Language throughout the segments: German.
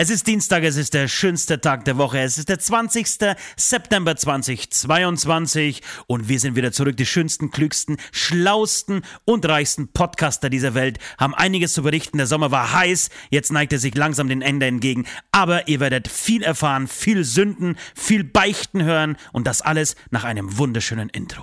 Es ist Dienstag, es ist der schönste Tag der Woche. Es ist der 20. September 2022 und wir sind wieder zurück. Die schönsten, klügsten, schlausten und reichsten Podcaster dieser Welt haben einiges zu berichten. Der Sommer war heiß, jetzt neigt er sich langsam dem Ende entgegen. Aber ihr werdet viel erfahren, viel Sünden, viel Beichten hören und das alles nach einem wunderschönen Intro.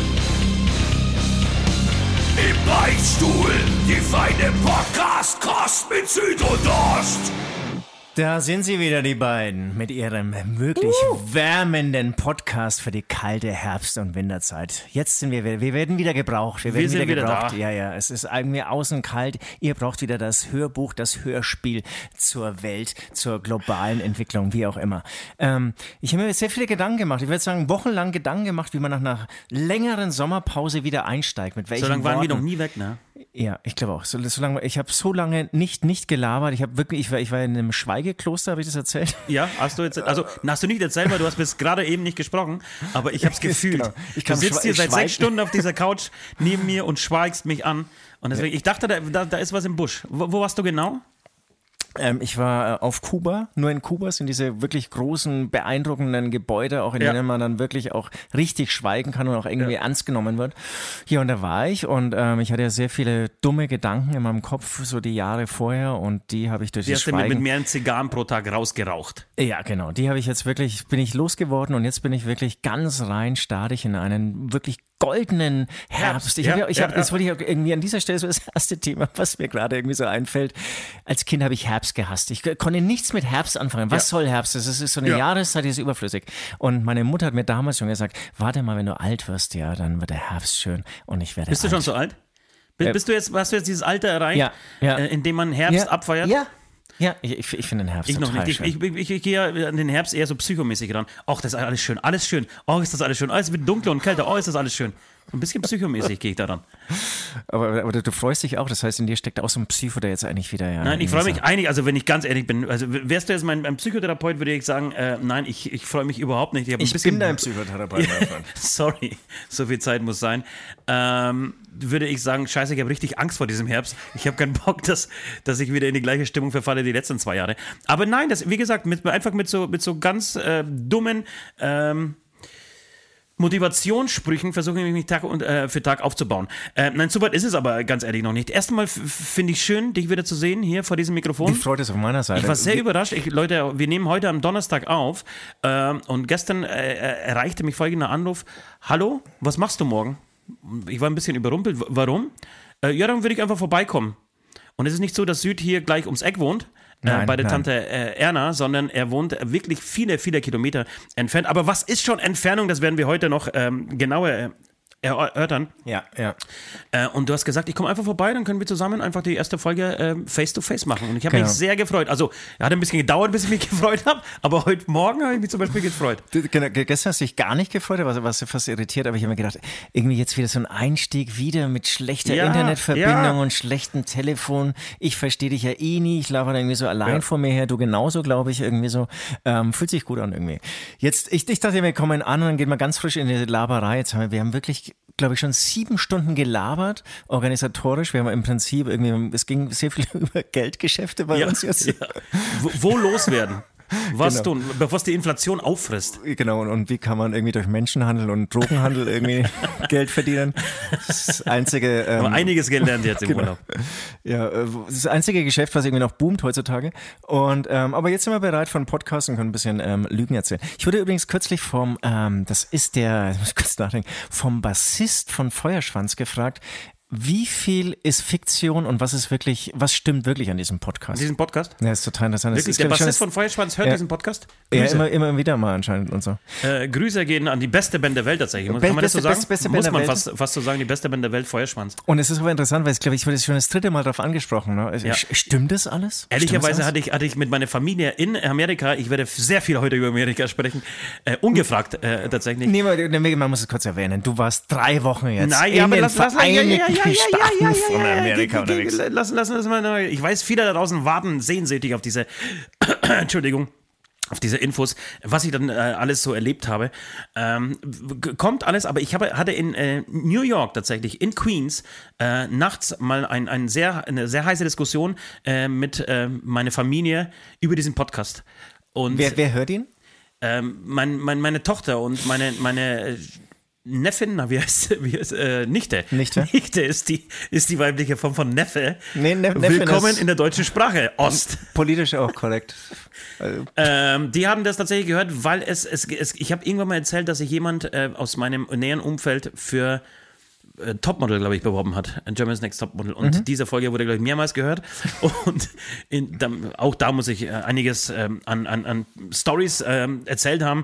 Im Beichtstuhl, die feine Podcast-Kost mit Süd und Ost. Da sind sie wieder, die beiden, mit ihrem wirklich uh. wärmenden Podcast für die kalte Herbst- und Winterzeit. Jetzt sind wir, wir werden wieder gebraucht. Wir, werden wir wieder, wieder gebraucht. Da. Ja, ja, es ist irgendwie außen kalt. Ihr braucht wieder das Hörbuch, das Hörspiel zur Welt, zur globalen Entwicklung, wie auch immer. Ähm, ich habe mir sehr viele Gedanken gemacht. Ich würde sagen, wochenlang Gedanken gemacht, wie man nach einer längeren Sommerpause wieder einsteigt. Mit welchen So lange waren wir noch nie weg, ne? Ja, ich glaube auch. So, so lange, ich habe so lange nicht nicht gelabert. Ich habe wirklich, ich war, ich war in einem Schweigekloster, habe ich das erzählt? Ja, hast du jetzt, also hast du nicht erzählt, weil du hast bis gerade eben nicht gesprochen, aber ich habe es gefühlt. Genau. Ich du sitzt hier seit sechs Stunden auf dieser Couch neben mir und schweigst mich an. Und deswegen, ich dachte, da, da, da ist was im Busch. Wo, wo warst du genau? Ähm, ich war äh, auf Kuba. Nur in Kuba sind diese wirklich großen, beeindruckenden Gebäude, auch in Ja. denen man dann wirklich auch richtig schweigen kann und auch irgendwie ernst genommen wird. Hier und da war ich und ähm, ich hatte ja sehr viele dumme Gedanken in meinem Kopf, so die Jahre vorher und die habe ich durch Die das hast du mit, mit Schweigen. mehreren Zigarren pro Tag rausgeraucht. Ja, genau. Die habe ich jetzt wirklich, bin ich losgeworden und jetzt bin ich wirklich ganz rein startig in einen wirklich goldenen Herbst. Ich ja, habe, ich ja, habe, das wollte ich auch irgendwie an dieser Stelle so das erste Thema, was mir gerade irgendwie so einfällt. Als Kind habe ich Herbst gehasst. Ich konnte nichts mit Herbst anfangen. Was soll Herbst? Das ist, so eine Ja. Jahreszeit, die ist überflüssig. Und meine Mutter hat mir damals schon gesagt, warte mal, wenn du alt wirst, ja, dann wird der Herbst schön und ich werde Bist du alt. schon so alt? Ja. Bist du jetzt, hast du jetzt dieses Alter erreicht, Ja, ja. Äh, in dem man Herbst ja, abfeiert? Ja, ja. Ich, ich, finde den Herbst Ich noch nicht. Ich, schön. ich, ich, ich gehe ja an den Herbst eher so psychomäßig ran. Ach, das ist alles schön, alles schön. Oh, ist das alles schön. Oh, es wird dunkler und kälter. Oh, ist das alles schön. Ein bisschen psychomäßig gehe ich da ran. Aber, aber du, du freust dich auch, das heißt, in dir steckt auch so ein Psycho, der jetzt eigentlich wieder ja. Nein, ich freue mich einig, also wenn ich ganz ehrlich bin, also wärst du jetzt mein, mein Psychotherapeut, würde ich sagen, äh, nein, ich, ich freue mich überhaupt nicht. Ich, Ich bisschen, bin dein Psychotherapeut, mein. Sorry, so viel Zeit muss sein. Ähm, würde ich sagen, scheiße, ich habe richtig Angst vor diesem Herbst. Ich habe keinen Bock, dass, dass ich wieder in die gleiche Stimmung verfalle die letzten zwei Jahre. Aber nein, das, wie gesagt, mit, einfach mit so, mit so ganz äh, dummen ähm, Motivationssprüchen versuche ich mich Tag und, äh, für Tag aufzubauen. Äh, nein, so weit ist es aber ganz ehrlich noch nicht. Erstmal finde ich schön, dich wieder zu sehen hier vor diesem Mikrofon. Die Freude ist auf meiner Seite. Ich war sehr überrascht. Ich, Leute, wir nehmen heute am Donnerstag auf ähm, und gestern äh, äh, erreichte mich folgender Anruf. Hallo, was machst du morgen? Ich war ein bisschen überrumpelt. Warum? Äh, ja, dann würde ich einfach vorbeikommen. Und es ist nicht so, dass Süd hier gleich ums Eck wohnt. Äh, Nein, bei der nein. Tante äh, Erna, sondern er wohnt wirklich viele, viele Kilometer entfernt. Aber was ist schon Entfernung? Das werden wir heute noch ähm, genauer äh, erörtern. Ja, ja. Äh, und du hast gesagt, ich komme einfach vorbei, dann können wir zusammen einfach die erste Folge ähm, face to face machen. Und ich habe Genau. mich sehr gefreut. Also, hat ein bisschen gedauert, bis ich mich gefreut habe, aber heute Morgen habe ich mich zum Beispiel gefreut. Du, genau, ge- gestern hast du dich gar nicht gefreut, was, was fast irritiert, aber ich habe mir gedacht, irgendwie jetzt wieder so ein Einstieg wieder mit schlechter Ja, Internetverbindung ja. und schlechtem Telefon. Ich verstehe dich ja eh nie, ich laufe da irgendwie so allein Ja. vor mir her, du genauso, glaube ich, irgendwie so. Ähm, fühlt sich gut an irgendwie. Jetzt, ich, ich dachte, wir kommen an und dann gehen wir ganz frisch in die Laberei. Jetzt haben wir, wir haben wirklich, glaube ich, schon sieben Stunden gelabert, organisatorisch. Wir haben im Prinzip irgendwie, es ging sehr viel über Geldgeschäfte bei Ja, uns jetzt. ja. Wo, wo loswerden? Was Genau. tun, bevor es die Inflation auffrisst? Genau, und, und wie kann man irgendwie durch Menschenhandel und Drogenhandel irgendwie Geld verdienen? Das einzige, Aber ähm, einiges gelernt jetzt im genau. Urlaub. ja, äh, das einzige Geschäft, was irgendwie noch boomt heutzutage. Und ähm, aber jetzt sind wir bereit für einen Podcast und können ein bisschen ähm, Lügen erzählen. Ich wurde übrigens kürzlich vom, ähm, das ist der, ich muss kurz nachdenken, vom Bassist von Feuerschwanz gefragt. Wie viel ist Fiktion und was ist wirklich, was stimmt wirklich an diesem Podcast? Diesen Podcast? Ja, ist total interessant. Wirklich, ist, der schon Bassist von Feuerschwanz hört Ja. diesen Podcast? Ja, Grüße. immer, immer wieder mal anscheinend und so. Äh, Grüße gehen an die beste Band der Welt tatsächlich. Be- Kann man das so sagen? beste- beste Muss man fast, fast so sagen, die beste Band der Welt, Feuerschwanz. Und es ist aber interessant, weil ich glaube, ich wurde schon das dritte Mal darauf angesprochen. Ne? Ja. Sch- Stimmt das alles? Ehrlicherweise hatte ich, hatte ich mit meiner Familie in Amerika, ich werde sehr viel heute über Amerika sprechen, äh, ungefragt äh, tatsächlich. Nee, nee, man muss es kurz erwähnen. Du warst drei Wochen jetzt Nein, in ja, aber den lass, lass, ja, ja, Vereinigten ja, ja, ja, ja, Staaten ja, ja, von ja, ja, Amerika ge- unterwegs. Lassen, lassen das mal neu. Ich weiß, viele da draußen warten sehnsüchtig auf diese, Entschuldigung, auf diese Infos, was ich dann äh, alles so erlebt habe. Ähm, kommt alles, aber ich habe, hatte in äh, New York tatsächlich, in Queens, äh, nachts mal ein, ein sehr, eine sehr heiße Diskussion äh, mit äh, meiner Familie über diesen Podcast. Und Wer, wer hört ihn? ähm, mein, mein, meine Tochter und meine, meine äh, Neffin, na, wie heißt, wie heißt äh, Nichte. Nichte? Nichte ist die, ist die weibliche Form von Neffe. Nee, Ne- Neffin Willkommen in der deutschen Sprache, Ost. Politisch auch korrekt. Ähm, die haben das tatsächlich gehört, weil es, es, es ich habe irgendwann mal erzählt, dass sich jemand äh, aus meinem näheren Umfeld für äh, Topmodel, glaube ich, beworben hat. Germany's Next Topmodel. Und Mhm. diese Folge wurde, glaube ich, mehrmals gehört. Und in, da, auch da muss ich äh, einiges ähm, an, an, an Stories ähm, erzählt haben,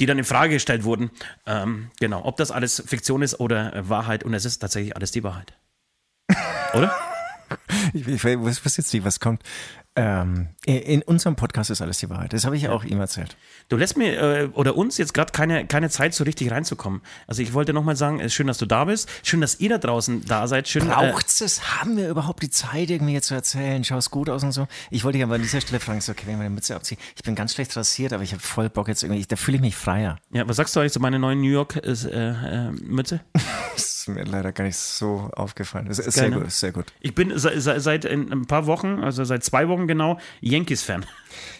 die dann in Frage gestellt wurden. Ähm, genau, ob das alles Fiktion ist oder äh, Wahrheit. Und es ist tatsächlich alles die Wahrheit. Oder? Ich, ich was, was jetzt nicht, was kommt. Ähm, in unserem Podcast ist alles die Wahrheit. Das habe ich auch ihm erzählt. Du lässt mir äh, oder uns jetzt gerade keine, keine Zeit, so richtig reinzukommen. Also ich wollte nochmal sagen, es ist schön, dass du da bist. Schön, dass ihr da draußen da seid. Schön, äh, Braucht's es? Haben wir überhaupt die Zeit, irgendwie jetzt zu erzählen? Schaust gut aus und so? Ich wollte dich aber an dieser Stelle fragen, so, okay, wenn wir die Mütze abziehen. Ich bin ganz schlecht rasiert, aber ich habe voll Bock jetzt irgendwie, da fühle ich mich freier. ja, was sagst du eigentlich zu meiner neuen New York äh, äh, Mütze? Ist mir leider gar nicht so aufgefallen. Ist Geil, sehr ne? gut, ist sehr gut. Ich bin se, se, seit in ein paar Wochen, also seit zwei Wochen genau, Yankees-Fan.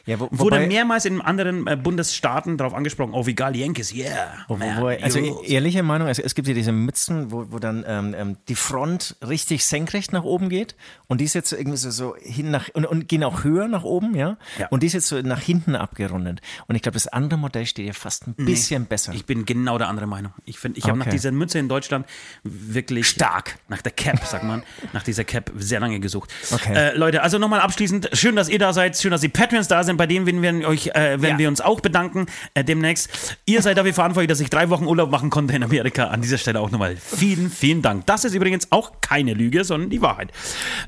Ja, wo, Wurde wobei- mehrmals in anderen äh, Bundesstaaten darauf angesprochen, oh, wie geil, Yankees, yeah. man, Wo, also Eagles. ehrliche Meinung, es, es gibt ja diese Mützen, wo, wo dann ähm, ähm, die Front richtig senkrecht nach oben geht und die ist jetzt irgendwie so, so hin nach und, und gehen auch höher nach oben, ja? Ja. Und die ist jetzt so nach hinten abgerundet. Und ich glaube, das andere Modell steht ja fast ein bisschen besser. Ich bin genau der andere Meinung. Ich finde, ich habe nach Okay. dieser Mütze in Deutschland wirklich stark, nach der Cap, sagt man, nach dieser Cap sehr lange gesucht. Okay. Äh, Leute, also nochmal abschließend, schön, dass ihr da seid, schön, dass die Patreons da sind, bei denen werden wir euch, äh, werden Ja. wir uns auch bedanken äh, demnächst. Ihr seid dafür verantwortlich, dass ich drei Wochen Urlaub machen konnte in Amerika. An dieser Stelle auch nochmal vielen, vielen Dank. Das ist übrigens auch keine Lüge, sondern die Wahrheit.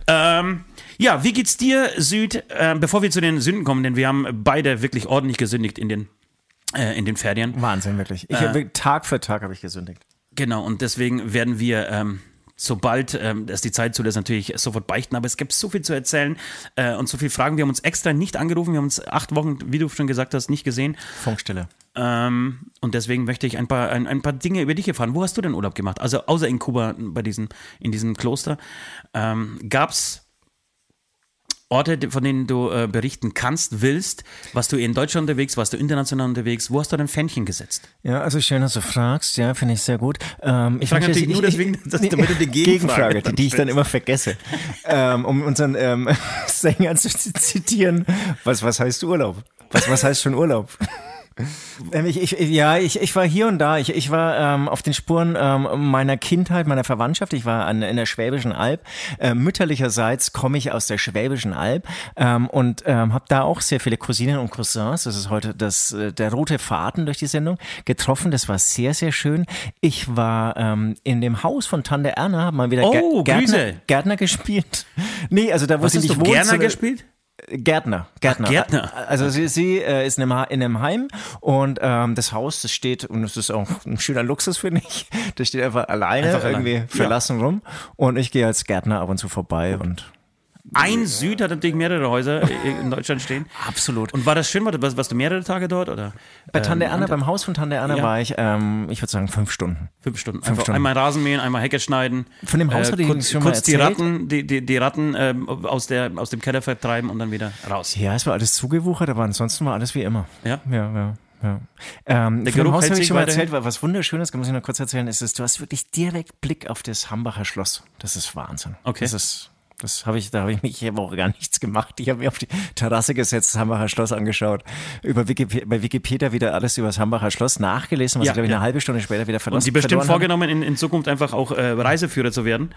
Ähm, ja, wie geht's dir, Süd? Äh, bevor wir zu den Sünden kommen, denn wir haben beide wirklich ordentlich gesündigt in den, äh, in den Ferien. Wahnsinn, wirklich. Äh. Ich, hab- Tag für Tag habe ich gesündigt. Genau, und deswegen werden wir, ähm, sobald ähm, es die Zeit zulässt, natürlich sofort beichten. Aber es gibt so viel zu erzählen äh, und so viele Fragen. Wir haben uns extra nicht angerufen. Wir haben uns acht Wochen, wie du schon gesagt hast, nicht gesehen. Funkstille. Ähm, und deswegen möchte ich ein paar, ein, ein paar Dinge über dich erfahren. Wo hast du denn Urlaub gemacht? Also außer in Kuba, bei diesem, in diesem Kloster. Ähm, Gab es Orte, von denen du äh, berichten kannst, willst? Warst du in Deutschland unterwegs? Warst du international unterwegs? Wo hast du dein Fähnchen gesetzt? Ja, also schön, dass du fragst. Ja, finde ich sehr gut. Ähm, ich frage natürlich nur deswegen, dass- damit du die Gegenfrage die, die ich dann immer vergesse. ähm, um unseren ähm, Sänger zu zitieren. Was, was heißt Urlaub? Was, was heißt schon Urlaub? Ähm, Ich, ich, ja, ich, ich war hier und da. Ich, ich war ähm, auf den Spuren ähm, meiner Kindheit, meiner Verwandtschaft. Ich war an, in der Schwäbischen Alb. Äh, mütterlicherseits komme ich aus der Schwäbischen Alb ähm, und ähm, habe da auch sehr viele Cousinen und Cousins. Das ist heute das, äh, der rote Faden durch die Sendung getroffen. Das war sehr, sehr schön. Ich war ähm, in dem Haus von Tante Erna, habe mal wieder Oh, Gärtner, Grüße. Gärtner gespielt. Nee, also da wo Was sie nicht wohnt, sondern- gespielt? Gärtner, Gärtner. Ach, Gärtner. Also sie, sie äh, ist in einem, in einem Heim und ähm, das Haus, das steht, und das ist auch ein schöner Luxus, finde ich, das steht einfach alleine Einfach allein. irgendwie Ja. verlassen rum und ich gehe als Gärtner ab und zu vorbei und Ein Süd hat natürlich mehrere Häuser in Deutschland stehen. absolut. Und war das schön? War- Warst, warst du mehrere Tage dort? Oder? Bei Tante Ähm, Erna, beim Haus von Tante Erna Ja. war ich, ähm, ich würde sagen, fünf Stunden. Fünf Stunden. Einfach Stunden. einmal Rasen mähen, einmal Hecke schneiden. Von dem Haus hatte ich kurz, schon mal kurz die. Ratten, die, die, die Ratten ähm, aus, der, aus dem Keller vertreiben und dann wieder raus. Ja, es war alles zugewuchert, aber ansonsten war alles wie immer. Ja? Ja, ja. Ja. Ähm, Der Geruch Haus habe ich schon mal erzählt, weil was wunderschönes, muss ich noch kurz erzählen, ist, dass du hast wirklich direkt Blick auf das Hambacher Schloss. Das ist Wahnsinn. Okay. Das ist Das habe ich, da habe ich mich hier Woche gar nichts gemacht. Ich habe mir auf die Terrasse gesetzt, das Hambacher Schloss angeschaut. Über Wikipedia, bei Wikipedia wieder alles über das Hambacher Schloss nachgelesen, was Ja, ich glaube ich ja. eine halbe Stunde später wieder verlassen Und sie bestimmt habe. vorgenommen, in, in Zukunft einfach auch äh, Reiseführer zu werden.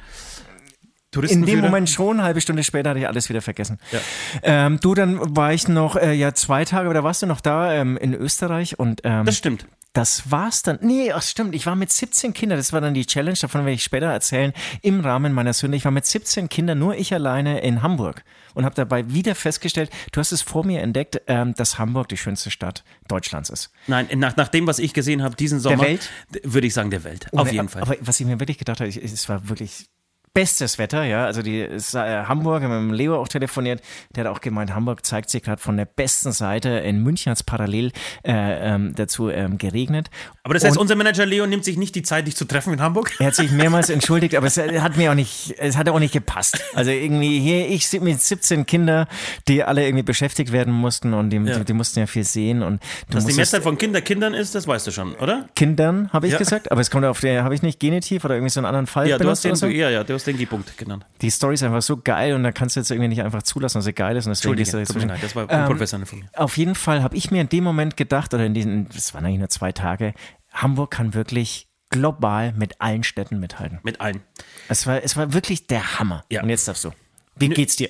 In Touristenführer. dem Moment schon, eine halbe Stunde später hatte ich alles wieder vergessen. Ja. Ähm, du, dann war ich noch, äh, ja, zwei Tage, oder warst du noch da ähm, in Österreich und ähm, Das stimmt. Das war's dann. Nee, ach stimmt. Ich war mit 17 Kindern, das war dann die Challenge, davon werde ich später erzählen, im Rahmen meiner Sünde. Ich war mit 17 Kindern, nur ich alleine in Hamburg und habe dabei wieder festgestellt, du hast es vor mir entdeckt, ähm, dass Hamburg die schönste Stadt Deutschlands ist. Nein, nach, nach dem, was ich gesehen habe, diesen Sommer, würde ich sagen, der Welt. Auf Ohne- jeden Fall. Aber was ich mir wirklich gedacht habe, ich, es war wirklich bestes Wetter, ja. Also die es, äh, Hamburg, wir haben mit dem Leo auch telefoniert, der hat auch gemeint, Hamburg zeigt sich gerade von der besten Seite. In München hat es parallel äh, ähm, dazu ähm, geregnet. Aber das heißt, Und- unser Manager Leo nimmt sich nicht die Zeit, dich zu treffen in Hamburg? Er hat sich mehrmals entschuldigt, aber es hat mir auch nicht, es hat auch nicht gepasst. Also irgendwie hier, ich mit 17 Kindern, die alle irgendwie beschäftigt werden mussten und die, Ja. die, die mussten ja viel sehen und du Dass die Mehrzahl von Kinder Kindern ist, das weißt du schon, oder? Kindern, habe ich Ja. gesagt, aber es kommt auf der, habe ich nicht Genitiv oder irgendwie so einen anderen Fall Ja, du hast benutzt den, so? ja, ja, du hast den G-Punkt genannt. Die Story ist einfach so geil und da kannst du jetzt irgendwie nicht einfach zulassen, dass sie geil ist und deswegen Entschuldige, jetzt leid, das war Ähm, unprofessionell von mir. Auf jeden Fall habe ich mir in dem Moment gedacht, oder in diesen, das waren eigentlich nur zwei Tage, Hamburg kann wirklich global mit allen Städten mithalten. Mit allen. Es war, es war wirklich der Hammer. Ja. Und jetzt darfst du. Wie geht's dir?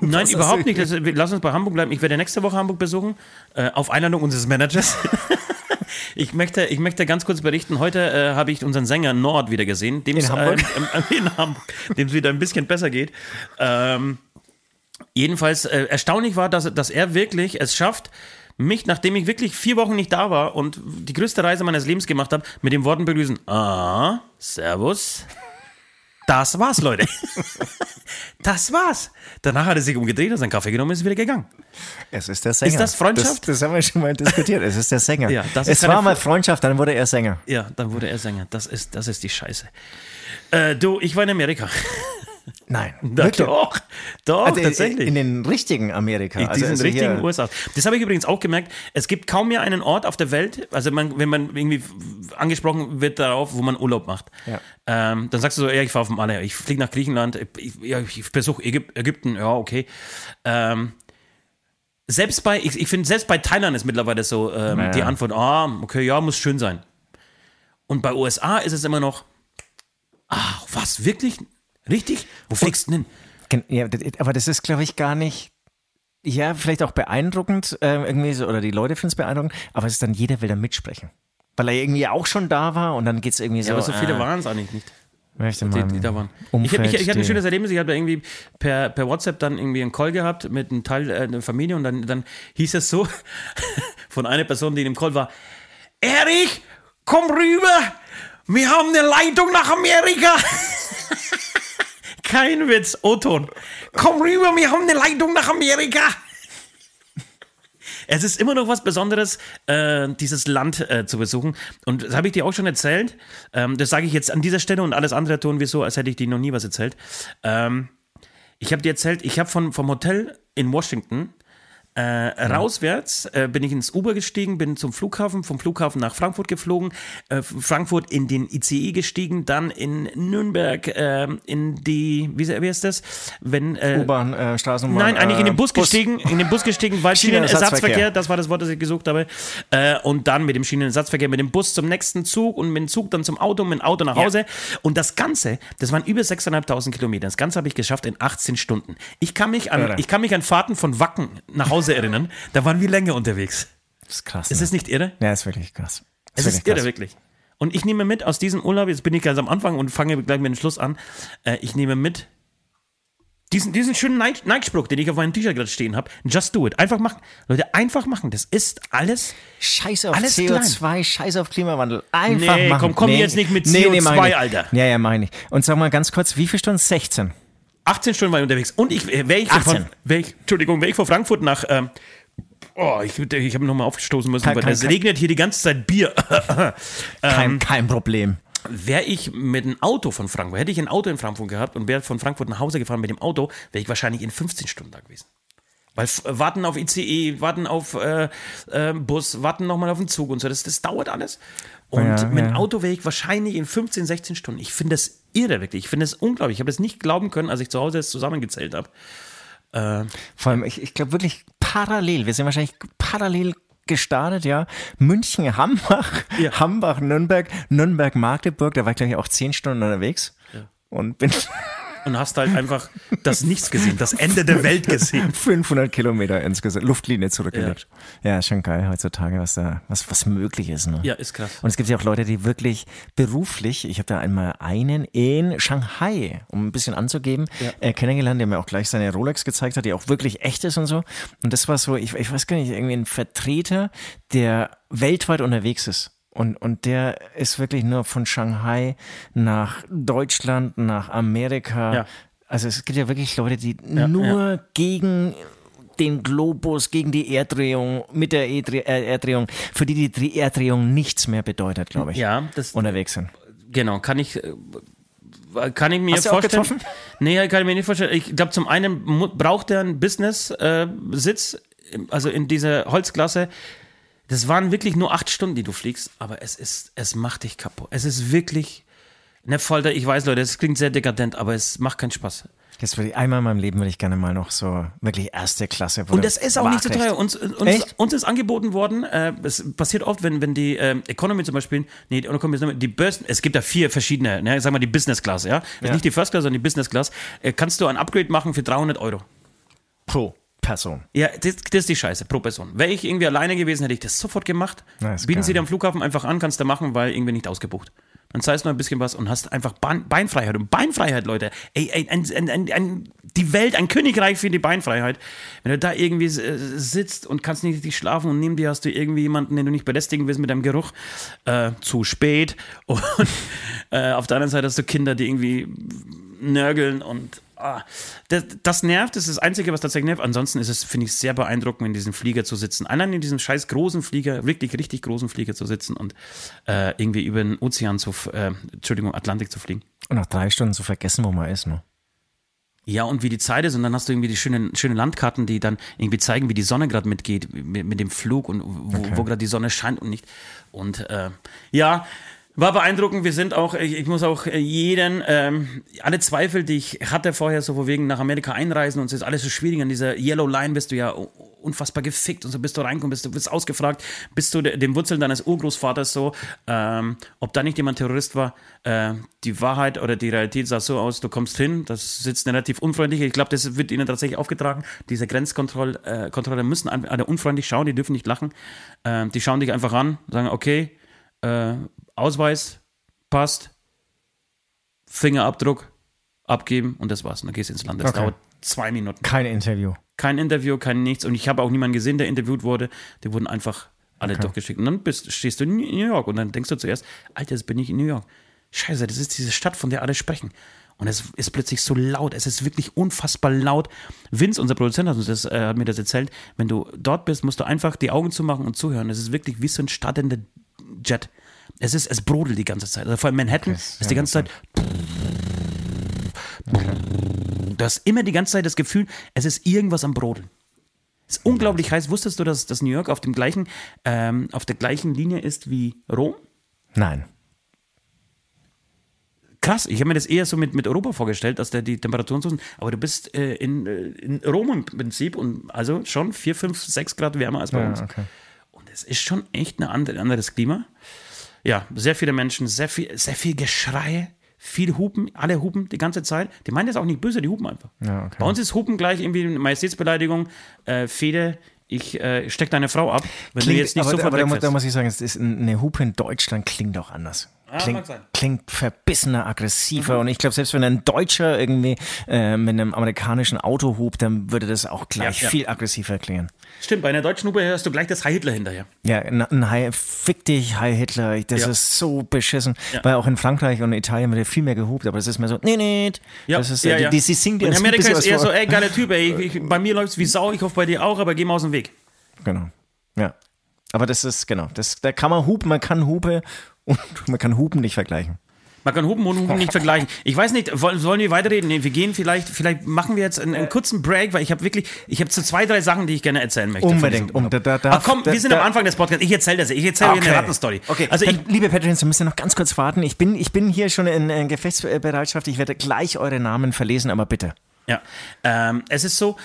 Nein, hast überhaupt nicht. Das, lass uns bei Hamburg bleiben. Ich werde nächste Woche Hamburg besuchen, äh, auf Einladung unseres Managers. ich, möchte, ich möchte ganz kurz berichten. Heute äh, habe ich unseren Sänger Nord wieder gesehen. In Hamburg? Äh. Dem es wieder ein bisschen besser geht. Ähm, jedenfalls äh, erstaunlich war, dass, dass er wirklich es schafft, mich, nachdem ich wirklich vier Wochen nicht da war und die größte Reise meines Lebens gemacht habe, mit den Worten begrüßen: Ah, Servus. Das war's, Leute. Das war's. Danach hat er sich umgedreht, hat seinen Kaffee genommen und ist wieder gegangen. Es ist der Sänger. Ist das Freundschaft? Das, das haben wir schon mal diskutiert. Es ist der Sänger. Ja, das ist es war mal Fre- Freundschaft, dann wurde er Sänger. Ja, dann wurde er Sänger. Das ist, das ist die Scheiße. Äh, du, ich war in Amerika. Nein. Wirklich? Doch, doch, Also tatsächlich. In den richtigen Amerika. In Also diesen also richtigen USA. Das habe ich übrigens auch gemerkt. Es gibt kaum mehr einen Ort auf der Welt, also man, wenn man irgendwie angesprochen wird darauf, wo man Urlaub macht. Ja. Ähm, dann sagst du so, ja, ich fahre auf dem Malle, ich fliege nach Griechenland, ich, ja, ich besuche Ägyp Ägypten, ja, okay. Ähm, selbst bei, ich, ich finde, selbst bei Thailand ist mittlerweile so ähm, Ja. die Antwort, ah, okay, ja, muss schön sein. Und bei USA ist es immer noch, ah, was, wirklich? Richtig? Wo fliegst du denn hin? Ja, aber das ist, glaube ich, gar nicht. Ja, vielleicht auch beeindruckend, ähm, irgendwie so, oder die Leute finden es beeindruckend, aber es ist dann, jeder will da mitsprechen. Weil er irgendwie auch schon da war und dann geht es irgendwie so. Ja, aber so viele äh, waren es eigentlich nicht. möchte die, die da waren. Ich, Umfeld, hab- ich, ich hatte ein schönes Erlebnis. Ich habe irgendwie per, per WhatsApp dann irgendwie einen Call gehabt mit einem Teil äh, der Familie und dann, dann hieß es so von einer Person, die in dem Call war: Erich, komm rüber! Wir haben eine Leitung nach Amerika! Kein Witz, O-Ton. Komm rüber, wir haben eine Leitung nach Amerika! Es ist immer noch was Besonderes, äh, dieses Land äh, zu besuchen. Und das habe ich dir auch schon erzählt. Ähm, das sage ich jetzt an dieser Stelle und alles andere tun wir so, als hätte ich dir noch nie was erzählt. Ähm, ich habe dir erzählt, ich habe vom Hotel in Washington äh, rauswärts äh, bin ich ins Uber gestiegen, bin zum Flughafen, vom Flughafen nach Frankfurt geflogen, äh, Frankfurt in den ICE gestiegen, dann in Nürnberg äh, in die, wie, wie heißt das? Wenn, äh, U-Bahn, äh, Straßenbahn. Nein, eigentlich in den äh, Bus gestiegen, in den Bus gestiegen, weil Schienenersatzverkehr. Schienenersatzverkehr, das war das Wort, das ich gesucht habe. Und dann mit dem Schienenersatzverkehr, mit dem Bus zum nächsten Zug und mit dem Zug dann zum Auto, mit dem Auto nach Hause. Und das Ganze, das waren über 6.500 Kilometer. Das Ganze habe ich geschafft in 18 Stunden. Ich kann mich an, Irre. ich kann mich an Fahrten von Wacken nach Hause erinnern. Da waren wir länger unterwegs. Das ist krass. Ist ne? es nicht irre? ja, ist wirklich krass. Es ist irre, wirklich. Und ich nehme mit aus diesem Urlaub, jetzt bin ich ganz am Anfang und fange gleich mit dem Schluss an. Äh, ich nehme mit diesen, diesen schönen Nike- Nike-Spruch, den ich auf meinem T-Shirt gerade stehen habe. Just do it. Einfach machen. Leute, einfach machen. Das ist alles. Scheiß auf Alles CO2, Scheiß auf Klimawandel. Einfach Nee, machen. komm, komm jetzt nicht mit mach CO2, ich Alter. Ja, ja, meine ich. Und sag mal ganz kurz, wie viele Stunden? 16. 18 Stunden war ich unterwegs. Und ich, äh, wäre ich, 18. von, wär ich, Entschuldigung, wäre ich von Frankfurt nach, ähm, oh, ich, ich habe nochmal aufgestoßen müssen, Kein- weil kein- es kein- regnet hier die ganze Zeit Bier. Kein, Ähm. kein Problem. Wäre ich mit einem Auto von Frankfurt, hätte ich ein Auto in Frankfurt gehabt und wäre von Frankfurt nach Hause gefahren mit dem Auto, wäre ich wahrscheinlich in 15 Stunden da gewesen. Weil f- warten auf ICE, warten auf äh, äh, Bus, warten nochmal auf den Zug und so, das, das dauert alles. Und Ja, mit dem ja. Auto wäre ich wahrscheinlich in 15, 16 Stunden. Ich finde das irre, wirklich. Ich finde es unglaublich. Ich habe es nicht glauben können, als ich zu Hause es zusammengezählt habe. Vor allem, ich, ich glaube wirklich parallel, wir sind wahrscheinlich parallel gestartet, ja. München, Hambach, Ja. Hambach, Nürnberg, Nürnberg, Magdeburg, da war ich glaube ich auch zehn Stunden unterwegs und bin Und hast halt einfach das Nichts gesehen, das Ende der Welt gesehen. 500 Kilometer insgesamt, Luftlinie zurückgelegt. Ja. ist schon geil heutzutage, was da, was, was möglich ist. Ne? Ja, ist krass. Und es gibt ja auch Leute, die wirklich beruflich, ich habe da einmal einen in Shanghai, um ein bisschen anzugeben, äh, kennengelernt, der mir auch gleich seine Rolex gezeigt hat, die auch wirklich echt ist und so. Und das war so, ich, ich weiß gar nicht, irgendwie ein Vertreter, der weltweit unterwegs ist. Und, und der ist wirklich nur von Shanghai nach Deutschland, nach Amerika. Ja. Also es gibt ja wirklich Leute, die nur gegen den Globus, gegen die Erddrehung, mit der äh, Erddrehung, für die die Erdrehung nichts mehr bedeutet, glaube ich, Ja, das, unterwegs sind. genau, kann ich, äh, kann ich mir Hast du auch vorstellen. getroffen? Nee, kann ich mir nicht vorstellen. Ich glaube, zum einen braucht er einen Business-Sitz, also in dieser Holzklasse. Das waren wirklich nur acht Stunden, die du fliegst, aber es ist, es macht dich kaputt. Es ist wirklich eine Folter. Ich weiß, Leute, es klingt sehr dekadent, aber es macht keinen Spaß. Jetzt würde ich, einmal in meinem Leben würde ich gerne mal noch so wirklich erste Klasse. Und das ist auch nicht so teuer. Uns, uns, uns ist angeboten worden, äh, es passiert oft, wenn, wenn die äh, Economy zum Beispiel, nee, die Economy ist die Börsen, es gibt da vier verschiedene, ne, sag mal die Business Class, ja? Ja. Nicht die First Class, sondern die Business Class. Äh, kannst du ein Upgrade machen für 300 Euro. pro Person. Ja, das, das ist die Scheiße pro Person. Wäre ich irgendwie alleine gewesen, hätte ich das sofort gemacht. Ist Bieten sie dir am Flughafen einfach an, kannst du machen, weil irgendwie nicht ausgebucht. Dann zahlst du noch ein bisschen was und hast einfach Bein, Beinfreiheit. Und Beinfreiheit, Leute. Ey, ey ein, ein, ein, ein, die Welt, ein Königreich für die Beinfreiheit. Wenn du da irgendwie äh, sitzt und kannst nicht richtig schlafen und neben dir hast du irgendwie jemanden, den du nicht belästigen willst mit deinem Geruch, äh, zu spät. Und äh, auf der anderen Seite hast du Kinder, die irgendwie nörgeln und ah, das, das nervt, das ist das Einzige, was tatsächlich nervt. Ansonsten ist es, finde ich, sehr beeindruckend, in diesem Flieger zu sitzen. Allein in diesem scheiß großen Flieger, wirklich richtig großen Flieger zu sitzen und äh, irgendwie über den Ozean zu, äh, Entschuldigung, Atlantik zu fliegen. Und nach drei Stunden zu vergessen, wo man ist. Ne? Ja, und wie die Zeit ist, und dann hast du irgendwie die schönen, schönen Landkarten, die dann irgendwie zeigen, wie die Sonne gerade mitgeht, mit, mit dem Flug und wo, wo gerade die Sonne scheint und nicht. Und äh, ja, war beeindruckend. Wir sind auch, ich, ich muss auch äh, jeden, ähm, alle Zweifel, die ich hatte vorher, so von wegen nach Amerika einreisen und es ist alles so schwierig. An dieser Yellow Line bist du ja unfassbar gefickt und so bist du reinkommst, bist du bist ausgefragt, bist du de, den Wurzeln deines Urgroßvaters so, ähm, ob da nicht jemand Terrorist war. Äh, die Wahrheit oder die Realität sah so aus, du kommst hin, das sitzt relativ unfreundlich. Ich glaube, das wird ihnen tatsächlich aufgetragen. Diese Grenzkontrolle äh, müssen alle unfreundlich schauen, die dürfen nicht lachen. Ähm, die schauen dich einfach an, sagen, okay, äh, Ausweis, passt, Fingerabdruck, abgeben und das war's. Und dann gehst du ins Land. Das Okay. dauert zwei Minuten. Kein Interview. Kein Interview, kein nichts. Und ich habe auch niemanden gesehen, der interviewt wurde. Die wurden einfach alle durchgeschickt. Und dann bist, stehst du in New York und dann denkst du zuerst, Alter, jetzt bin ich in New York. Scheiße, das ist diese Stadt, von der alle sprechen. Und es ist plötzlich so laut. Es ist wirklich unfassbar laut. Vince, unser Produzent, hat, uns das, äh, hat mir das erzählt. Wenn du dort bist, musst du einfach die Augen zumachen und zuhören. Es ist wirklich wie so ein startender Jet. Es ist, es brodelt die ganze Zeit. Also vor allem Manhattan ist die ganze Zeit. Du hast immer die ganze Zeit das Gefühl, es ist irgendwas am Brodeln. Es ist unglaublich heiß. Wusstest du, dass, dass New York auf, dem gleichen, ähm, auf der gleichen Linie ist wie Rom? Nein. Krass, ich habe mir das eher so mit, mit Europa vorgestellt, dass da die Temperaturen so sind. Aber du bist äh, in, äh, in Rom im Prinzip und also schon 4, 5, 6 Grad wärmer als bei Ja, uns. okay. Und es ist schon echt ein andere, anderes Klima. Ja, sehr viele Menschen, sehr viel, sehr viel Geschrei, viel Hupen, alle hupen die ganze Zeit. Die meinen das auch nicht böse, die hupen einfach. Ja, okay. Bei uns ist Hupen gleich irgendwie eine Majestätsbeleidigung. Äh, Fede, ich äh, steck deine Frau ab, wenn du jetzt nicht aber, sofort aber da, da muss ich sagen, es ist eine Hupe in Deutschland klingt auch anders. Klingt. Mhm. klingt verbissener, aggressiver. Und ich glaube, selbst wenn ein Deutscher irgendwie äh, mit einem amerikanischen Auto hupt, dann würde das auch gleich Ja, ja. viel aggressiver klingen. Stimmt, bei einer deutschen Hupe hörst du gleich das Heil Hitler hinterher. Ja, ein, Heil, fick dich, Heil Hitler, das ist so beschissen. Weil auch in Frankreich und Italien wird ja viel mehr gehupt, aber das ist mehr so, nee, nee. Das ist, ja, äh, ja. Die, die Und dir in Amerika ist eher so, ey, geiler Typ, ey, ich, bei mir läuft's wie Sau, ich hoffe bei dir auch, aber geh mal aus dem Weg. Genau. Ja. Aber das ist, genau, das, da kann man hupen, man kann Hupe und man kann Hupen nicht vergleichen. Man kann Hupen und Hupen nicht vergleichen. Ich weiß nicht, wollen, wollen wir weiterreden? Nee, wir gehen vielleicht, vielleicht machen wir jetzt einen, einen kurzen Break, weil ich habe wirklich, ich habe so zwei, drei Sachen, die ich gerne erzählen möchte. Unbedingt. Um, da, da, Ach komm, da, wir sind am Anfang des Podcasts. Ich erzähle das. Ich erzähle okay. eine Rattenstory. Okay, Also ich, liebe Patrons, wir müssen noch ganz kurz warten. Ich bin, ich bin hier schon in, in Gefechtsbereitschaft. Ich werde gleich eure Namen verlesen, aber bitte. Ja, ähm, es ist so,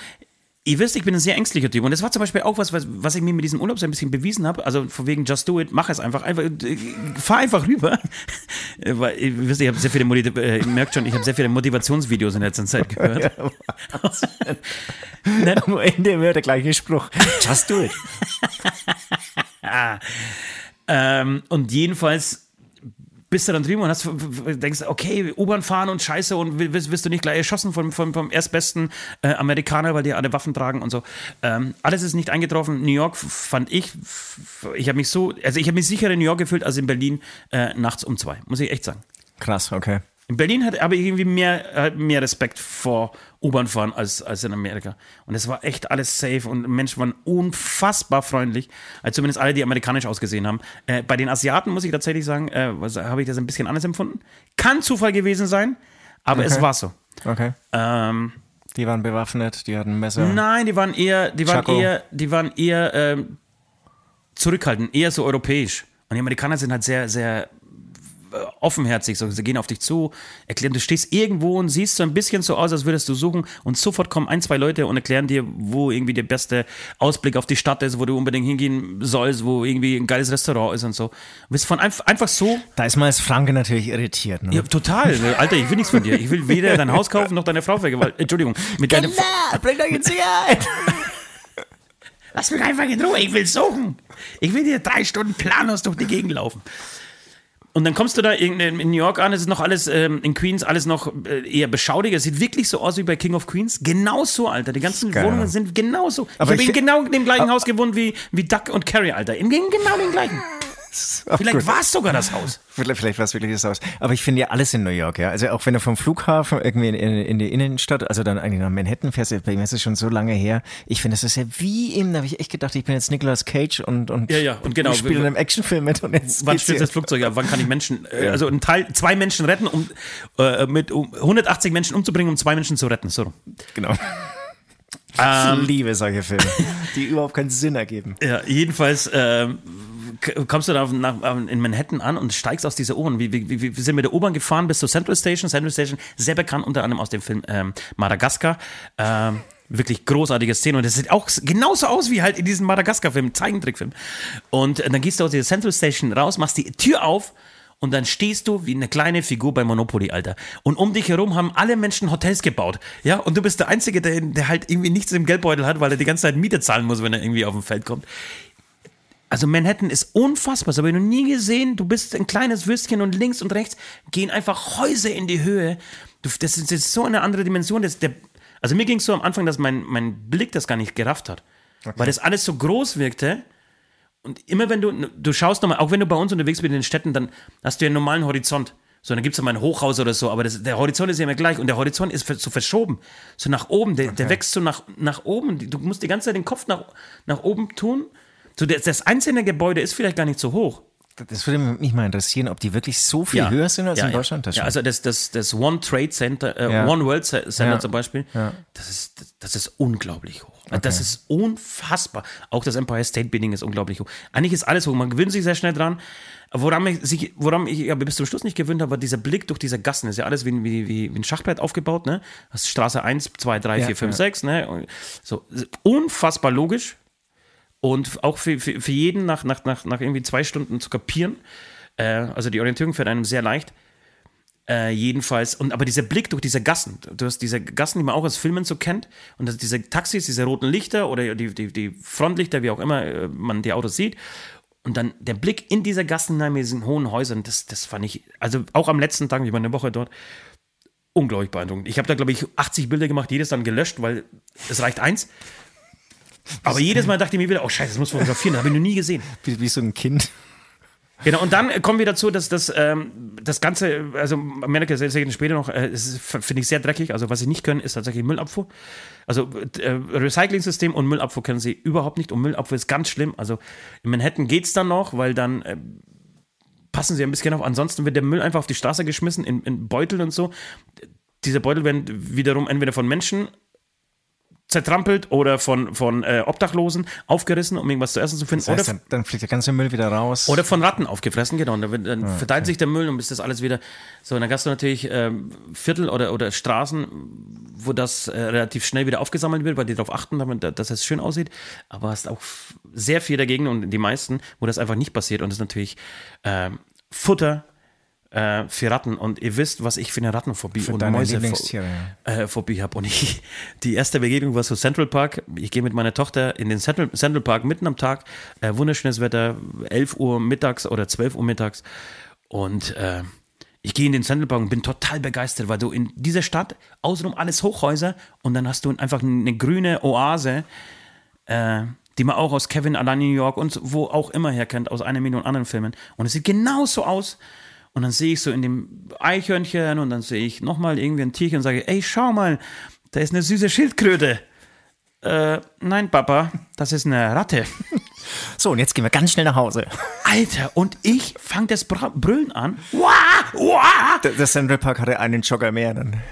ihr wisst, ich bin ein sehr ängstlicher Typ und das war zum Beispiel auch was, was, was ich mir mit diesem Urlaub so ein bisschen bewiesen habe, also von wegen just do it, mach es einfach, einfach äh, fahr einfach rüber, weil ihr wisst, ich habe sehr viele, Modi- äh, ihr merkt schon, ich habe sehr viele Motivationsvideos in letzter Zeit gehört. Nein, Am Ende immer der gleiche Spruch. Just do it. Ähm, und jedenfalls bist du dann drüben und hast, denkst, okay, U-Bahn fahren und Scheiße und wirst, wirst du nicht gleich erschossen vom, vom, vom erstbesten äh, Amerikaner, weil die alle Waffen tragen und so. Ähm, alles ist nicht eingetroffen. New York fand ich, ich habe mich so, also ich habe mich sicherer in New York gefühlt als in Berlin äh, nachts um zwei, muss ich echt sagen. Krass, okay. In Berlin hat, habe ich irgendwie mehr, mehr Respekt vor U-Bahn fahren als, als in Amerika. Und es war echt alles safe und Menschen waren unfassbar freundlich. Also zumindest alle, die amerikanisch ausgesehen haben. Äh, bei den Asiaten muss ich tatsächlich sagen, äh, habe ich das ein bisschen anders empfunden. Kann Zufall gewesen sein, aber es Okay. war so. Okay. Ähm, Die waren bewaffnet, die hatten Messer. Nein, die waren eher, die waren Chaco. eher, die waren eher ähm, zurückhaltend, eher so europäisch. Und die Amerikaner sind halt sehr, sehr offenherzig, so, sie gehen auf dich zu, erklären, du stehst irgendwo und siehst so ein bisschen so aus, als würdest du suchen und sofort kommen ein, zwei Leute und erklären dir, wo irgendwie der beste Ausblick auf die Stadt ist, wo du unbedingt hingehen sollst, wo irgendwie ein geiles Restaurant ist und so. Du bist von einf einfach so Da ist man als Franke natürlich irritiert. Ne? ja, total. Alter, ich will nichts von dir. Ich will weder dein Haus kaufen noch deine Frau vergewaltigen. Entschuldigung. Mit deinem bringt euch in Sicherheit. Lass mich einfach in Ruhe, ich will suchen. Ich will dir drei Stunden planlos durch die Gegend laufen. Und dann kommst du da in, in New York an, es ist noch alles ähm, in Queens, alles noch äh, eher beschaulicher. Es sieht wirklich so aus wie bei King of Queens. Genau so, Alter. Die ganzen Geil. Wohnungen sind genauso. Ich Aber habe ich in fi- genau dem gleichen Haus gewohnt wie, wie Duck und Carrie, Alter. In genau dem gleichen. Vielleicht war es sogar das Haus. Vielleicht, vielleicht war es wirklich das Haus. Aber ich finde ja alles in New York, ja. Also auch wenn du vom Flughafen irgendwie in, in, in die Innenstadt, also dann eigentlich nach Manhattan fährst, bei mir ist es schon so lange her. Ich finde, das ist ja wie eben, da habe ich echt gedacht, ich bin jetzt Nicolas Cage und, und Ja, ja, und genau. ich spiele in einem Actionfilm mit und jetzt Wann hier. das Flugzeug ab? Wann kann ich Menschen, äh, also ein Teil, zwei Menschen retten, um, äh, mit um 180 Menschen umzubringen, um zwei Menschen zu retten? So. Genau. Ähm, ich liebe solche Filme, die überhaupt keinen Sinn ergeben. Ja, jedenfalls ähm, kommst du da nach, in Manhattan an und steigst aus dieser U-Bahn. Wir, wir, wir sind mit der U-Bahn gefahren bis zur Central Station. Central Station, sehr bekannt unter anderem aus dem Film ähm, Madagaskar. Ähm, wirklich großartige Szene und es sieht auch genauso aus wie halt in diesem Madagaskar-Film, Zeichentrickfilm. Und äh, dann gehst du aus dieser Central Station raus, machst die Tür auf und dann stehst du wie eine kleine Figur bei Monopoly, Alter. Und um dich herum haben alle Menschen Hotels gebaut. Ja, und du bist der Einzige, der, der halt irgendwie nichts im Geldbeutel hat, weil er die ganze Zeit Miete zahlen muss, wenn er irgendwie auf dem Feld kommt. Also Manhattan ist unfassbar, das habe ich noch nie gesehen. Du bist ein kleines Würstchen und links und rechts gehen einfach Häuser in die Höhe. Du, das, ist, das ist so eine andere Dimension. Das, der, also mir ging es so am Anfang, dass mein, mein Blick das gar nicht gerafft hat. Weil das alles so groß wirkte. Und immer wenn du, du schaust nochmal, auch wenn du bei uns unterwegs bist in den Städten, dann hast du ja einen normalen Horizont. So, dann gibt es mal ein Hochhaus oder so, aber das, der Horizont ist ja immer gleich und der Horizont ist so verschoben. So nach oben, der, der wächst so nach, nach oben. Du musst die ganze Zeit den Kopf nach, nach oben tun. So, das, das einzelne Gebäude ist vielleicht gar nicht so hoch. Das würde mich mal interessieren, ob die wirklich so viel höher sind als ja, in ja. Deutschland. Das Ja, also das, das, das One Trade Center, äh, Ja. One World Ce- Center Ja. zum Beispiel, Ja. das, ist, das, ist unglaublich hoch. Das ist unfassbar. Auch das Empire State Building ist unglaublich hoch. Eigentlich ist alles hoch. Man gewöhnt sich sehr schnell dran. Woran ich, sich, woran ich aber bis zum Schluss nicht gewöhnt habe, war dieser Blick durch diese Gassen. Das ist ja alles wie, wie, wie, wie ein Schachbrett aufgebaut. Ne? Das ist Straße 1, 2, 3, Ja, 4, 5, ja. 6. Ne? So, unfassbar logisch. Und auch für, für, für jeden nach, nach, nach, nach irgendwie zwei Stunden zu kapieren. Äh, also die Orientierung fällt einem sehr leicht. Äh, jedenfalls, und aber dieser Blick durch diese Gassen, du hast diese Gassen, die man auch aus Filmen so kennt, und diese Taxis, diese roten Lichter oder die, die, die Frontlichter, wie auch immer äh, man die Autos sieht, und dann der Blick in diese Gassen hinein mit diesen hohen Häusern, das, das fand ich, also auch am letzten Tag, ich war eine Woche dort, unglaublich beeindruckend. Ich habe da, glaube ich, 80 Bilder gemacht, jedes dann gelöscht, weil es reicht eins. Aber jedes Mal dachte ich mir wieder, oh scheiße, das muss fotografieren, das habe ich noch nie gesehen. wie, wie so ein Kind. Genau, und dann kommen wir dazu, dass das, ähm, das Ganze, also Amerika sehr, sehr später noch, äh, finde ich sehr dreckig. Also was sie nicht können, ist tatsächlich Müllabfuhr. Also äh, Recycling-System und Müllabfuhr können sie überhaupt nicht. Und Müllabfuhr ist ganz schlimm. Also in Manhattan geht es dann noch, weil dann äh, passen sie ein bisschen auf. Ansonsten wird der Müll einfach auf die Straße geschmissen, in, in Beutel und so. Diese Beutel werden wiederum entweder von Menschen zertrampelt oder von, von äh, Obdachlosen aufgerissen, um irgendwas zu essen zu finden. Das heißt, oder, dann, dann fliegt der ganze Müll wieder raus. oder von Ratten aufgefressen, genau. Und dann, dann Ah, verteilt sich der Müll und ist das alles wieder. So, und dann hast du natürlich ähm, Viertel oder, oder Straßen, wo das äh, relativ schnell wieder aufgesammelt wird, weil die darauf achten, damit, dass es schön aussieht. Aber hast auch sehr viel dagegen und die meisten, wo das einfach nicht passiert. Und das ist natürlich ähm, Futter äh, für Ratten. Und ihr wisst, was ich für eine Rattenphobie Für und deine Mäuse Lieblingstiere, äh, habe. Und ich, die erste Begegnung war so Central Park. Ich gehe mit meiner Tochter in den Central, Central Park mitten am Tag. Äh, wunderschönes Wetter, 11 Uhr mittags oder 12 Uhr mittags. Und äh, ich gehe in den Central Park und bin total begeistert, weil du in dieser Stadt außenrum alles Hochhäuser und dann hast du einfach eine grüne Oase, äh, die man auch aus Kevin allein in New York und wo auch immer her kennt, aus einer Million anderen Filmen. Und es sieht genauso aus. Und dann sehe ich so in dem Eichhörnchen und dann sehe ich nochmal irgendwie ein Tierchen und sage, ey, schau mal, da ist eine süße Schildkröte. Äh, nein, Papa, das ist eine Ratte. So, und jetzt gehen wir ganz schnell nach Hause. Alter, und ich fange das Bra Brüllen an. Wah, wah. Der, der Central Park hatte einen Jogger mehr dann.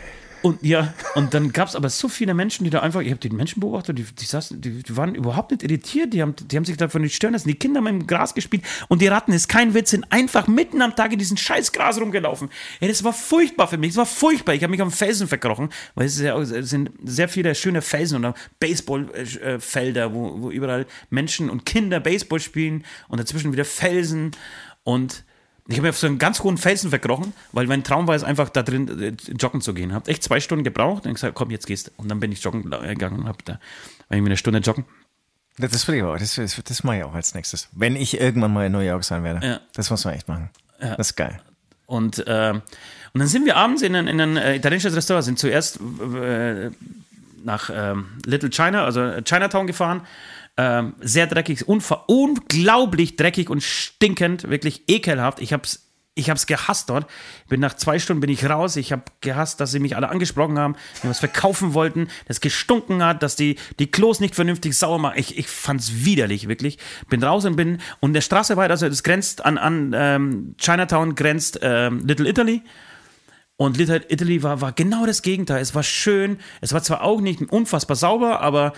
Und ja, und dann gab es aber so viele Menschen, die da einfach, ich habe die Menschen beobachtet, die, die, saßen, die, die waren überhaupt nicht irritiert, die haben, die haben sich davon nicht stören lassen. Die Kinder haben im Gras gespielt und die Ratten, ist kein Witz, sind einfach mitten am Tag in diesem scheiß Gras rumgelaufen. Ey, das war furchtbar für mich, das war furchtbar. Ich habe mich am Felsen verkrochen, weil es, ja, es sind sehr viele schöne Felsen und Baseballfelder, wo, wo überall Menschen und Kinder Baseball spielen und dazwischen wieder Felsen und ich habe mir auf so einen ganz hohen Felsen verkrochen, weil mein Traum war es einfach, da drin äh, joggen zu gehen. Hab echt zwei Stunden gebraucht und gesagt, komm, jetzt gehst du. Und dann bin ich joggen gegangen und hab da, war irgendwie eine Stunde joggen. Das, will ich auch. Das, das, das mache ich auch als nächstes. Wenn ich irgendwann mal in New York sein werde. Ja. Das muss man echt machen. Das ist geil. Und, äh, und dann sind wir abends in ein, in ein äh, italienisches Restaurant, sind zuerst äh, nach ähm, Little China, also äh, Chinatown gefahren. Ähm, sehr dreckig, unglaublich dreckig und stinkend, wirklich ekelhaft. Ich hab's, ich hab's gehasst dort. Bin nach zwei Stunden bin ich raus. Ich habe gehasst, dass sie mich alle angesprochen haben, mir was verkaufen wollten, das gestunken hat, dass die die Klos nicht vernünftig sauer machen. Ich, ich fand's widerlich, wirklich. Bin raus und bin und der Straße weit, also es grenzt an an ähm, Chinatown grenzt ähm, Little Italy. Und Little Italy war, war genau das Gegenteil. Es war schön. Es war zwar auch nicht unfassbar sauber, aber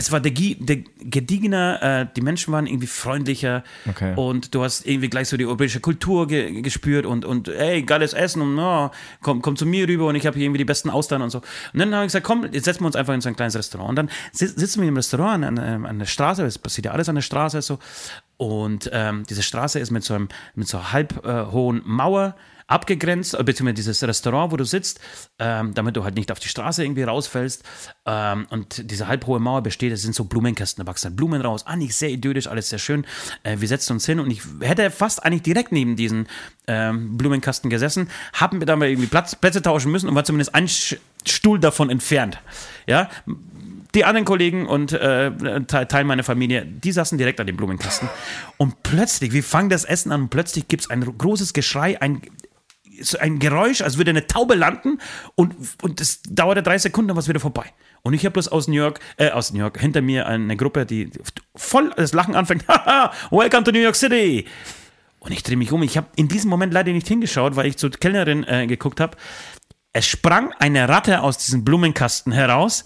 es war der, der gediegener, äh, die Menschen waren irgendwie freundlicher Okay. und du hast irgendwie gleich so die europäische Kultur ge gespürt und, und ey, geiles Essen und no, komm, komm zu mir rüber und ich habe hier irgendwie die besten Austern und so. Und dann habe ich gesagt, komm, jetzt setzen wir uns einfach in so ein kleines Restaurant. Und dann si- sitzen wir im Restaurant an, an, an der Straße, es passiert ja alles an der Straße so. Und ähm, diese Straße ist mit so einem mit so einer halb äh, hohen Mauer abgegrenzt, äh, beziehungsweise dieses Restaurant, wo du sitzt, ähm, damit du halt nicht auf die Straße irgendwie rausfällst. Ähm, und diese halbhohe Mauer besteht, es sind so Blumenkästen, da wachsen halt Blumen raus. Eigentlich sehr idyllisch, alles sehr schön. Äh, wir setzen uns hin und ich hätte fast eigentlich direkt neben diesen ähm, Blumenkasten gesessen, haben wir dann mal irgendwie Platz, Plätze tauschen müssen und war zumindest ein Stuhl davon entfernt. Ja, die anderen Kollegen und äh, Teil meiner Familie, die saßen direkt an dem Blumenkasten. Und plötzlich, wir fangen das Essen an und plötzlich gibt es ein großes Geschrei, ein, ein Geräusch, als würde eine Taube landen und, und dauerte drei Sekunden, dann war es wieder vorbei. Und ich habe bloß aus New York, äh, aus New York, hinter mir eine Gruppe, die voll das Lachen anfängt. Haha, welcome to New York City. Und ich drehe mich um. Ich habe in diesem Moment leider nicht hingeschaut, weil ich zur Kellnerin äh, geguckt habe. Es sprang eine Ratte aus diesem Blumenkasten heraus.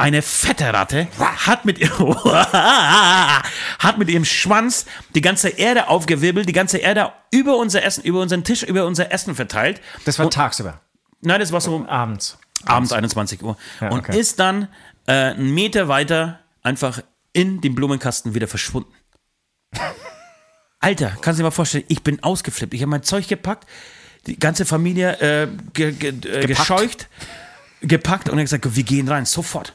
Eine fette Ratte hat mit, hat mit ihrem Schwanz die ganze Erde aufgewirbelt, die ganze Erde über unser Essen, über unseren Tisch, über unser Essen verteilt. Das war tagsüber. Nein, das war so Abends. abends 21 Uhr. Ja, und okay. ist dann äh, einen Meter weiter einfach in den Blumenkasten wieder verschwunden. Alter, kannst du dir mal vorstellen, ich bin ausgeflippt. Ich habe mein Zeug gepackt, die ganze Familie äh, ge, ge, äh, gescheucht, gepackt und gesagt, wir gehen rein, sofort.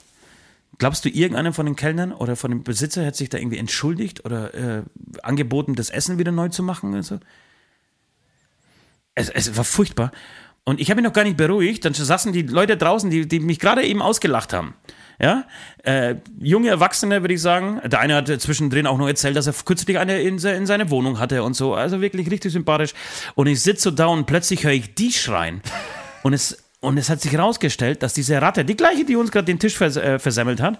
Glaubst du, irgendeiner von den Kellnern oder von dem Besitzer hätte sich da irgendwie entschuldigt oder äh, angeboten, das Essen wieder neu zu machen so? Es, es war furchtbar. Und ich habe mich noch gar nicht beruhigt. Dann saßen die Leute draußen, die, die mich gerade eben ausgelacht haben. Ja, äh, junge Erwachsene, würde ich sagen. Der eine hat zwischendrin auch noch erzählt, dass er kürzlich eine in, in seine Wohnung hatte und so. Also wirklich richtig sympathisch. Und ich sitze so da und plötzlich höre ich die schreien. Und es, und es hat sich herausgestellt, dass diese Ratte, die gleiche, die uns gerade den Tisch vers äh, versemmelt hat,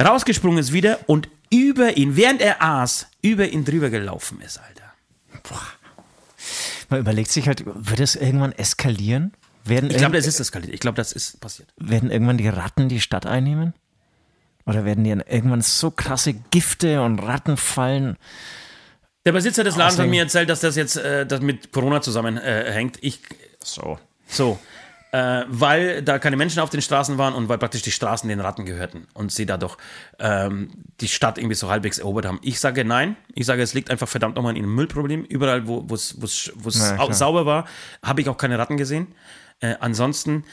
rausgesprungen ist wieder und über ihn, während er aß, über ihn drüber gelaufen ist, Alter. Man überlegt sich halt, wird es irgendwann eskalieren? Werden, Ich glaube, das ist eskaliert. Ich glaube, das ist passiert. werden irgendwann die Ratten die Stadt einnehmen? Oder werden die irgendwann so krasse Gifte und Ratten fallen? Der Besitzer des Ladens hat mir erzählt, dass das jetzt äh, das mit Corona zusammenhängt. Äh, ich, So. So. Äh, weil da keine Menschen auf den Straßen waren und weil praktisch die Straßen den Ratten gehörten und sie dadurch ähm, die Stadt irgendwie so halbwegs erobert haben. Ich sage nein. Ich sage, es liegt einfach verdammt nochmal in einem Müllproblem. Überall, wo es sauber war, habe ich auch keine Ratten gesehen. Äh, ansonsten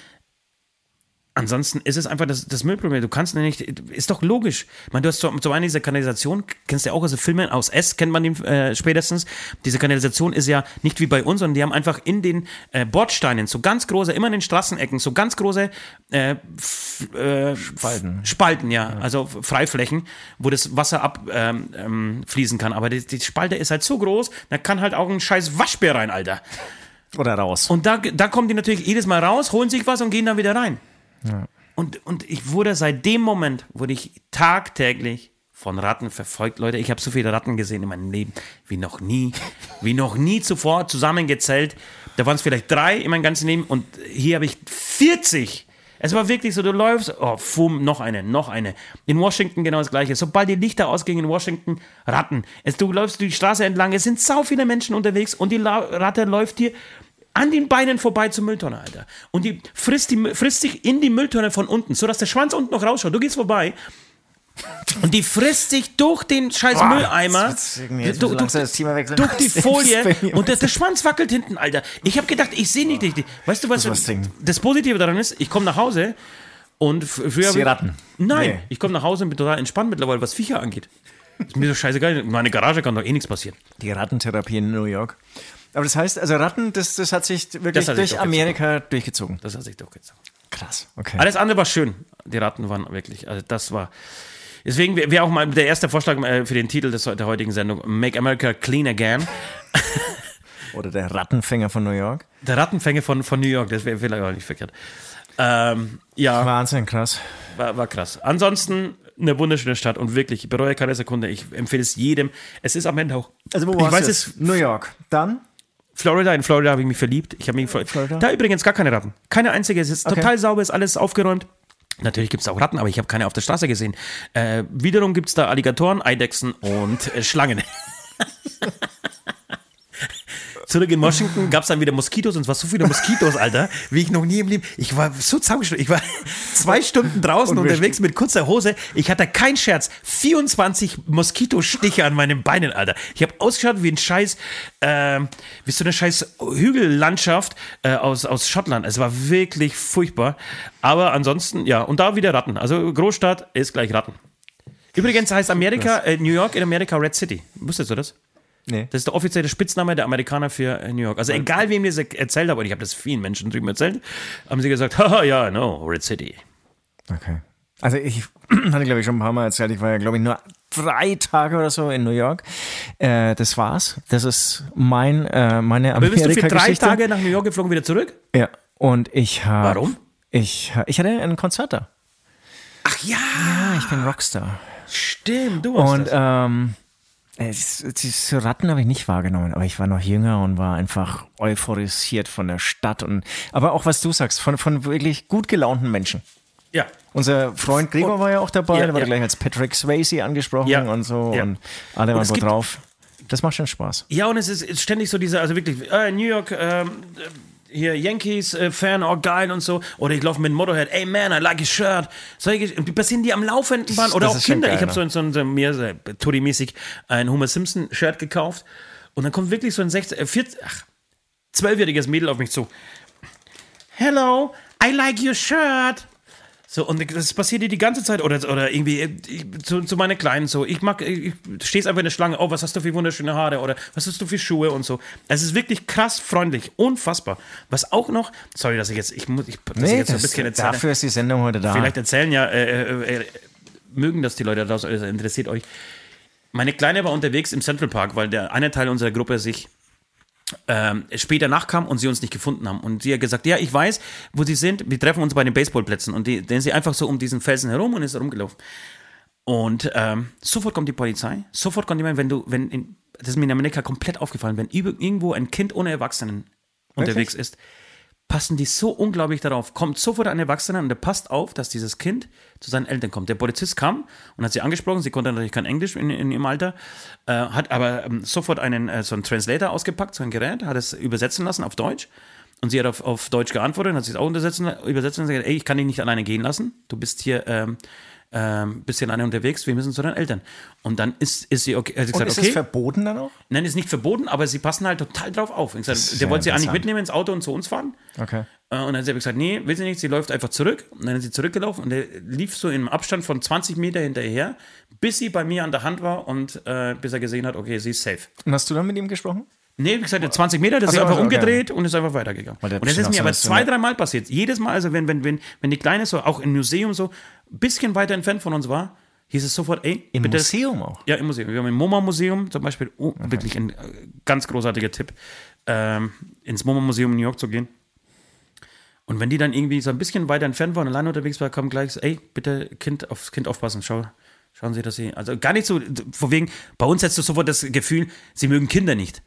Ansonsten ist es einfach das, das Müllproblem. Du kannst nicht, ist doch logisch. Ich meine, du hast zum, zum einen diese Kanalisation, kennst du ja auch, also Filme aus S kennt man den äh, spätestens. Diese Kanalisation ist ja nicht wie bei uns, sondern die haben einfach in den äh, Bordsteinen so ganz große, immer in den Straßenecken, so ganz große äh, äh, Spalten. Spalten, ja, also Freiflächen, wo das Wasser abfließen ähm, ähm, kann. Aber die, die Spalte ist halt so groß, da kann halt auch ein scheiß Waschbär rein, Alter. Oder raus. Und da, da kommen die natürlich jedes Mal raus, holen sich was und gehen dann wieder rein. Und, und ich wurde seit dem Moment, wurde ich tagtäglich von Ratten verfolgt. Leute, ich habe so viele Ratten gesehen in meinem Leben wie noch nie, wie noch nie zuvor zusammengezählt. Da waren es vielleicht drei in meinem ganzen Leben und hier habe ich 40. Es war wirklich so, du läufst, oh, fumm, noch eine, noch eine. In Washington genau das gleiche. Sobald die Lichter ausgingen in Washington, Ratten. Es, du läufst die Straße entlang, es sind sau viele Menschen unterwegs und die La Ratte läuft dir an den Beinen vorbei zur Mülltonne, Alter. Und die frisst, die frisst sich in die Mülltonne von unten, sodass der Schwanz unten noch rausschaut. Du gehst vorbei und die frisst sich durch den scheiß Mülleimer, jetzt jetzt du- müssen wir du- langsam das Thema wechseln. durch die Folie und der, der Schwanz wackelt hinten, Alter. Ich habe gedacht, ich sehe nicht richtig. Weißt du, was Das das Positive daran ist? Ich komme nach Hause und früher... Sie Ratten. Nein, Nee. ich komme nach Hause und bin total entspannt mittlerweile, was Viecher angeht. Ist mir so scheißegal. In meine Garage kann doch eh nichts passieren. Die Rattentherapie in New York. Aber das heißt, also Ratten, das, das hat sich wirklich hat sich durch durchgezogen. Amerika durchgezogen. Das hat sich doch gezogen. Krass, okay. Alles andere war schön. Die Ratten waren wirklich, also das war. Deswegen wäre auch mal der erste Vorschlag äh, für den Titel des, der heutigen Sendung: Make America Clean Again. Oder der Rattenfänger von New York. Der Rattenfänger von, von New York, das wäre vielleicht auch nicht verkehrt. Ähm, ja, Wahnsinn, krass. war, war krass. Ansonsten eine wunderschöne Stadt und wirklich, ich bereue keine Sekunde. Ich empfehle es jedem. Es ist am Ende auch. Also wo ich warst weiß du es? New York. Dann? Florida, in Florida habe ich mich verliebt. Ich habe mich Florida. Florida? Da übrigens gar keine Ratten. Keine einzige. Es ist Okay. total sauber, ist alles aufgeräumt. Natürlich gibt es auch Ratten, aber ich habe keine auf der Straße gesehen. Äh, wiederum gibt es da Alligatoren, Eidechsen und äh, Schlangen. Zurück in Washington gab es dann wieder Moskitos und es war so viele Moskitos, Alter, wie ich noch nie im Leben. Ich war so zusammengeschnitten. Ich war zwei Stunden draußen unterwegs mit kurzer Hose. Ich hatte keinen Scherz. 24 Moskitostiche an meinen Beinen, Alter. Ich habe ausgeschaut wie ein scheiß, ähm, wie so eine scheiß Hügellandschaft äh, aus, aus Schottland. Es war wirklich furchtbar. Aber ansonsten, ja, und da wieder Ratten. Also Großstadt ist gleich Ratten. Übrigens heißt Amerika, äh, New York in Amerika Red City. Wusstest du das? Nee. Das ist der offizielle Spitzname der Amerikaner für äh, New York. Also egal, wem ich das erzählt habe, und ich habe das vielen Menschen drüben erzählt, haben sie gesagt, haha, ja, no, Red City. Okay. Also ich hatte, glaube ich, schon ein paar Mal erzählt, ich war ja, glaube ich, nur drei Tage oder so in New York. Äh, das war's. Das ist mein, äh, meine Aber bist du für drei. Tage nach New York geflogen, wieder zurück? Ja. Und ich habe... Warum? Ich, ich hatte ein Konzert da. Ach ja, Ja, ich bin Rockstar. stimmt, du warst Und das. ähm, diese Ratten habe ich nicht wahrgenommen, aber ich war noch jünger und war einfach euphorisiert von der Stadt und aber auch was du sagst, von, von wirklich gut gelaunten Menschen. Ja, Unser Freund Gregor Und- war ja auch dabei, Ja, der wurde ja. gleich als Patrick Swayze angesprochen Ja, und so ja. und alle waren so drauf. Das macht schon Spaß. Ja, und es ist ständig so dieser, also wirklich, äh, New York, ähm, äh, hier Yankees, äh, Fan, oh geil und so. Oder ich laufe mit dem Motorhead, ey man, I like your shirt. Solche, passieren die am laufenden Band. Oder auch Kinder. geil, ich habe so, ne? so, so mir so, Tory-mäßig ein Homer Simpson-Shirt gekauft. Und dann kommt wirklich so ein 16, äh, 14, ach, 12-jähriges Mädel auf mich zu. Hello, I like your shirt. So, und das passiert dir die ganze Zeit. Oder, oder irgendwie äh, ich, zu, zu meiner Kleinen so. Ich mag, ich, stehst einfach in der Schlange. Oh, was hast du für wunderschöne Haare? Oder was hast du für Schuhe und so. Es ist wirklich krass freundlich. Unfassbar. Was auch noch, sorry, dass ich jetzt, ich muss, ich, dass ich jetzt so ein bisschen erzähle. dafür ist die Sendung heute da. Vielleicht erzählen ja, äh, äh, äh, mögen das die Leute da draußen, also interessiert euch. Meine Kleine war unterwegs im Central Park, weil der eine Teil unserer Gruppe sich ähm, später nachkam und sie uns nicht gefunden haben. Und sie hat gesagt, ja, ich weiß, wo sie sind. Wir treffen uns bei den Baseballplätzen. Und die, dann ist sie einfach so um diesen Felsen herum und ist rumgelaufen. Und ähm, sofort kommt die Polizei. Sofort kommt jemand, wenn du, wenn in, das ist mir in Amerika komplett aufgefallen, wenn irgendwo ein Kind ohne Erwachsenen unterwegs ist, passen die so unglaublich darauf. Kommt sofort ein Erwachsener und der passt auf, dass dieses Kind zu seinen Eltern kommt. Der Polizist kam und hat sie angesprochen. Sie konnte natürlich kein Englisch in, in ihrem Alter, äh, hat aber ähm, sofort einen äh, so einen Translator ausgepackt, so ein Gerät, hat es übersetzen lassen auf Deutsch. Und sie hat auf, auf Deutsch geantwortet, hat sich auch übersetzen, übersetzen und gesagt, ey, ich kann dich nicht alleine gehen lassen. Du bist hier, ähm, ähm, bist hier alleine unterwegs, wir müssen zu deinen Eltern. Und dann ist, ist sie okay, Und gesagt, ist okay. es verboten dann auch? Nein, ist nicht verboten, aber sie passen halt total drauf auf. Ich gesagt, der wollte sie eigentlich mitnehmen ins Auto und zu uns fahren. Okay. Äh, Und dann hat sie gesagt, nee, will sie nicht, sie läuft einfach zurück. Und dann ist sie zurückgelaufen und er lief so im Abstand von 20 Meter hinterher, bis sie bei mir an der Hand war und äh, bis er gesehen hat, okay, sie ist safe. Und hast du dann mit ihm gesprochen? Nee, wie gesagt, der 20 Meter, das Ach ist einfach okay. umgedreht und ist einfach weitergegangen. Und das ist mir aber zwei, dreimal passiert. Jedes Mal, also wenn, wenn, wenn, wenn die Kleine so auch im Museum so ein bisschen weiter entfernt von uns war, hieß es sofort, ey, Im bitte. Museum auch? Ja, im Museum. Wir haben im MoMA-Museum zum Beispiel, oh, wirklich ein äh, ganz großartiger Tipp, ähm, ins MoMA-Museum in New York zu gehen. Und wenn die dann irgendwie so ein bisschen weiter entfernt waren, alleine unterwegs war, kam gleich so, ey, bitte Kind aufs Kind aufpassen, schau, schauen Sie, dass Sie, also gar nicht so, vor wegen, bei uns hättest du sofort das Gefühl, sie mögen Kinder nicht.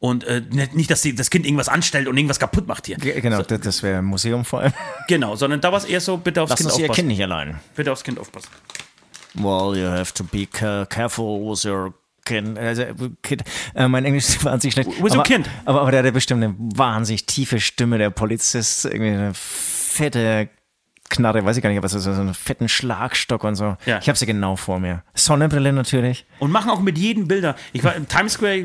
Und äh, nicht, dass sie, das Kind irgendwas anstellt und irgendwas kaputt macht hier. Ge- Genau, das, das wäre ein Museum vor allem. Genau, sondern da war es eher so, bitte aufs Lassen Kind Sie Ihr aufpassen. Kind nicht allein. Bitte aufs Kind aufpassen. Well, you have to be ca- careful with your kid. Also, kid. Äh, mein Englisch ist wahnsinnig schlecht. With your aber, kind. Aber, aber der hat bestimmt eine wahnsinnig tiefe Stimme, der Polizist. Irgendwie eine fette Knarre, weiß ich gar nicht, das ist, so einen fetten Schlagstock und so. Ja. Ich habe sie genau vor mir. Sonnenbrille natürlich. Und machen auch mit jedem Bilder. Ich war im Times Square,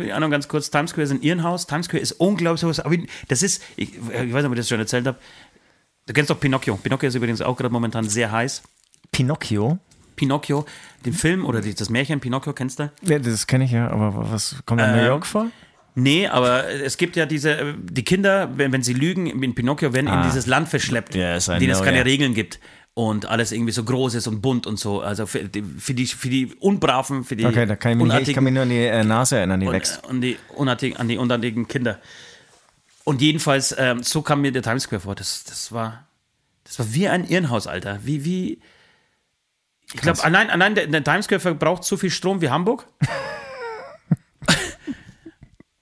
ich auch noch ganz kurz, Times Square ist ein Irrenhaus. Times Square ist unglaublich sowas. Aber das ist, ich, ich weiß nicht, ob ich das schon erzählt habe. Du kennst doch Pinocchio. Pinocchio ist übrigens auch gerade momentan sehr heiß. Pinocchio. Pinocchio, den Film oder das Märchen Pinocchio, kennst du? Ja, das kenne ich ja, aber was kommt in New Ähm, York vor? Nee, aber es gibt ja diese, äh, die Kinder, wenn, wenn sie lügen, in Pinocchio werden in dieses Land verschleppt, Yes, in dem es keine yeah. Regeln gibt. Und alles irgendwie so groß ist und bunt und so. Also für die, für die, für die Unbraven, für die Okay, da kann ich mich, ich kann mich nur an die äh, Nase erinnern, die wächst. und, und die unartigen, an die unartigen Kinder. Und jedenfalls, ähm, so kam mir der Times Square vor. Das, das war, das war wie ein Irrenhaus, Alter. Wie, wie. Ich glaube, allein, allein der, der Times Square verbraucht so viel Strom wie Hamburg.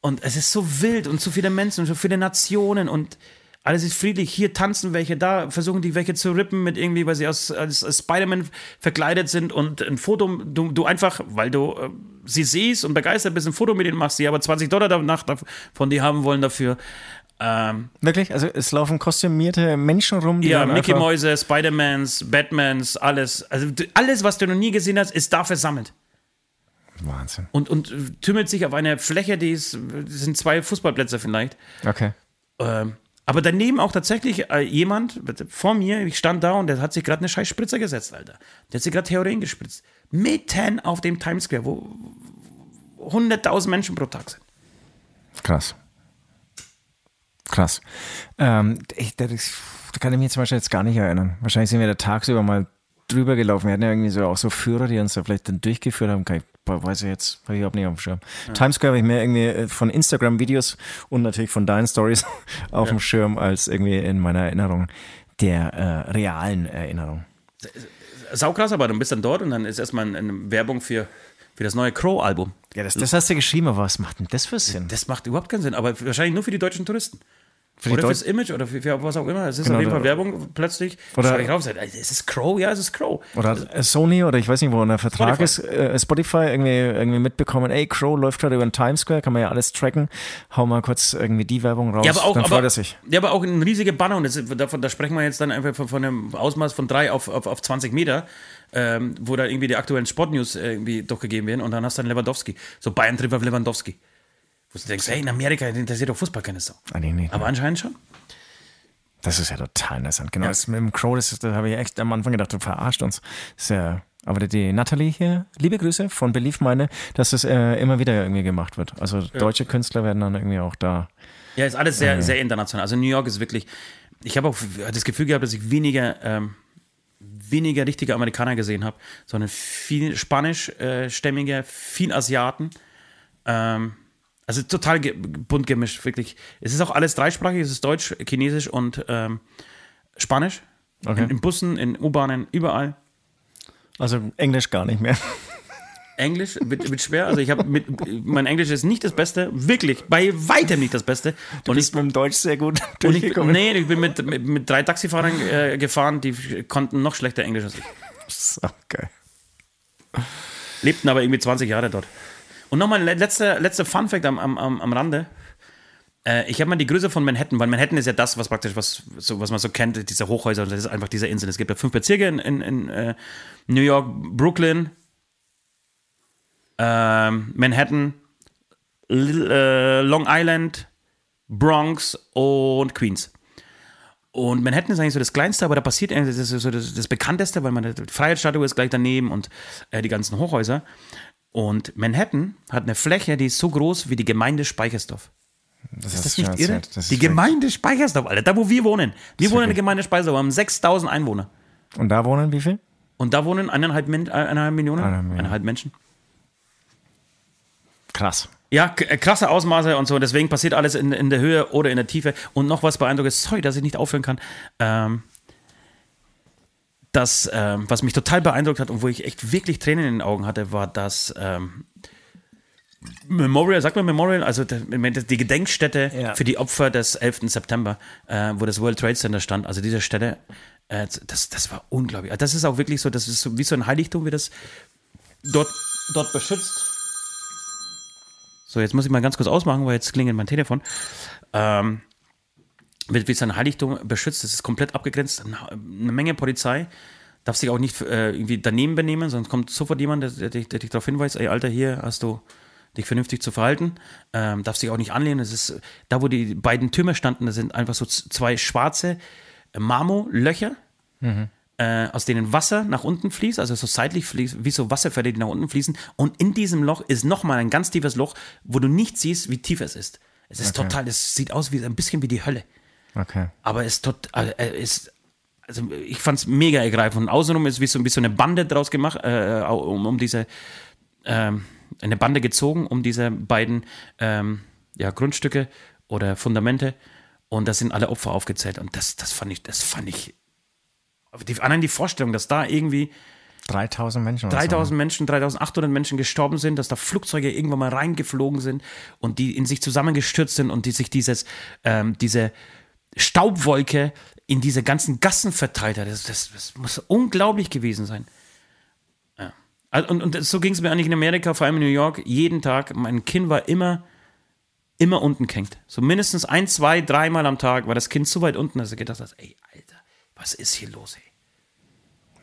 und es ist so wild und so viele Menschen und so viele Nationen und alles ist friedlich. Hier tanzen welche, da versuchen die welche zu rippen mit irgendwie, weil sie aus, als, als Spider-Man verkleidet sind und ein Foto, du, du einfach, weil du äh, sie siehst und begeistert bist, ein Foto mit ihnen machst, sie aber 20 Dollar danach von dir haben wollen dafür. Ähm, Wirklich? Also es laufen kostümierte Menschen rum, die ja, Mickey Mäuse, Spider-Mans, Batmans, alles. Also alles, was du noch nie gesehen hast, ist da versammelt. Wahnsinn. Und, und äh, tümmelt sich auf einer Fläche, die ist, das sind zwei Fußballplätze vielleicht. Okay. Ähm, aber daneben auch tatsächlich äh, jemand vor mir, ich stand da und der hat sich gerade eine scheiß Spritze gesetzt, Alter. Der hat sich gerade Heroin gespritzt. Mitten auf dem Times Square, wo 100.000 Menschen pro Tag sind. Krass. Krass. Ähm, ich, da kann ich mich zum Beispiel jetzt gar nicht erinnern. Wahrscheinlich sind wir da tagsüber mal drüber gelaufen. Wir hatten ja irgendwie so auch so Führer, die uns da vielleicht dann durchgeführt haben. Kann ich, weiß ich jetzt, habe ich überhaupt nicht auf dem Schirm. Times Square habe ich mehr irgendwie äh, von Instagram-Videos und natürlich von deinen Stories auf dem Schirm als irgendwie in meiner Erinnerung der äh, realen Erinnerung. Saukrass, aber du bist dann dort und dann ist erstmal eine- eine Werbung für, für das neue Crow-Album. Ja, das, das hast du geschrieben, aber was macht denn das für Sinn? Das macht überhaupt keinen Sinn, aber wahrscheinlich nur für die deutschen Touristen. Für oder fürs Image oder für, für was auch immer. Es ist Genau, auf jeden Fall Werbung plötzlich. Oder- ich rauf, ist es Crow? Ja, es ist Crow. Oder hat äh, Sony oder ich weiß nicht, wo der Vertrag Spotify. ist, äh, Spotify irgendwie, irgendwie mitbekommen, ey, Crow läuft gerade über den Times Square, kann man ja alles tracken. Hau mal kurz irgendwie die Werbung raus, Ja, aber auch, dann freut aber, er sich. ja, aber auch ein riesiger Banner und das, davon, da sprechen wir jetzt dann einfach von, von einem Ausmaß von drei auf, auf, auf 20 Meter, ähm, wo da irgendwie die aktuellen Sportnews äh, irgendwie durchgegeben werden und dann hast du dann Lewandowski. So Bayern trifft auf Lewandowski. Wo du denkst, hey, in Amerika interessiert doch Fußball keine Sau. Ah, nee, nee, Aber anscheinend schon. Das ist ja total interessant. Genau, das mit dem Crow, das, ist- da habe ich echt am Anfang gedacht, du verarscht uns. Das ist ja, aber die- Natalie hier, liebe Grüße von Belief meine, dass das äh, immer wieder irgendwie gemacht wird. Also deutsche Künstler werden dann irgendwie auch da. Ja, ist alles sehr, sehr international. Also New York ist wirklich. Ich habe auch das Gefühl gehabt, dass ich weniger, ähm, weniger richtige Amerikaner gesehen habe, sondern viel spanischstämmige, viel Asiaten. Ähm, also total ge bunt gemischt, wirklich. Es ist auch alles dreisprachig, es ist Deutsch, Chinesisch und ähm, Spanisch. Okay. In, in Bussen, in U-Bahnen, überall. Also Englisch gar nicht mehr. Englisch wird, wird schwer. Also ich habe mit mein Englisch ist nicht das Beste, wirklich bei weitem nicht das Beste. Du und bist ich, mit dem Deutsch sehr gut und ich, durchgekommen. nee, ich bin mit, mit, mit drei Taxifahrern äh, gefahren, die konnten noch schlechter Englisch als ich. So, geil. Lebten aber irgendwie 20 Jahre dort. Und nochmal ein letzter, letzter Fun Fact am, am, am Rande. Äh, ich habe mal die Größe von Manhattan, weil Manhattan ist ja das, was praktisch, was, so, was man so kennt, diese Hochhäuser, das ist einfach diese Insel. Es gibt ja fünf Bezirke in, in, in äh, New York, Brooklyn, ähm, Manhattan, Lil- äh, Long Island, Bronx und Queens. Und Manhattan ist eigentlich so das Kleinste, aber da passiert das so das, das Bekannteste, weil man die Freiheitsstatue ist gleich daneben und äh, die ganzen Hochhäuser. Und Manhattan hat eine Fläche, die ist so groß wie die Gemeinde Speichersdorf. Das Ist das nicht irre? Das die Gemeinde Speichersdorf, Alter, da wo wir wohnen. Wir wohnen in der Gemeinde Speichersdorf, haben 6000 Einwohner. Und da wohnen wie viel? Und da wohnen eineinhalb, Min- äh, eineinhalb Millionen, Eineinhalb Millionen. eineinhalb Menschen. Krass. Ja, äh, krasse Ausmaße und so. Deswegen passiert alles in, in der Höhe oder in der Tiefe. Und noch was beeindruckendes, sorry, dass ich nicht aufhören kann. Ähm, das, ähm, was mich total beeindruckt hat und wo ich echt wirklich Tränen in den Augen hatte, war das ähm, Memorial, sagt man Memorial, also die Gedenkstätte Ja. für die Opfer des 11. September, äh, wo das World Trade Center stand. Also diese Stätte, äh, das, das war unglaublich. Also Das ist auch wirklich so, das ist so, wie so ein Heiligtum, wie das dort, dort beschützt. So, jetzt muss ich mal ganz kurz ausmachen, weil jetzt klingelt mein Telefon. Ähm, wird wie sein Heiligtum beschützt, das ist komplett abgegrenzt, eine Menge Polizei, darf sich auch nicht äh, irgendwie daneben benehmen, sonst kommt sofort jemand, der, der, dich- der dich darauf hinweist, ey Alter, hier hast du dich vernünftig zu verhalten, ähm, darf sich auch nicht anlehnen, das ist, da wo die beiden Türme standen, da sind einfach so zwei schwarze äh, Marmorlöcher, äh, aus denen Wasser nach unten fließt, also so seitlich fließt, wie so Wasserfälle, die nach unten fließen. Und in diesem Loch ist nochmal ein ganz tiefes Loch, wo du nicht siehst, wie tief es ist. Es ist total, es sieht aus wie ein bisschen wie die Hölle. Okay. Aber es ist total, äh, ist, also ich fand es mega ergreifend. Und außenrum ist wie so, wie so eine Bande draus gemacht, äh, um, um diese, ähm, eine Bande gezogen, um diese beiden ähm, ja, Grundstücke oder Fundamente. Und da sind alle Opfer aufgezählt. Und das, das fand ich, das fand ich, die, allein die Vorstellung, dass da irgendwie 3000 Menschen. oder 3000 Menschen, 3800 Menschen gestorben sind, dass da Flugzeuge irgendwann mal reingeflogen sind und die in sich zusammengestürzt sind und die sich dieses, ähm, diese Staubwolke in diese ganzen Gassen verteilt hat. Das, das, das muss unglaublich gewesen sein. Ja. Also, Und, und so ging es mir eigentlich in Amerika, vor allem in New York, jeden Tag. Mein Kind war immer, immer unten gehängt. So mindestens ein, zwei, dreimal am Tag war das Kind so weit unten, dass er gedacht hat, ey, Alter, was ist hier los, ey?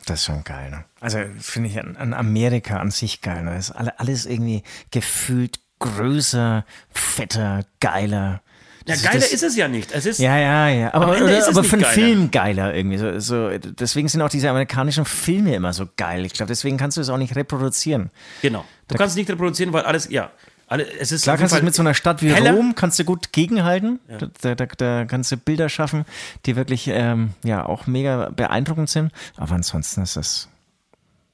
Das ist schon geil, ne? Also finde ich an, Amerika an sich geil. Ne? Das ist alle, alles irgendwie gefühlt größer, fetter, geiler. Ja, Das- geiler das- ist es ja nicht. Es ist, Ja, ja, ja. Aber, oder, ist es aber für einen geiler. Film geiler irgendwie. So, so, deswegen sind auch diese amerikanischen Filme immer so geil. Ich glaube, deswegen kannst du es auch nicht reproduzieren. Genau. Du kannst nicht reproduzieren, weil alles, ja. Alle, es ist Klar kannst du mit so einer Stadt wie heller. Rom kannst du gut gegenhalten. Da, da, da kannst du Bilder schaffen, die wirklich ähm, ja auch mega beeindruckend sind. Aber ansonsten ist das,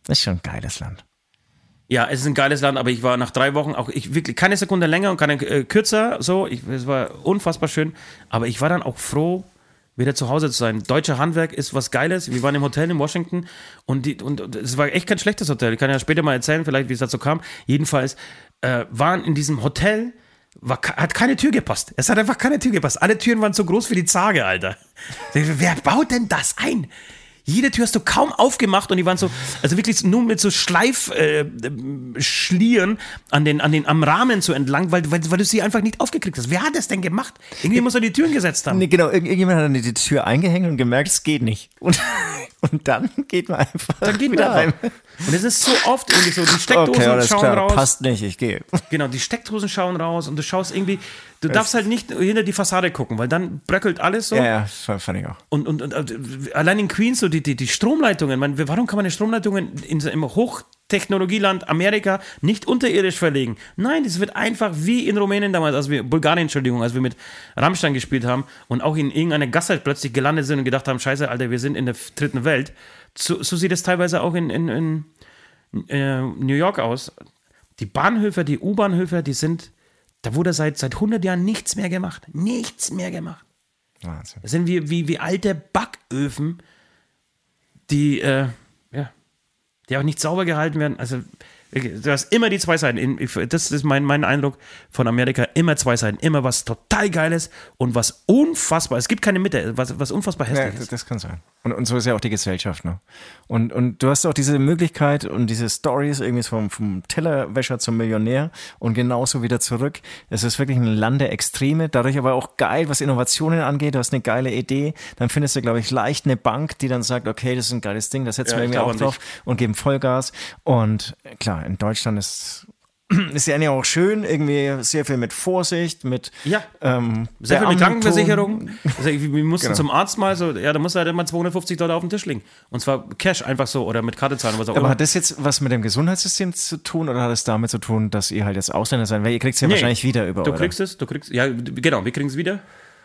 das ist schon ein geiles Land. Ja, es ist ein geiles Land, aber ich war nach drei Wochen auch, ich wirklich keine Sekunde länger und keine äh, kürzer, so. Ich, es war unfassbar schön. Aber ich war dann auch froh, wieder zu Hause zu sein. Deutsche Handwerk ist was Geiles. Wir waren im Hotel in Washington und, die, und, und es war echt kein schlechtes Hotel. Ich kann ja später mal erzählen, vielleicht, wie es dazu kam. Jedenfalls äh, waren in diesem Hotel, war, hat keine Tür gepasst. Es hat einfach keine Tür gepasst. Alle Türen waren zu groß für die Zage, Alter. Wer baut denn das ein? Jede Tür hast du kaum aufgemacht und die waren so, also wirklich nur mit so Schleifschlieren äh, an den, an den, am Rahmen so entlang, weil, weil, weil du sie einfach nicht aufgekriegt hast. Wer hat das denn gemacht? Irgendwie muss er die Türen gesetzt haben. Nee, genau, irgend- irgendjemand hat dann die Tür eingehängt und gemerkt, es geht nicht. Und, und dann geht man einfach Dann geht man rein. rein. Und es ist so oft irgendwie so, die Steckdosen Okay, schauen klar, raus. passt nicht, ich gehe. Genau, die Steckdosen schauen raus und du schaust irgendwie, du darfst halt nicht hinter die Fassade gucken, weil dann bröckelt alles so. Ja, ja, das fand ich auch. Und, und, und äh, allein in Queens, so die, die, die Stromleitungen, man, warum kann man die Stromleitungen in, so- im Hochtechnologieland Amerika nicht unterirdisch verlegen? Nein, das wird einfach wie in Rumänien damals, als wir, Bulgarien, Entschuldigung, als wir mit Rammstein gespielt haben und auch in irgendeiner Gasse plötzlich gelandet sind und gedacht haben, scheiße, Alter, wir sind in der dritten Welt. So, so sieht es teilweise auch in, in, in äh, New York aus. Die Bahnhöfe, die U-Bahnhöfe, die sind, da wurde seit, seit 100 Jahren nichts mehr gemacht. Nichts mehr gemacht. Wahnsinn. Das sind wie, wie, wie alte Backöfen, die, äh, die auch nicht sauber gehalten werden. Also Du hast immer die zwei Seiten. Das ist mein, mein Eindruck von Amerika. Immer zwei Seiten. Immer was total Geiles und was unfassbar. Es gibt keine Mitte, was, was unfassbar hässlich Ja, ist. das kann sein. Und, und so ist ja auch die Gesellschaft. Ne? Und, und du hast auch diese Möglichkeit und diese Stories irgendwie vom, vom Tellerwäscher zum Millionär und genauso wieder zurück. Es ist wirklich ein Land der Extreme, dadurch aber auch geil, was Innovationen angeht. Du hast eine geile Idee, dann findest du, glaube ich, leicht eine Bank, die dann sagt, okay, das ist ein geiles Ding, da setzen Ja, wir irgendwie auch drauf und geben Vollgas. Und klar, in Deutschland ist ist ja auch schön, irgendwie sehr viel mit Vorsicht, mit Ja. ähm, Sehr viel mit. Krankenversicherung. Also wir mussten Genau. zum Arzt mal so, ja, da muss halt immer 250 Dollar auf den Tisch legen. Und zwar Cash einfach so oder mit Karte zahlen, was auch Aber immer. hat das jetzt was mit dem Gesundheitssystem zu tun oder hat es damit zu tun, dass ihr halt jetzt Ausländer seid? Weil ihr kriegt es ja Nee. wahrscheinlich wieder über Du eure- kriegst es, du kriegst, ja, genau, wir kriegen es wieder,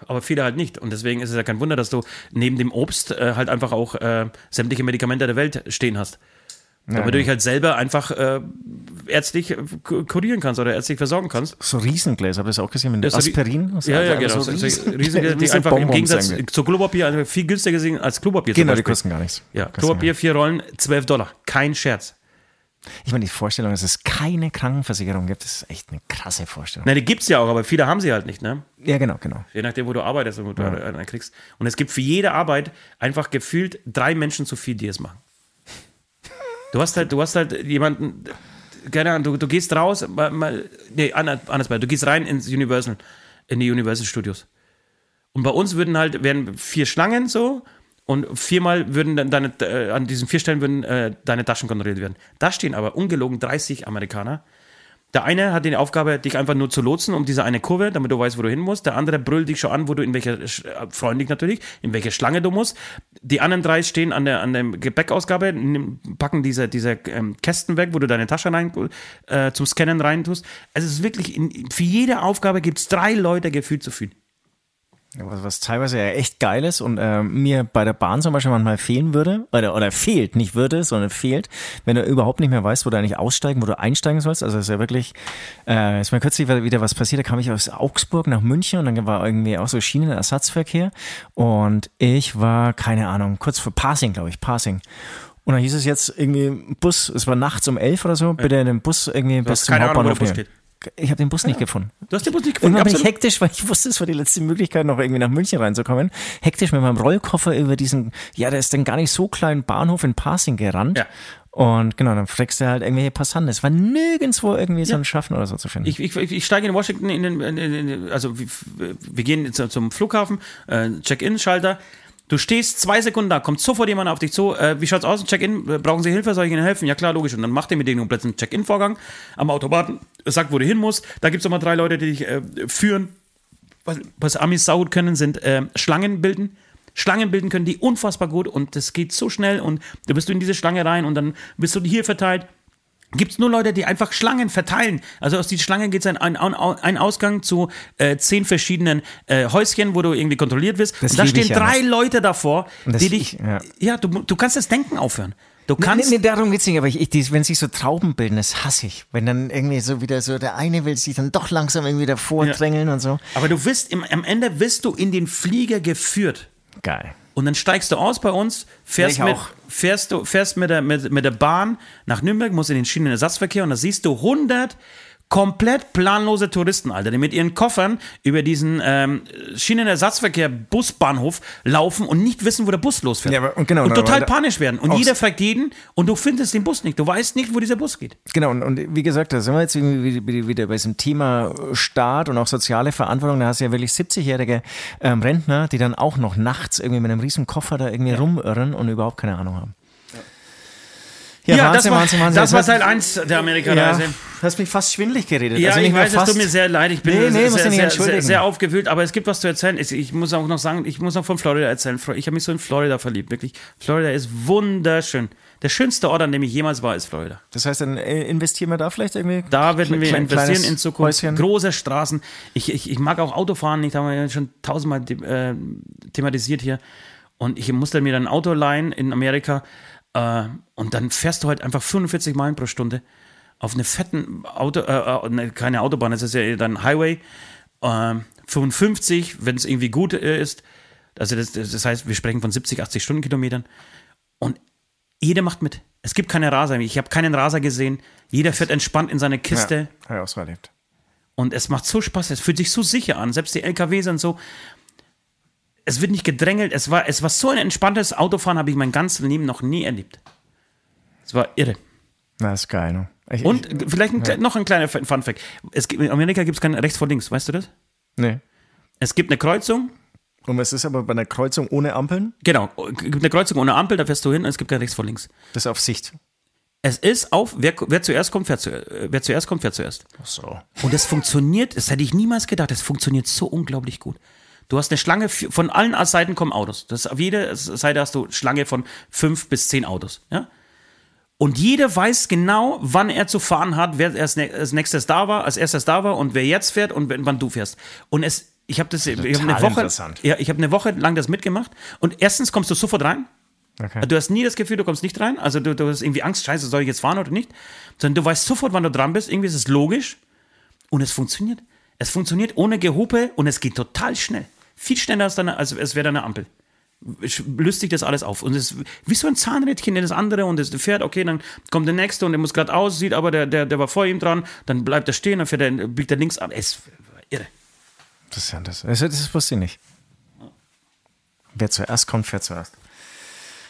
aber viele halt nicht. Und deswegen ist es ja kein Wunder, dass du neben dem Obst äh, halt einfach auch äh, sämtliche Medikamente der Welt stehen hast. Damit du dich halt selber einfach äh, ärztlich äh, ku- kurieren kannst oder ärztlich versorgen kannst. So Riesengläser, habt ihr das auch gesehen? Mit so die- Aspirin? Ja, ja, Also genau. So So, riesen, riesige, die einfach im Bonbons Gegensatz irgendwie. zu Klopapier also viel günstiger sind als Klopapier. Genau, die kosten gar nichts. Ja, Kosten Klopapier, vier Rollen, 12 Dollar. Kein Scherz. Ich meine, die Vorstellung, dass es keine Krankenversicherung gibt, ist echt eine krasse Vorstellung. Nein, die gibt's ja auch, aber viele haben sie halt nicht, ne? Ja, genau, genau. Je nachdem, wo du arbeitest und wo du einen kriegst. Und es gibt für jede Arbeit einfach gefühlt drei Menschen zu viel, die es machen. Du hast halt, du hast halt jemanden, keine Ahnung, du, du gehst raus, mal, mal, nee, anders, mal, du gehst rein ins Universal, in die Universal Studios. Und bei uns würden halt, wären vier Schlangen so und viermal würden dann deine, äh, an diesen vier Stellen würden äh, deine Taschen kontrolliert werden. Da stehen aber ungelogen 30 Amerikaner. Der eine hat die Aufgabe, dich einfach nur zu lotsen um diese eine Kurve, damit du weißt, wo du hin musst. Der andere brüllt dich schon an, wo du in welcher, Sch- äh, freundlich natürlich, in welche Schlange du musst. Die anderen drei stehen an der, an der Gepäckausgabe, packen diese, diese ähm, Kästen weg, wo du deine Tasche rein, äh, zum Scannen rein tust. Also es ist wirklich, in, für jede Aufgabe gibt es drei Leute gefühlt zu viel. Was, was teilweise ja echt geil ist und äh, mir bei der Bahn zum Beispiel manchmal fehlen würde, oder, oder fehlt, nicht würde, sondern fehlt, wenn du überhaupt nicht mehr weißt, wo du eigentlich aussteigen, wo du einsteigen sollst. Also es ist ja wirklich, äh, ist mir kürzlich wieder was passiert, da kam ich aus Augsburg nach München und dann war irgendwie auch so Schienenersatzverkehr und ich war, keine Ahnung, kurz vor Passing, glaube ich, Passing. Und dann hieß es jetzt irgendwie Bus, es war nachts um elf oder so, bitte den Bus irgendwie bis zum keine Ahnung, wo der Hauptbahnhof Bus nehmen. Ich habe den Bus nicht gefunden. Du hast den Bus nicht gefunden. Irgendwann bin ich absolut. hektisch, weil ich wusste, es war die letzte Möglichkeit, noch irgendwie nach München reinzukommen. Hektisch mit meinem Rollkoffer über diesen, ja, der ist dann gar nicht so kleinen Bahnhof in Passing gerannt. Ja. Und genau, dann fragst du halt irgendwelche Passanten. Es war nirgendwo irgendwie so ein Schaffen oder so zu finden. Ich, ich, ich steige in Washington in den, in, in, also wir, wir gehen zu- zum Flughafen, äh, Check-in-Schalter. Du stehst zwei Sekunden da, kommt sofort jemand auf dich zu. Äh, wie schaut's aus? Check-in, brauchen Sie Hilfe? Soll ich Ihnen helfen? Ja klar, logisch. Und dann macht er mit denen plötzlich einen Check-in-Vorgang am Automaten, sagt, wo du hin musst. Da gibt's noch mal drei Leute, die dich äh, führen. Was, was Amis saugut können, sind äh, Schlangen bilden. Schlangen bilden können die unfassbar gut und das geht so schnell und du bist du in diese Schlange rein und dann bist du hier verteilt gibt es nur Leute, die einfach Schlangen verteilen. Also aus diesen Schlangen geht es ein, ein, ein Ausgang zu äh, zehn verschiedenen äh, Häuschen, wo du irgendwie kontrolliert wirst. Das und da ich stehen ja drei nicht. Leute davor, die dich. ja. Ja, du, du kannst das Denken aufhören. Du kannst. nee, nee, darum geht's nicht, aber ich, ich, wenn sich so Trauben bilden, das hasse ich. Wenn dann irgendwie so wieder so, der eine will sich dann doch langsam irgendwie davor drängeln und so. Aber du wirst im, am Ende wirst du in den Flieger geführt. Geil. Und dann steigst du aus bei uns, fährst, mit, fährst, du, fährst mit, der, mit, mit der Bahn nach Nürnberg, musst in den Schienenersatzverkehr und da siehst du 100 komplett planlose Touristen, Alter, die mit ihren Koffern über diesen ähm, Schienenersatzverkehr Busbahnhof laufen und nicht wissen, wo der Bus losfährt. Ja, aber- und genau, und aber- total panisch werden. Und jeder fragt jeden und du findest den Bus nicht. Du weißt nicht, wo dieser Bus geht. Genau, und, und wie gesagt, da sind wir jetzt wieder, bei diesem Thema Staat und auch soziale Verantwortung. Da hast du ja wirklich 70-jährige ähm, Rentner, die dann auch noch nachts irgendwie mit einem riesen Koffer da irgendwie rumirren und überhaupt keine Ahnung haben. Ja, das war, das war Teil hat- 1 der Ja, Amerika-Reise. du hast mich fast schwindelig geredet. Ja, Also ich weiß, es tut mir sehr leid. Ich bin Nee, nee, sehr, sehr, sehr, sehr, aufgewühlt, aber es gibt was zu erzählen. Ich, muss auch noch sagen, ich muss noch von Florida erzählen. Ich habe mich so in Florida verliebt, wirklich. Florida ist wunderschön. Der schönste Ort, an dem ich jemals war, ist Florida. Das heißt, dann äh, investieren wir da vielleicht irgendwie? Da werden wir Klein- investieren in Zukunft. Häuschen. Große Straßen. Ich, ich, ich mag auch Autofahren, ich habe ja schon tausendmal äh, thematisiert hier. Und ich musste mir dann ein Auto leihen in Amerika. Äh, und dann fährst du halt einfach 45 Meilen pro Stunde auf eine fetten Auto, äh, äh, ne, keine Autobahn, das ist ja dann Highway. Äh, 55, wenn es irgendwie gut äh, ist. Also das, das heißt, wir sprechen von 70, 80 Stundenkilometern. Und jeder macht mit. Es gibt keine Raser. Ich habe keinen Raser gesehen. Jeder fährt entspannt in seine Kiste. Ja, habe ich auch so erlebt. Und es macht so Spaß, es fühlt sich so sicher an. Selbst die LKW sind so. Es wird nicht gedrängelt. Es war, es war so ein entspanntes Autofahren, habe ich mein ganzes Leben noch nie erlebt. Es war irre. Na, ist geil, ne? Ich, Und ich, vielleicht ein, noch ein kleiner Fun Fact. Es gibt, in Amerika gibt es kein rechts vor links, weißt du das? nee. Es gibt eine Kreuzung, Und es ist aber bei einer Kreuzung ohne Ampeln, genau, es gibt eine Kreuzung ohne Ampel, da fährst du hin und es gibt kein rechts vor links. das ist auf Sicht. Es ist auf, wer, wer zuerst kommt, fährt, zu, äh, wer zuerst kommt, fährt zuerst. Ach so. Und es funktioniert, das hätte ich niemals gedacht, es funktioniert so unglaublich gut. Du hast eine Schlange, von allen Seiten kommen Autos. Das, auf jeder Seite hast du Schlange von fünf bis zehn Autos. Ja? Und jeder weiß genau, wann er zu fahren hat, wer als, nächstes da war, als erstes da war und wer jetzt fährt und wann du fährst. Und es, ich habe das, ich habe eine Woche, ja, ich habe eine Woche lang das mitgemacht. Und erstens kommst du sofort rein. Okay. Du hast nie das Gefühl, du kommst nicht rein. Also du, du hast irgendwie Angst, scheiße, soll ich jetzt fahren oder nicht? Sondern du weißt sofort, wann du dran bist. Irgendwie ist es logisch. Und es funktioniert. Es funktioniert ohne Gehupe und es geht total schnell. Viel schneller als, deine, als es wäre eine Ampel. Löst sich das alles auf. Und es ist wie so ein Zahnrädchen, das andere und es fährt, okay, dann kommt der nächste und der muss gerade aus, sieht aber, der, der, der war vor ihm dran, dann bleibt er stehen, dann fährt er, biegt er links ab. Es ist irre. Das ist ja. Das, das wusste ich nicht. Wer zuerst kommt, fährt zuerst.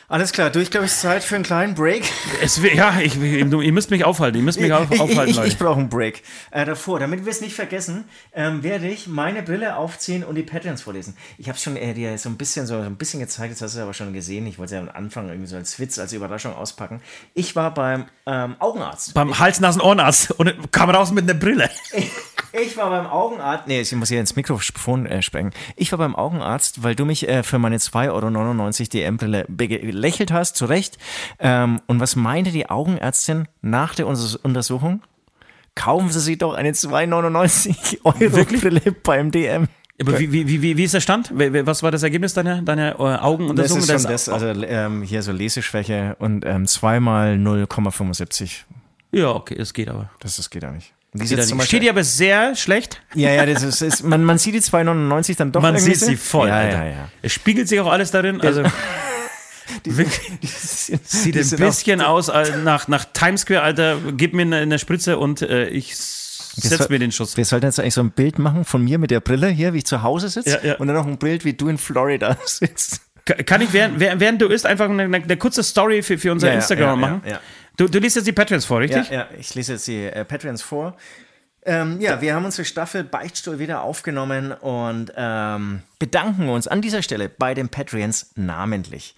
Alles klar, du, ich glaube, es ist Zeit für einen kleinen Break. Es, ja, ich, ihr müsst mich aufhalten. Ihr müsst mich auf, ich, aufhalten, ich, Leute. ich brauche einen Break. Äh, davor, damit wir es nicht vergessen, ähm, werde ich meine Brille aufziehen und die Patterns vorlesen. Ich habe schon äh, dir so ein bisschen so ein bisschen gezeigt, jetzt hast du es aber schon gesehen. Ich wollte es ja am Anfang irgendwie so als Witz, als Überraschung auspacken. Ich war beim ähm, Augenarzt. Beim Hals-Nasen-Ohrenarzt und kam raus mit einer Brille. Ich war beim Augenarzt. Nee, ich muss hier ins Mikrofon äh, sprechen. Ich war beim Augenarzt, weil du mich äh, für meine 2,99 Euro DM-Brille belächelt hast, zu Recht. Ähm, und was meinte die Augenärztin nach der Unter Untersuchung? Kaufen Sie sich doch eine 2,99 Euro Brille beim DM. Aber wie, wie, wie, wie ist der Stand? Was war das Ergebnis deiner, deiner äh, Das Augenuntersuchung? ist schon das, also ähm, hier so Leseschwäche und ähm, zweimal 0,75. ja, okay, es geht aber. Das, das geht auch nicht. Die Steht. Beispiel- steht ja aber sehr schlecht. ja, ja, das ist, ist man, man sieht die 2,99 dann doch Man sieht sie voll. Ja, ja, ja. Es spiegelt sich auch alles darin. Also Sieht sieht ein bisschen aus nach, nach Times Square, Alter. Gib mir eine, eine Spritze und äh, ich setz mir den Schuss. Wir sollten jetzt eigentlich so ein Bild machen von mir mit der Brille hier, wie ich zu Hause sitze. Ja, ja. Und dann noch ein Bild, wie du in Florida sitzt. Ka- Kann ich, während, während du isst, einfach eine, eine kurze Story für, für unser Ja, Instagram machen? Du, du liest jetzt die Patreons vor, richtig? Ja, ja, ich lese jetzt die äh, Patreons vor. Ähm, ja, wir haben unsere Staffel Beichtstuhl wieder aufgenommen und ähm, bedanken uns an dieser Stelle bei den Patreons namentlich.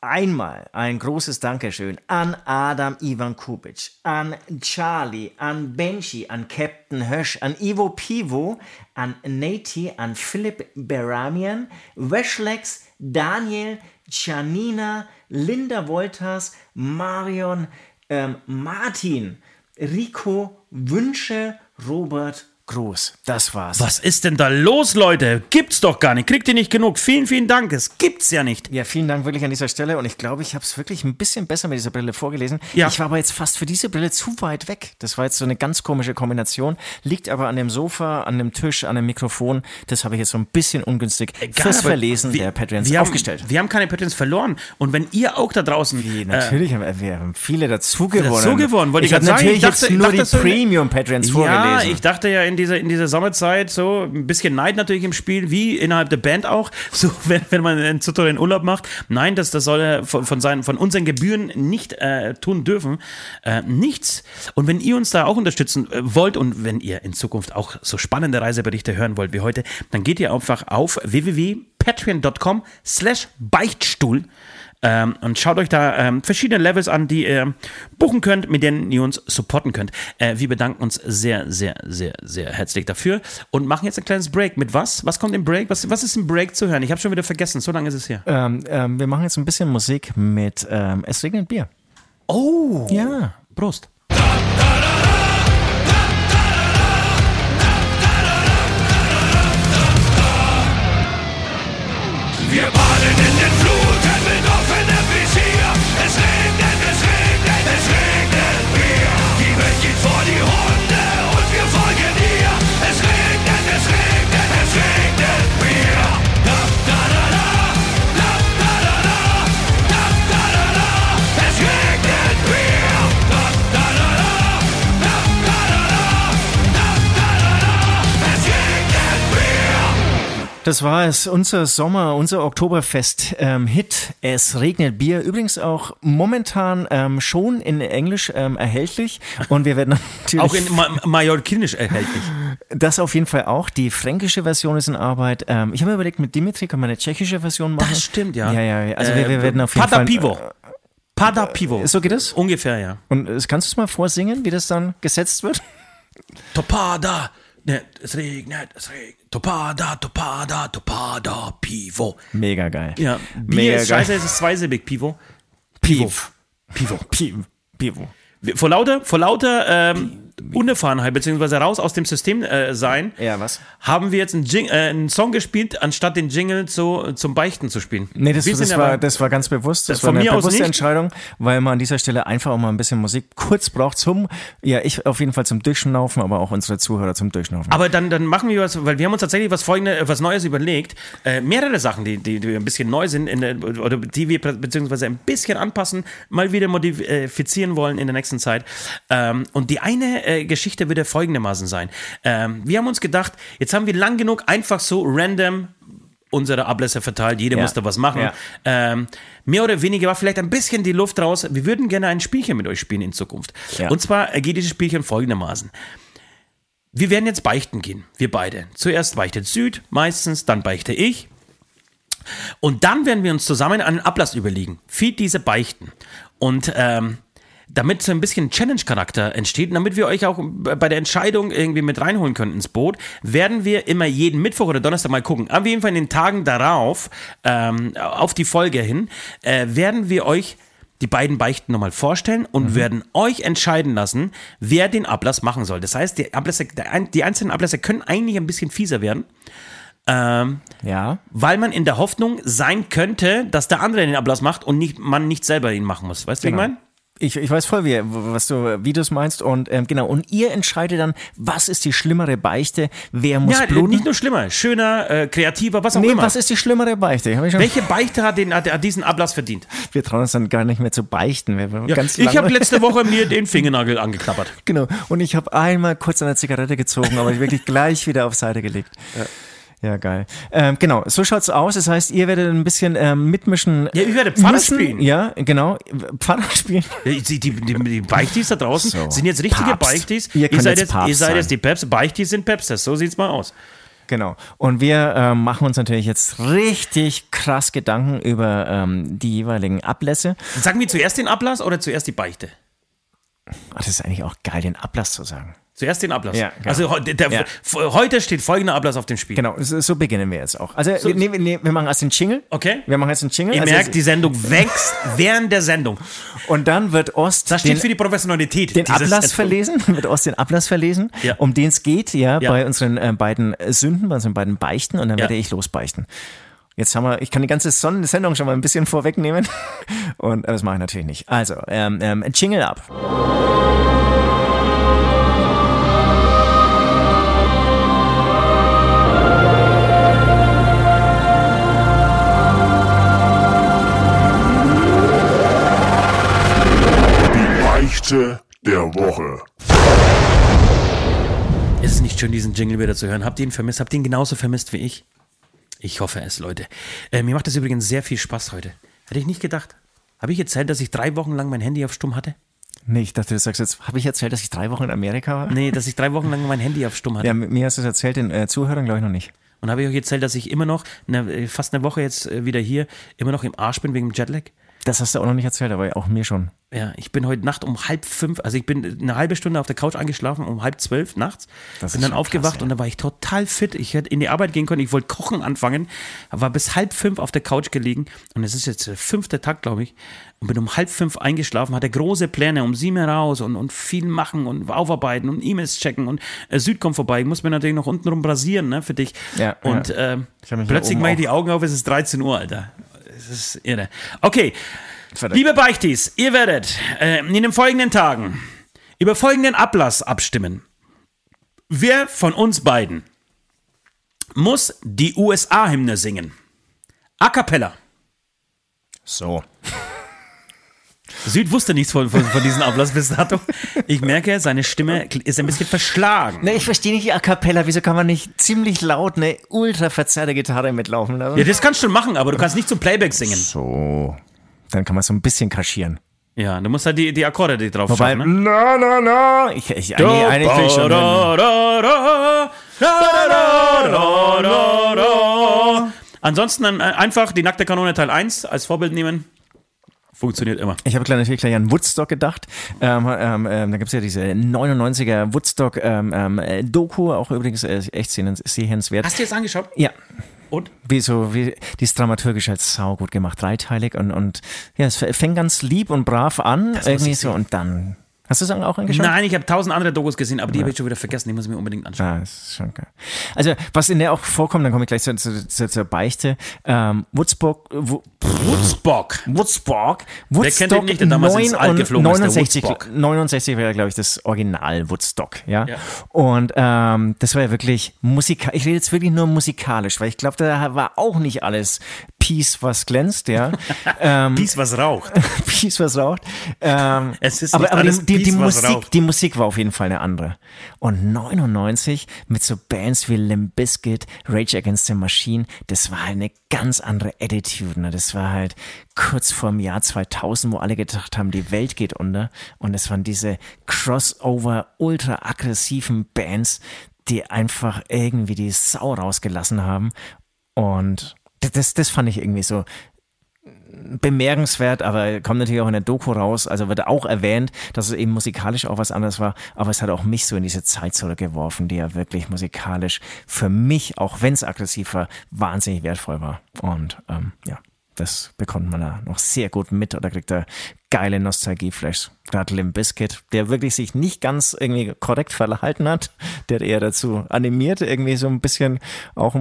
Einmal ein großes Dankeschön an Adam Ivan Kubic, an Charlie, an Benji, an Captain Hösch, an Ivo Pivo, an Nati, an Philipp Beramian, Weschlex, Daniel, Janina, Linda Wolters, Marion, ähm, Martin, Rico, Wünsche, Robert, Groß. Das war's. Was ist denn da los, Leute? Gibt's doch gar nicht. Kriegt ihr nicht genug? Vielen, vielen Dank. Es gibt's ja nicht. Ja, vielen Dank wirklich an dieser Stelle und ich glaube, ich habe es wirklich ein bisschen besser mit dieser Brille vorgelesen. Ja. Ich war aber jetzt fast für diese Brille zu weit weg. Das war jetzt so eine ganz komische Kombination. Liegt aber an dem Sofa, an dem Tisch, an dem Mikrofon. Das habe ich jetzt so ein bisschen ungünstig fürs aber Verlesen wir- der Patreons wir haben, aufgestellt. Wir haben keine Patreons verloren. Und wenn ihr auch da draußen. Wie, natürlich haben wir, haben viele dazu gewonnen. dazu gewonnen, wollte ich habe grad sagen. natürlich Ich dachte- jetzt ich nur dachte, die Premium-Patreons Ja, vorgelesen. ich dachte ja in dieser, in dieser Sommerzeit so ein bisschen Neid natürlich im Spiel, wie innerhalb der Band auch, so wenn, wenn man einen zu tollen Urlaub macht. Nein, das, das soll er von, von, seinen, von unseren Gebühren nicht äh, tun dürfen. Äh, nichts. Und wenn ihr uns da auch unterstützen äh, wollt und wenn ihr in Zukunft auch so spannende Reiseberichte hören wollt wie heute, dann geht ihr einfach auf www.patreon.com slash Beichtstuhl ähm, und schaut euch da ähm, verschiedene Levels an, die ihr buchen könnt, mit denen ihr uns supporten könnt. Äh, wir bedanken uns sehr, sehr, sehr, sehr herzlich dafür und machen jetzt ein kleines Break. Mit was? Was kommt im Break? Was, was ist im Break zu hören? Ich habe schon wieder vergessen, so lange ist es her. ähm, ähm, wir machen jetzt ein bisschen Musik mit ähm, Es regnet Bier. Oh! Ja. Prost. Das war es. Unser Sommer, unser Oktoberfest-Hit. es regnet Bier. Übrigens auch momentan ähm, schon in Englisch ähm, erhältlich. Und wir werden natürlich. Auch in Ma Mallorquinisch erhältlich. Das auf jeden Fall auch. Die fränkische Version ist in Arbeit. Ähm, ich habe mir überlegt, mit Dimitri kann man eine tschechische Version machen. Das stimmt, ja. Ja, ja, ja. Also wir, wir werden auf jeden Pada Fall. Pivo. Pada Pivo. So geht es? Ungefähr, ja. Und äh, kannst du es mal vorsingen, wie das dann gesetzt wird? Topada. Ne, es regnet, es regnet. Topada, Topada, Topada, Pivo. Mega geil. Ja, Bier Mega ist scheiße, es ist zweisilbig, Pivo. Piv. Pivo. Piv. Pivo. Vor lauter, vor lauter ähm, Unerfahrenheit, beziehungsweise raus aus dem System äh, sein, Ja, was? haben wir jetzt einen, Jing äh, einen Song gespielt, anstatt den Jingle zu, zum Beichten zu spielen. Nee, das, das, war, aber- das war ganz bewusst. Das Von war eine bewusste. Entscheidung, weil man an dieser Stelle einfach auch mal ein bisschen Musik kurz braucht zum, ja, ich auf jeden Fall zum Durchschnaufen, aber auch unsere Zuhörer zum Durchschnaufen. Aber dann, dann machen wir was, weil wir haben uns tatsächlich was, folgende, was Neues überlegt. Äh, mehrere Sachen, die, die, die ein bisschen neu sind in der, oder die wir beziehungsweise ein bisschen anpassen, mal wieder modifizieren wollen in der nächsten Zeit. Ähm, und die eine äh, Geschichte würde folgendermaßen sein. Ähm, wir haben uns gedacht, jetzt haben wir lang genug einfach so random unsere Ablässe verteilt, jeder Ja. musste was machen. Ja. Ähm, mehr oder weniger war vielleicht ein bisschen die Luft raus. Wir würden gerne ein Spielchen mit euch spielen in Zukunft. Ja. Und zwar geht dieses Spielchen folgendermaßen. Wir werden jetzt beichten gehen, wir beide. Zuerst beichtet Süd, meistens, dann beichte ich. Und dann werden wir uns zusammen einen Ablass überlegen für diese Beichten. Und ähm, damit so ein bisschen Challenge-Charakter entsteht und damit wir euch auch bei der Entscheidung irgendwie mit reinholen können ins Boot, werden wir immer jeden Mittwoch oder Donnerstag mal gucken. Auf jeden Fall in den Tagen darauf, ähm, auf die Folge hin, äh, werden wir euch die beiden Beichten nochmal vorstellen und werden euch entscheiden lassen, wer den Ablass machen soll. Das heißt, die, Ablässe, die einzelnen Ablässe können eigentlich ein bisschen fieser werden. Ähm, ja. weil man in der Hoffnung sein könnte, dass der andere den Ablass macht und nicht, man nicht selber ihn machen muss. Weißt du, wie ich Genau. meine? Ich, ich weiß voll, wie, was du, wie du es meinst. Und ähm, genau, und ihr entscheidet dann, was ist die schlimmere Beichte, wer muss Ja, bluten. nicht nur schlimmer, schöner, äh, kreativer, was auch nee, immer. was ist die schlimmere Beichte? Ich schon, Welche Beichte hat, den, hat, hat diesen Ablass verdient? wir trauen uns dann gar nicht mehr zu beichten. Wir, Ja, ganz ich habe letzte Woche mir den Fingernagel angeknabbert. Genau. Und ich habe einmal kurz an der Zigarette gezogen, aber ich wirklich gleich wieder auf Seite gelegt. Ja, geil. Ähm, genau, so schaut's aus. Das heißt, ihr werdet ein bisschen ähm, mitmischen. Ja, ich werde Pfarrer müssen. spielen. Ja, genau. Pfarrer spielen. Die, die, die, die Beichtis da draußen So, sind jetzt richtige Papst. Beichtis. Ihr Ihr, seid jetzt jetzt, ihr seid jetzt die Peps. Beichtis sind Pepsters. So sieht's mal aus. Genau. Und wir ähm, machen uns natürlich jetzt richtig krass Gedanken über ähm, die jeweiligen Ablässe. Sagen wir zuerst den Ablass oder zuerst die Beichte? Ach, das ist eigentlich auch geil, den Ablass zu sagen. Zuerst den Ablass. Ja, genau. Also heu- der, Ja. heute steht folgender Ablass auf dem Spiel. Genau, so, so beginnen wir jetzt auch. Also, nee, nee, wir machen erst den Jingle. Okay. Wir machen jetzt den Jingle. Ihr Also, merkt, die Sendung wächst während der Sendung. und dann wird Ost Das steht den, für die Professionalität. den Ablass Sendung. verlesen, wird Ost den Ablass verlesen, Ja. um den es geht, ja, bei unseren äh, beiden Sünden, bei unseren beiden Beichten und dann werde ich losbeichten. Jetzt haben wir, ich kann die ganze Sendung schon mal ein bisschen vorwegnehmen und äh, das mache ich natürlich nicht. Also, ähm, ähm, Jingle ab. Beichte der Woche. Ist es nicht schön, diesen Jingle wieder zu hören? Habt ihr ihn vermisst? Habt ihr ihn genauso vermisst wie ich? Ich hoffe es, Leute. Äh, mir macht das übrigens sehr viel Spaß heute. Hätte ich nicht gedacht. Habe ich erzählt, dass ich drei Wochen lang mein Handy auf Stumm hatte? Nee, ich dachte, du sagst jetzt, habe ich erzählt, dass ich drei Wochen in Amerika war? Nee, dass ich drei Wochen lang mein Handy auf Stumm hatte. Ja, mir hast du es erzählt, den äh, Zuhörern glaube ich noch nicht. Und habe ich euch erzählt, dass ich immer noch, eine, äh, fast eine Woche jetzt äh, wieder hier, immer noch im Arsch bin wegen dem Jetlag? Das hast du auch noch nicht erzählt, aber auch mir schon. Ja, ich bin heute Nacht um halb fünf, also ich bin eine halbe Stunde auf der Couch eingeschlafen, um halb zwölf nachts. Das bin dann aufgewacht krass, ja. und da war ich total fit. Ich hätte in die Arbeit gehen können, ich wollte kochen anfangen, war bis halb fünf auf der Couch gelegen und es ist jetzt der fünfte Tag, glaube ich, und bin um halb fünf eingeschlafen, hatte große Pläne, um sieben heraus und, und viel machen und aufarbeiten und E-Mails checken und äh, Süd kommt vorbei. Ich muss mir natürlich noch untenrum rasieren, ne, für dich. Ja, und ja. hier plötzlich mache ich die Augen auf, es ist 13 Uhr, Alter. Es ist irre. Okay. Verdammt. Liebe Beichtis, ihr werdet äh, in den folgenden Tagen über folgenden Ablass abstimmen. Wer von uns beiden muss die USA-Hymne singen? A cappella. So. Süd wusste nichts von, von, von diesem Ablass bis dato. Ich merke, seine Stimme ist ein bisschen verschlagen. Ne, ich verstehe nicht die A Cappella. Wieso kann man nicht ziemlich laut eine ultra verzerrte Gitarre mitlaufen lassen? Ja, das kannst du machen, aber du kannst nicht zum Playback singen. So. Dann kann man so ein bisschen kaschieren. Ja, du musst halt die, die Akkorde die drauf Wobei, schaffen. Ne? na, na, na. Ich, ich, eigentlich, eigentlich will ich schon. Da, da, da. Ansonsten äh, einfach die nackte Kanone Teil 1 als Vorbild nehmen. Funktioniert immer. Ich habe gleich natürlich gleich an Woodstock gedacht. Ähm, ähm, ähm, da gibt es ja diese 99er Woodstock ähm, ähm, äh, Doku, auch übrigens äh, echt sehens- sehenswert. Hast du jetzt angeschaut? Ja, Und? wie so, wie, die ist dramaturgisch halt sau gut gemacht, dreiteilig und, und ja, es fängt ganz lieb und brav an, muss irgendwie so und dann. Hast du es auch angeschaut? Nein, ich habe tausend andere Dokus gesehen, aber die habe ich schon wieder vergessen. Die muss ich mir unbedingt anschauen. Ja, das ist schon geil. Also, was in der auch vorkommt, dann komme ich gleich zu, zu, zu, zur Beichte. Ähm, Woodstock, Wo, Woodstock. Woodstock, Wer kennt den nicht, der damals ins All geflogen ist, der 69, Woodstock? 69 wäre, glaube ich, das Original Woodstock, ja. Ja. Und ähm, das war ja wirklich musikalisch, ich rede jetzt wirklich nur musikalisch, weil ich glaube, da war auch nicht alles Peace, was glänzt, ja. ähm, Peace, was raucht. Peace, was raucht. Ähm, Es ist aber aber alles die, die, die, Musik, die Musik war auf jeden Fall eine andere. Und 99 mit so Bands wie Limp Bizkit, Rage Against the Machine, das war halt eine ganz andere Attitude. Ne? Das war halt kurz vor dem Jahr 2000, wo alle gedacht haben, die Welt geht unter. Und es waren diese Crossover, ultra aggressiven Bands, die einfach irgendwie die Sau rausgelassen haben. Und das, das fand ich irgendwie so bemerkenswert, aber kommt natürlich auch in der Doku raus, also wird auch erwähnt, dass es eben musikalisch auch was anderes war, aber es hat auch mich so in diese Zeit zurückgeworfen, die ja wirklich musikalisch für mich, auch wenn es aggressiv war, wahnsinnig wertvoll war. Und ähm, ja, das bekommt man da noch sehr gut mit oder kriegt da geile Nostalgieflashs. Gerade Limp Bizkit, der wirklich sich nicht ganz irgendwie korrekt verhalten hat, der eher dazu animiert, irgendwie so ein bisschen auch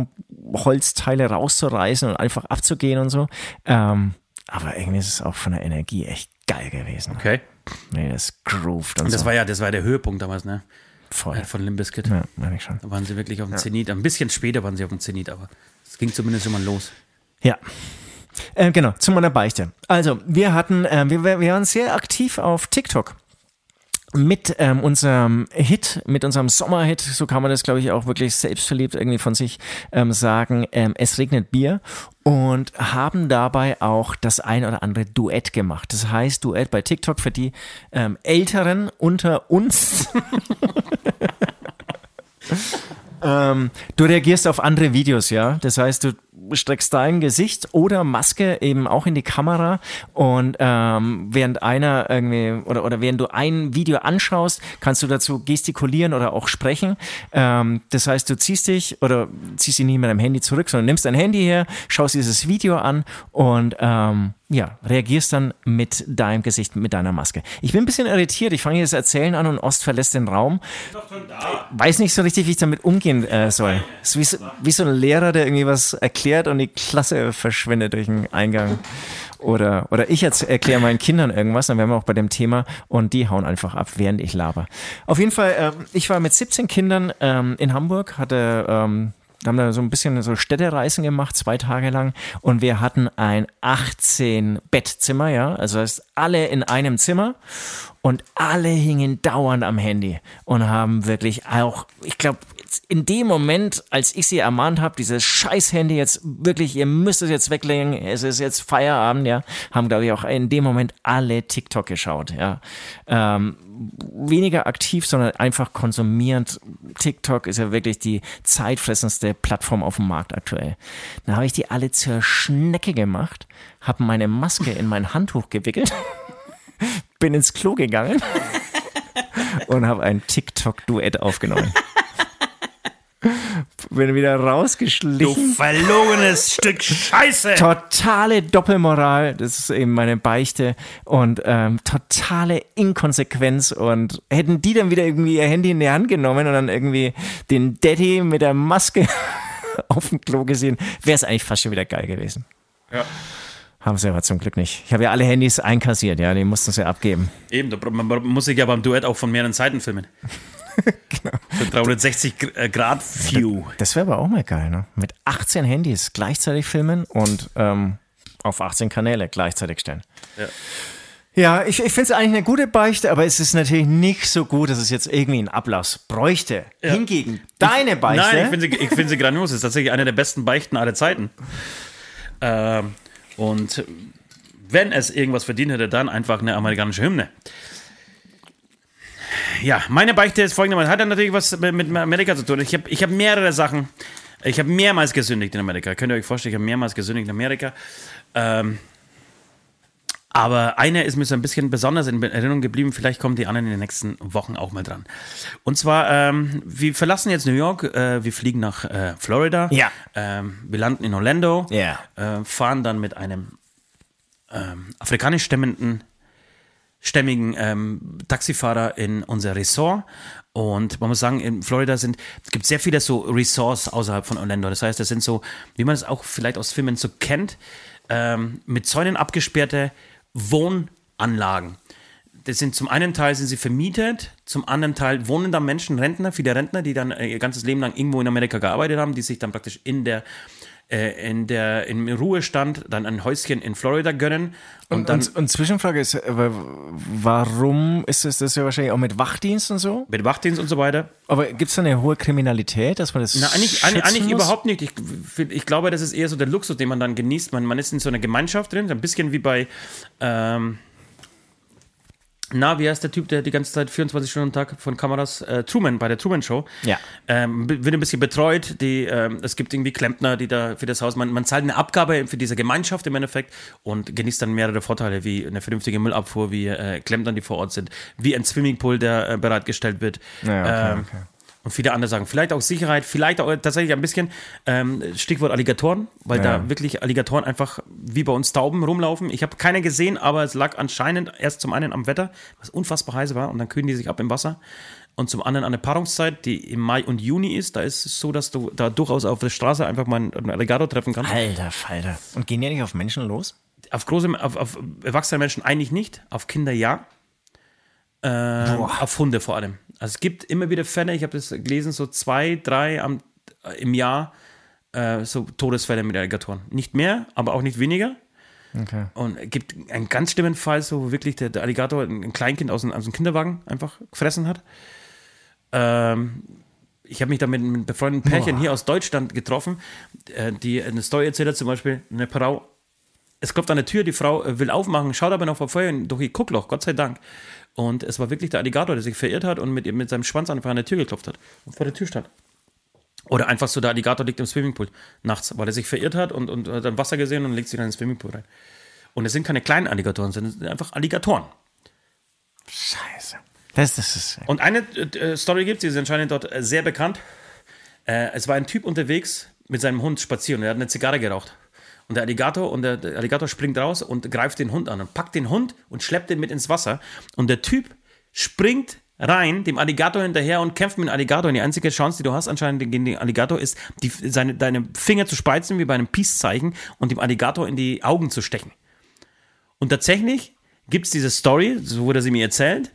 Holzteile rauszureißen und einfach abzugehen und so. Ähm, aber irgendwie ist es auch von der Energie echt geil gewesen. Okay. Nee, das grooved und, Und das so. war ja, das war der Höhepunkt damals, ne? voll. Von Limp Bizkit. Ja, meine ich schon. Da waren sie wirklich auf dem Zenit. Ein bisschen später waren sie auf dem Zenit, aber es ging zumindest schon mal los. Ja. Äh, genau, zu meiner Beichte. Also, wir hatten, äh, wir, wir waren sehr aktiv auf TikTok. Mit ähm, unserem Hit, mit unserem Sommerhit, so kann man das, glaube ich, auch wirklich selbstverliebt irgendwie von sich ähm, sagen, ähm, es regnet Bier und haben dabei auch das ein oder andere Duett gemacht. Das heißt, Duett bei TikTok für die ähm, Älteren unter uns. Ähm, du reagierst auf andere Videos, ja. Das heißt, du streckst dein Gesicht oder Maske eben auch in die Kamera und ähm, während einer irgendwie oder, oder während du ein Video anschaust, kannst du dazu gestikulieren oder auch sprechen. Ähm, das heißt, du ziehst dich oder ziehst dich nicht mit deinem Handy zurück, sondern nimmst dein Handy her, schaust dieses Video an und ähm, ja, reagierst dann mit deinem Gesicht, mit deiner Maske. Ich bin ein bisschen irritiert. Ich fange jetzt Erzählen an und Ost verlässt den Raum. Weiß nicht so richtig, wie ich damit umgehen äh, soll. Es ist wie so, wie so ein Lehrer, der irgendwie was erklärt und die Klasse verschwindet durch den Eingang. Oder, oder ich erkläre meinen Kindern irgendwas, dann wären wir auch bei dem Thema und die hauen einfach ab, während ich laber. Auf jeden Fall, ähm, ich war mit 17 Kindern ähm, in Hamburg, hatte ähm, haben wir so ein bisschen so Städtereisen gemacht, zwei Tage lang. Und wir hatten ein 18 Bettzimmer, ja. Also das heißt, alle in einem Zimmer. Und alle hingen dauernd am Handy und haben wirklich auch, ich glaube, in dem Moment, als ich sie ermahnt habe, dieses scheiß Handy jetzt wirklich, ihr müsst es jetzt weglegen, es ist jetzt Feierabend, ja, haben, glaube ich, auch in dem Moment alle TikTok geschaut, ja. Ähm, weniger aktiv, sondern einfach konsumierend. TikTok ist ja wirklich die zeitfressendste Plattform auf dem Markt aktuell. Dann habe ich die alle zur Schnecke gemacht, habe meine Maske in mein Handtuch gewickelt, bin ins Klo gegangen und habe ein TikTok-Duett aufgenommen. Bin wieder Du rausgeschlichen. verlogenes Stück Scheiße! Totale Doppelmoral, das ist eben meine Beichte und ähm, totale Inkonsequenz und hätten die dann wieder irgendwie ihr Handy in die Hand genommen und dann irgendwie den Daddy mit der Maske auf dem Klo gesehen, wäre es eigentlich fast schon wieder geil gewesen. Ja. Haben sie aber zum Glück nicht. Ich habe ja alle Handys einkassiert, ja, die mussten sie abgeben. Eben, da, muss sich ja beim Duett auch von mehreren Seiten filmen. genau. So 360 Gr- äh, Grad View. Das wäre aber auch mal geil, ne? Mit 18 Handys gleichzeitig filmen und ähm, auf 18 Kanäle gleichzeitig stellen. Ja. Ja, ich, ich finde es eigentlich eine gute Beichte, aber es ist natürlich nicht so gut, dass es jetzt irgendwie einen Ablass bräuchte. Hingegen, deine Beichte. Nein, ich finde sie, ich find sie grandios. Das ist tatsächlich eine der besten Beichten aller Zeiten. Ähm, und wenn es irgendwas verdient hätte, dann einfach eine amerikanische Hymne. Ja, meine Beichte ist folgendermaßen. Hat dann natürlich was mit Amerika zu tun. Ich habe ich hab mehrere Sachen. Ich habe mehrmals gesündigt in Amerika. Könnt ihr euch vorstellen, ich habe mehrmals gesündigt in Amerika. Ähm, aber eine ist mir so ein bisschen besonders in Erinnerung geblieben. Vielleicht kommen die anderen in den nächsten Wochen auch mal dran. Und zwar, ähm, wir verlassen jetzt New York, äh, wir fliegen nach äh, Florida. Ja. Ähm, wir landen in Orlando. Ja. Äh, fahren dann mit einem ähm, afrikanisch stämmenden stämmigen ähm, Taxifahrer in unser Resort. Und man muss sagen, in Florida sind, es gibt sehr viele so Resorts außerhalb von Orlando. Das heißt, das sind so, wie man es auch vielleicht aus Filmen so kennt, ähm, mit Zäunen abgesperrte Wohnanlagen. Das sind zum einen Teil sind sie vermietet, zum anderen Teil wohnen da Menschen, Rentner, viele Rentner, die dann ihr ganzes Leben lang irgendwo in Amerika gearbeitet haben, die sich dann praktisch in der äh, in der im Ruhestand dann ein Häuschen in Florida gönnen und, Und, dann und, und Zwischenfrage ist, äh, warum ist es das ja wahrscheinlich auch mit Wachdienst und so? mit Wachdienst und so weiter. Aber gibt es da eine hohe Kriminalität, dass man das Na, eigentlich, eigentlich, überhaupt nicht. Ich, ich glaube, das ist eher so der Luxus, den man dann genießt. Man, man ist in so einer Gemeinschaft drin, ein bisschen wie bei, ähm, na, wie heißt der Typ, der die ganze Zeit 24 Stunden am Tag von Kameras, äh, Truman, bei der Truman Show, Ja. ähm, wird ein bisschen betreut. Die, ähm, es gibt irgendwie Klempner, die da für das Haus, man, man zahlt eine Abgabe für diese Gemeinschaft im Endeffekt und genießt dann mehrere Vorteile, wie eine vernünftige Müllabfuhr, wie äh, Klempner, die vor Ort sind, wie ein Swimmingpool, der äh, bereitgestellt wird. Ja, okay, ähm, okay. Und viele andere Sachen. Vielleicht auch Sicherheit, vielleicht auch tatsächlich ein bisschen ähm, Stichwort Alligatoren, weil Ja. da wirklich Alligatoren einfach wie bei uns Tauben rumlaufen. Ich habe keine gesehen, aber es lag anscheinend erst zum einen am Wetter, was unfassbar heiß war, und dann kühlen die sich ab im Wasser. Und zum anderen an der Paarungszeit, die im Mai und Juni ist. Da ist es so, dass du da durchaus auf der Straße einfach mal einen einen Alligator treffen kannst. Alter Falter. Und gehen die nicht auf Menschen los? Auf große, auf, auf erwachsene Menschen eigentlich nicht, auf Kinder ja. Ähm, auf Hunde vor allem. Also es gibt immer wieder Fälle, ich habe das gelesen, so zwei, drei am, äh, im Jahr äh, so Todesfälle mit Alligatoren. Nicht mehr, aber auch nicht weniger. Okay. Und es gibt einen ganz schlimmen Fall, so wo wirklich der, der Alligator ein ein Kleinkind aus, dem- aus dem Kinderwagen einfach gefressen hat. Ähm, ich habe mich da mit einem befreundeten Pärchen hier aus Deutschland getroffen, äh, die eine Story erzählt hat, zum Beispiel eine Frau, es klopft an der Tür, die Frau äh, will aufmachen, schaut aber noch vor Feuer durch ihr Guckloch, Gott sei Dank. Und es war wirklich der Alligator, der sich verirrt hat und mit, mit seinem Schwanz einfach an der Tür geklopft hat und vor der Tür stand. Oder einfach so, der Alligator liegt im Swimmingpool nachts, weil er sich verirrt hat und, und hat dann Wasser gesehen und legt sich dann ins Swimmingpool rein. Und es sind keine kleinen Alligatoren, sondern es sind einfach Alligatoren. Scheiße. Das, das ist. Und eine äh, Story gibt es, die ist anscheinend dort äh, sehr bekannt. Äh, es war ein Typ unterwegs mit seinem Hund spazieren. Er hat eine Zigarre geraucht. Und der Alligator, und der, der Alligator springt raus und greift den Hund an und packt den Hund und schleppt den mit ins Wasser. Und der Typ springt rein, dem Alligator hinterher und kämpft mit dem Alligator. Und die einzige Chance, die du hast anscheinend gegen den Alligator, ist, die, seine, deine Finger zu spreizen, wie bei einem Peace-Zeichen, und dem Alligator in die Augen zu stechen. Und tatsächlich gibt es diese Story, so wurde sie mir erzählt,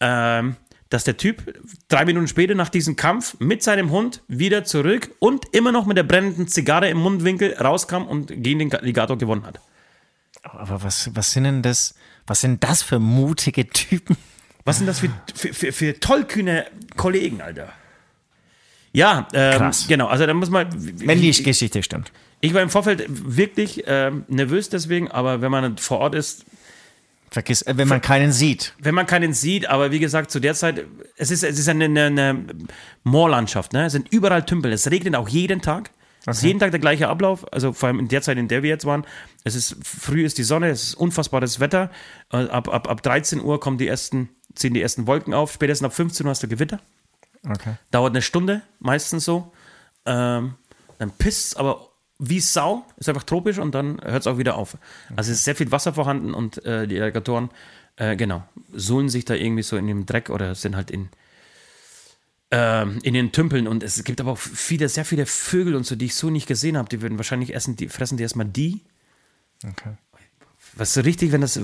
ähm, dass der Typ drei Minuten später nach diesem Kampf mit seinem Hund wieder zurück und immer noch mit der brennenden Zigarre im Mundwinkel rauskam und gegen den Alligator gewonnen hat. Aber was, was sind denn das? Was sind das für mutige Typen? Was sind das für, für, für, für tollkühne Kollegen, Alter? Ja, ähm, Krass. genau. Also da muss man. Wenn die Geschichte stimmt. Ich war im Vorfeld wirklich ähm, nervös deswegen, aber wenn man vor Ort ist, Vergiss, äh, wenn man keinen sieht. wenn man keinen sieht, aber wie gesagt, zu der Zeit, es ist, es ist eine, eine, eine Moorlandschaft, ne? Es sind überall Tümpel. Es regnet auch jeden Tag. Es ist jeden Tag der gleiche Ablauf, also vor allem in der Zeit, in der wir jetzt waren. Es ist, früh ist die Sonne, es ist unfassbares Wetter. Äh, Ab, ab, ab 13 Uhr kommen die ersten, ziehen die ersten Wolken auf. Spätestens ab 15 Uhr hast du Gewitter. Okay. Dauert eine Stunde, meistens so. Ähm, dann pisst aber wie Sau, ist einfach tropisch und dann hört es auch wieder auf. Also es ist sehr viel Wasser vorhanden und äh, die Alligatoren, äh, genau, suhlen sich da irgendwie so in dem Dreck oder sind halt in, ähm, in den Tümpeln und es gibt aber auch viele, sehr viele Vögel und so, die ich so nicht gesehen habe. Die würden wahrscheinlich essen, die fressen die erstmal die. okay. Was so richtig, wenn das,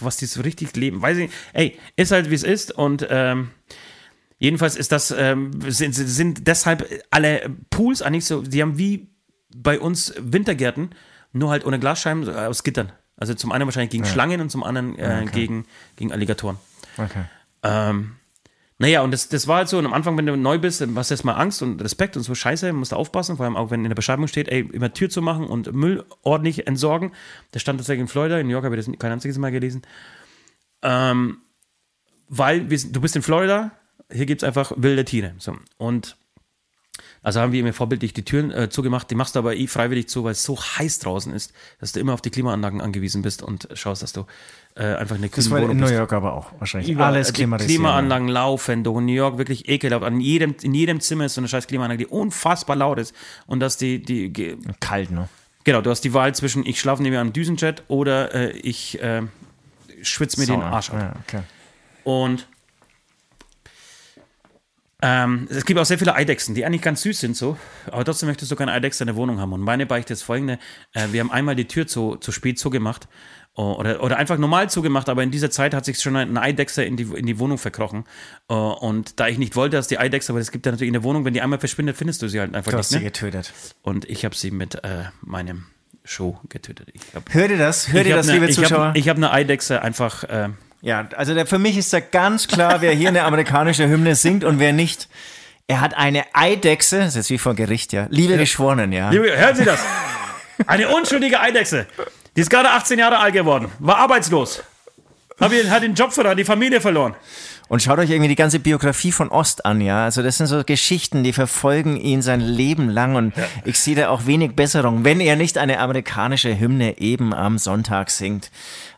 was die so richtig leben, weiß ich nicht. Ey, ist halt wie es ist und ähm, jedenfalls ist das, ähm, sind, sind deshalb alle Pools eigentlich so, die haben wie bei uns Wintergärten, nur halt ohne Glasscheiben äh, aus Gittern. Also zum einen wahrscheinlich gegen Schlangen und zum anderen äh, gegen, gegen Alligatoren. Okay. Ähm, naja, und das, das war halt so, und am Anfang, wenn du neu bist, dann hast du erstmal Angst und Respekt und so Scheiße, musst du aufpassen, vor allem auch wenn in der Beschreibung steht, ey, immer Tür zu machen und Müll ordentlich entsorgen. Das stand tatsächlich in Florida, in New York habe ich das kein einziges Mal gelesen. Ähm, weil wir, du bist in Florida, hier gibt es einfach wilde Tiere. So. Und also haben wir mir vorbildlich die Türen äh, zugemacht, die machst du aber eh freiwillig zu, weil es so heiß draußen ist, dass du immer auf die Klimaanlagen angewiesen bist und schaust, dass du äh, einfach eine Das war Wohnung in New bist. York aber auch wahrscheinlich. Überall, Alles die klimatisiert. Klimaanlagen laufen, in New York wirklich ekelhaft. An jedem, in jedem Zimmer ist so eine scheiß Klimaanlage, die unfassbar laut ist. Und dass die, die, Kalt, ne? genau, du hast die Wahl zwischen ich schlafe neben einem Düsenjet oder äh, ich äh, schwitze mir den Sauna. Arsch ab. Ja, okay. Und ähm, es gibt auch sehr viele Eidechsen, die eigentlich ganz süß sind so, aber trotzdem möchtest du keine Eidechse in der Wohnung haben. Und meine Beichte ist folgende, äh, wir haben einmal die Tür zu, zu spät zugemacht oder, oder einfach normal zugemacht, aber in dieser Zeit hat sich schon eine Eidechse in die, in die Wohnung verkrochen. Und da ich nicht wollte, dass die Eidechse, aber es gibt ja natürlich in der Wohnung, wenn die einmal verschwindet, findest du sie halt einfach Du hast nicht sie mehr. getötet. Und ich habe sie mit äh, meinem Show getötet. Hört ihr das? Ihr hab das, eine, liebe ich Zuschauer? Hab, ich habe eine Eidechse einfach... Äh, Ja, also der, für mich ist da ganz klar, wer hier eine amerikanische Hymne singt und wer nicht. Er hat eine Eidechse, das ist jetzt wie vor Gericht, ja. Liebe Geschworenen, ja. Liebe, hören Sie das? Eine unschuldige Eidechse. Die ist gerade 18 Jahre alt geworden, war arbeitslos. Hat den Job verloren, die Familie verloren. Und schaut euch irgendwie die ganze Biografie von Ost an, ja. Also das sind so Geschichten, die verfolgen ihn sein Leben lang und ich sehe da auch wenig Besserung, wenn er nicht eine amerikanische Hymne eben am Sonntag singt.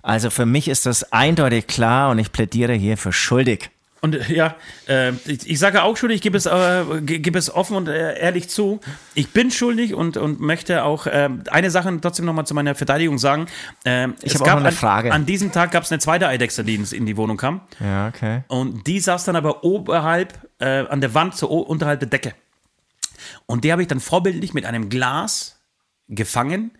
Also für mich ist das eindeutig klar und ich plädiere hier für schuldig. Und äh, ja, äh, ich, ich sage auch schuldig, ich gebe es, äh, ge- gebe es offen und äh, ehrlich zu. Ich bin schuldig und, und möchte auch äh, eine Sache trotzdem nochmal zu meiner Verteidigung sagen. Äh, Ich habe auch eine an, Frage. An diesem Tag gab es eine zweite Eidechse, die in die Wohnung kam. Ja, okay. Und die saß dann aber oberhalb, äh, an der Wand, so unterhalb der Decke. Und die habe ich dann vorbildlich mit einem Glas gefangen,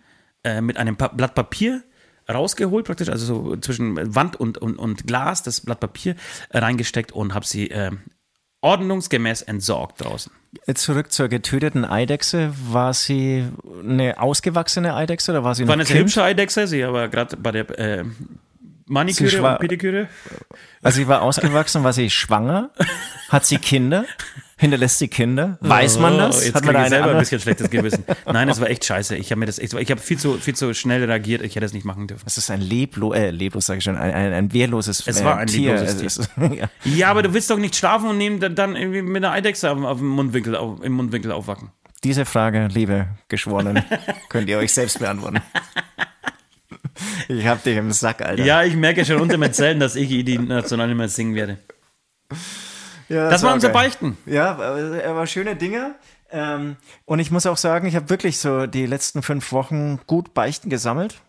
äh, mit einem pa Blatt Papier rausgeholt, praktisch, also so zwischen Wand und, und, und Glas, das Blatt Papier äh, reingesteckt und habe sie äh, ordnungsgemäß entsorgt draußen. Zurück zur getöteten Eidechse. War sie eine ausgewachsene Eidechse oder war sie War eine sehr hübsche Eidechse, sie aber gerade bei der äh, Maniküre und Pediküre. Also sie war ausgewachsen, war sie schwanger? Hat sie Kinder? Hinterlässt sie Kinder? Weiß man das? Oh, jetzt Hat man da selber ein bisschen schlechtes Gewissen. Nein, das war echt scheiße. Ich habe mir das echt, ich habe viel zu, viel zu schnell reagiert. Ich hätte es nicht machen dürfen. Das ist ein leblo, äh, leblos sage ich schon, ein, ein, ein wehrloses Es äh, war ein Tier. lebloses Es ja. Ja, aber du willst doch nicht schlafen und nehmen dann- dann irgendwie mit einer Eidechse auf, auf dem Mundwinkel, auf, im Mundwinkel aufwachen. Diese Frage, liebe Geschworenen, könnt ihr euch selbst beantworten. Ich hab dich im Sack, Alter. Ja, ich merke schon unter meinen Zellen, dass ich die national immer singen werde. Ja, Das war unser geil. Beichten. Ja, aber aber schöne Dinge. Ähm, und ich muss auch sagen, ich habe wirklich so die letzten fünf Wochen gut Beichten gesammelt.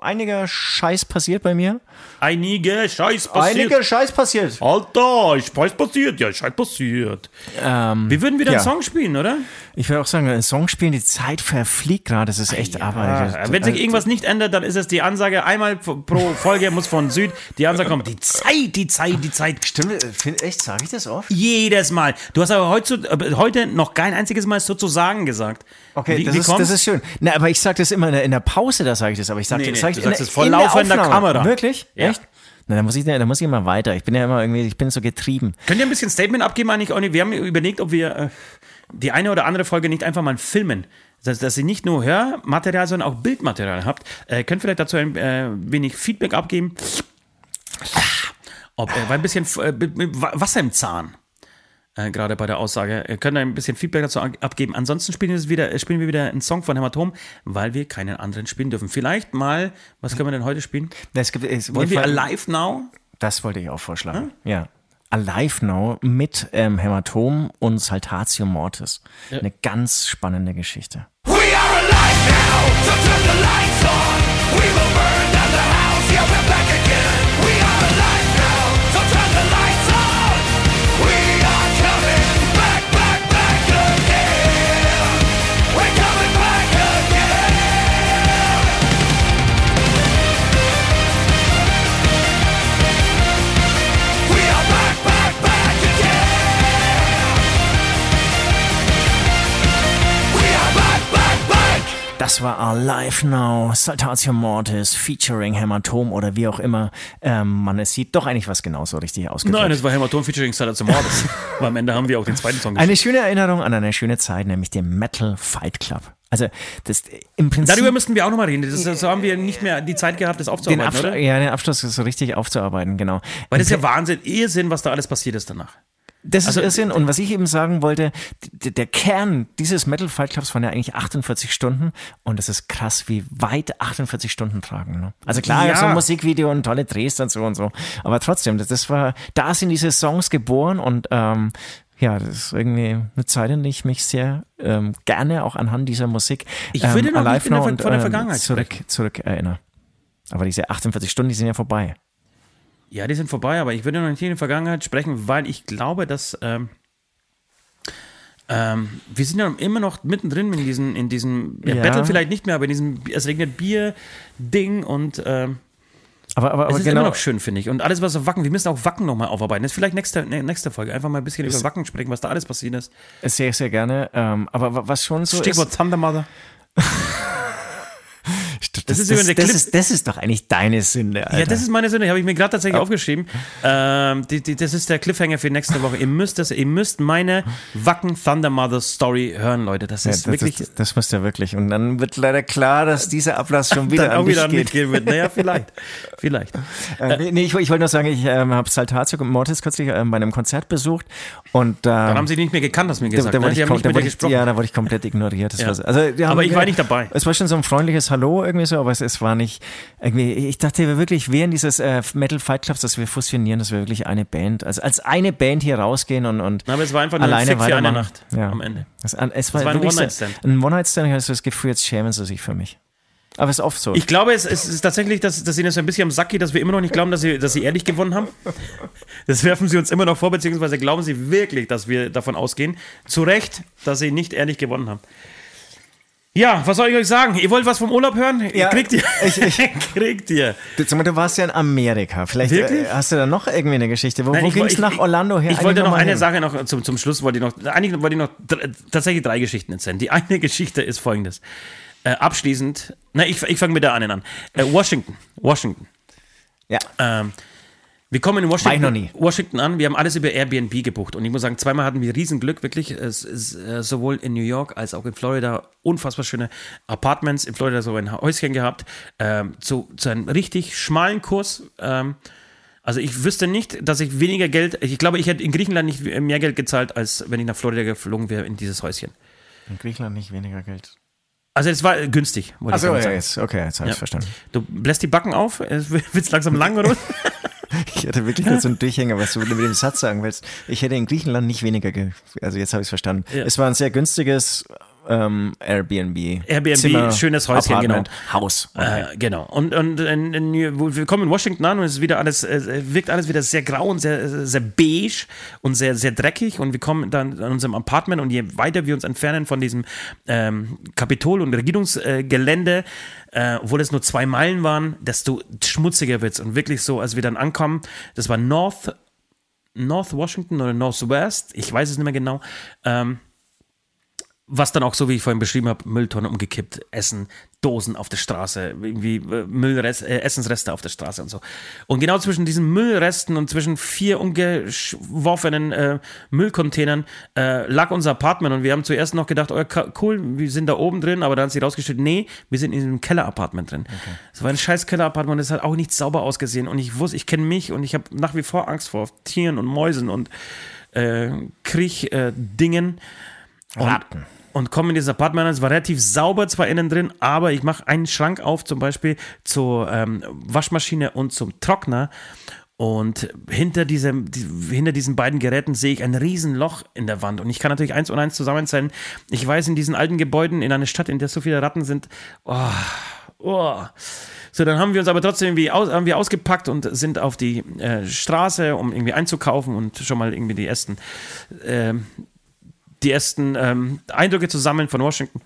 Einiger Scheiß passiert bei mir. Einige Scheiß passiert. Einiger Scheiß passiert. Alter, Scheiß passiert, ja, Scheiß passiert. Ähm, Wir würden wieder ja. einen Song spielen, oder? Ich würde auch sagen, ein Song spielen, die Zeit verfliegt gerade. Das ist echt Arbeit. Ah, wenn sich irgendwas nicht ändert, dann ist es die Ansage, einmal pro Folge muss von Süd die Ansage kommen, die Zeit, die Zeit, die Zeit. Stimmt, äh, echt, sage ich das oft? Jedes Mal. Du hast aber heute, äh, heute noch kein einziges Mal sozusagen gesagt. Okay, wie, das, wie ist, das ist schön. Na, aber ich sage das immer in der, in der Pause, da sage ich das. Aber ich sage Nee, das, nee, ich du in sagst es vor laufender. Kamera. Wirklich? Ja. Echt? Na, dann muss ich, dann muss ich immer weiter. Ich bin ja immer irgendwie, ich bin so getrieben. Könnt ihr ein bisschen Statement abgeben eigentlich, Olli? Wir haben überlegt, ob wir äh, die eine oder andere Folge nicht einfach mal filmen. Dass, dass ihr nicht nur Hörmaterial, sondern auch Bildmaterial habt. Äh, könnt vielleicht dazu ein äh, wenig Feedback abgeben. Ob, äh, weil ein bisschen äh, Wasser im Zahn. Äh, gerade bei der Aussage. Ihr könnt ein bisschen Feedback dazu ab- abgeben. Ansonsten spielen wir, wieder, äh, spielen wir wieder einen Song von Hämatom, weil wir keinen anderen spielen dürfen. Vielleicht mal, was können wir denn heute spielen? Es gibt, es, Wollen wir Alive Now? Das wollte ich auch vorschlagen. Ja. Alive Now mit ähm, Hämatom und Saltatio Mortis. Eine ganz spannende Geschichte. We are alive now, so turn the lights on. We will burn down the house, yeah, we're back again. We are alive Das Das war Alive Now, Saltatio Mortis, featuring Hämatom oder wie auch immer. Ähm, man, es sieht doch eigentlich was genauso richtig ausgedrückt. Nein, es war Hämatom featuring Saltatio Mortis. Aber am Ende haben wir auch den zweiten Song Eine schöne Erinnerung an eine schöne Zeit, nämlich den Metal Fight Club. Also das im Prinzip. Darüber müssten wir auch nochmal reden. Das, so haben wir nicht mehr die Zeit gehabt, das aufzuarbeiten, den oder? Ja, den Abschluss so richtig aufzuarbeiten, genau. Weil das ist ja Wahnsinn, Irrsinn, was da alles passiert ist danach. Das also, ist Irrsinn. Und was ich eben sagen wollte, der Kern dieses Metal Fight Clubs waren ja eigentlich 48 Stunden. Und es ist krass, wie weit 48 Stunden tragen. Ne? Also klar, ja. so ein Musikvideo und tolle Drehs und so und so. Aber trotzdem, das war, da sind diese Songs geboren und ähm, ja, das ist irgendwie eine Zeit, in der ich mich sehr ähm, gerne auch anhand dieser Musik ich würde ähm, noch nicht der, und, von der ähm, Vergangenheit zurück, zurück erinnere. Aber diese 48 Stunden, die sind ja vorbei. Ja, die sind vorbei, aber ich würde noch nicht in der Vergangenheit sprechen, weil ich glaube, dass ähm, ähm, wir sind ja immer noch mittendrin in diesem, in diesem ja, ja. Battle vielleicht nicht mehr, aber in diesem Es regnet Bier-Ding und ähm, aber, aber, aber es ist genau. immer noch schön, finde ich. Und alles, was auf Wacken, wir müssen auch Wacken nochmal aufarbeiten. Das ist vielleicht nächste, nächste Folge. Einfach mal ein bisschen über Wacken sprechen, was da alles passiert ist. Sehr, sehr gerne. Ähm, aber was schon so Stichwort ist. Thunder Mother. Das, das, ist, das, ist, das, ist, doch eigentlich deine Sünde. Alter. Ja, das ist meine Sünde. Habe ich mir gerade tatsächlich oh. aufgeschrieben. Ähm, die, die, das ist der Cliffhanger für nächste Woche. ihr müsst das, ihr müsst meine Wacken Thunder Mother Story hören, Leute. Das ist ja, wirklich. Das, das müsst ihr wirklich. Und dann wird leider klar, dass dieser Ablass schon wieder dann auch wieder geht. mitgehen wird. Naja, vielleicht. vielleicht. Äh, nee, ich, ich wollte nur sagen, ich äh, habe Saltatio und Mortis kürzlich äh, bei einem Konzert besucht und äh, dann haben sie nicht mehr gekannt, hast mir gesagt. Da, da, ne? ich, da ich, ja, da wurde ich komplett ignoriert. Ja. Also, aber ich war nicht dabei. Es war schon so ein freundliches Hallo irgendwie so, aber es, es war nicht irgendwie, ich dachte wir wirklich während dieses äh, Metal Fight Clubs, dass wir fusionieren, dass wir wirklich eine Band, also als eine Band hier rausgehen und, und aber es war einfach nur alleine ein für eine Nacht ja. am Ende. Es, es war, war ein One-Night-Stand. Ein One-Night-Stand, ich habe das Gefühl, jetzt schämen sie sich für mich. Aber es ist oft so. Ich glaube, es, es ist tatsächlich, dass, dass ihnen so ein bisschen am Sack geht, dass wir immer noch nicht glauben, dass sie, dass sie ehrlich gewonnen haben. Das werfen sie uns immer noch vor, beziehungsweise glauben sie wirklich, dass wir davon ausgehen. Zu Recht, dass sie nicht ehrlich gewonnen haben. Ja, was soll ich euch sagen? Ihr wollt was vom Urlaub hören? Ja, kriegt ihr. Ich, ich, kriegt ihr. Du, du warst ja in Amerika. Vielleicht äh, Wirklich? hast du da noch irgendwie eine Geschichte. Wo, wo ging es nach Orlando her? Ich wollte noch eine hin? Sache noch zum, zum Schluss wollte ich noch, eigentlich wollte ich noch tatsächlich drei Geschichten erzählen. Die eine Geschichte ist folgendes. Äh, abschließend, na, ich, ich fange mit der einen an. Äh, Washington. Washington. Ja. Ähm, wir kommen in Washington, Washington an, wir haben alles über Airbnb gebucht und ich muss sagen, zweimal hatten wir Riesenglück, wirklich, es ist äh, sowohl in New York als auch in Florida unfassbar schöne Apartments, in Florida so ein Häuschen gehabt, ähm, zu, zu einem richtig schmalen Kurs, ähm, also ich wüsste nicht, dass ich weniger Geld, ich glaube, ich hätte in Griechenland nicht mehr Geld gezahlt, als wenn ich nach Florida geflogen wäre in dieses Häuschen. In Griechenland nicht weniger Geld. Also es war günstig, wollte Achso, ich ja, jetzt, okay, jetzt habe ich ja. verstanden. Du bläst die Backen auf, es wird langsam lang, oder? Ich hatte wirklich nur so einen Durchhänger, was du mit dem Satz sagen willst. Ich hätte in Griechenland nicht weniger, also jetzt habe ich es verstanden. Ja. Es war ein sehr günstiges ähm, Airbnb. Airbnb, Zimmer, schönes Häuschen, Apartment, genau. Haus. Okay. Äh, genau. Und, und in, in, wir kommen in Washington an und es ist wieder alles, äh, wirkt alles wieder sehr grau und sehr, sehr beige und sehr, sehr dreckig. Und wir kommen dann an unserem Apartment und je weiter wir uns entfernen von diesem ähm, Kapitol- und Regierungsgelände, äh, obwohl es nur zwei Meilen waren, desto schmutziger wird es. Und wirklich so, als wir dann ankommen, das war North, North Washington oder Northwest, ich weiß es nicht mehr genau, ähm, was dann auch so, wie ich vorhin beschrieben habe, Mülltonnen umgekippt, Essen, Dosen auf der Straße, irgendwie äh, Müllrest, äh, Essensreste auf der Straße und so. Und genau zwischen diesen Müllresten und zwischen vier umgeworfenen äh, Müllcontainern äh, lag unser Apartment und wir haben zuerst noch gedacht, oh, cool, wir sind da oben drin, aber dann hat sich rausgestellt, nee, wir sind in diesem Keller-Apartment drin. Es okay. war ein scheiß Keller-Apartment und es hat auch nicht sauber ausgesehen und ich wusste, ich kenne mich und ich habe nach wie vor Angst vor Tieren und Mäusen und äh, Kriech-Dingen. Ratten und komme in dieses Apartment. Es war relativ sauber zwar innen drin, aber ich mache einen Schrank auf, zum Beispiel zur ähm, Waschmaschine und zum Trockner. Und hinter, diesem, die, hinter diesen beiden Geräten sehe ich ein Riesenloch in der Wand. Und ich kann natürlich eins und eins zusammenzählen. Ich weiß, in diesen alten Gebäuden, in einer Stadt, in der so viele Ratten sind, oh, oh. So, dann haben wir uns aber trotzdem irgendwie aus, haben wir ausgepackt und sind auf die äh, Straße, um irgendwie einzukaufen und schon mal irgendwie die ersten äh, die ersten ähm, Eindrücke zu sammeln von Washington.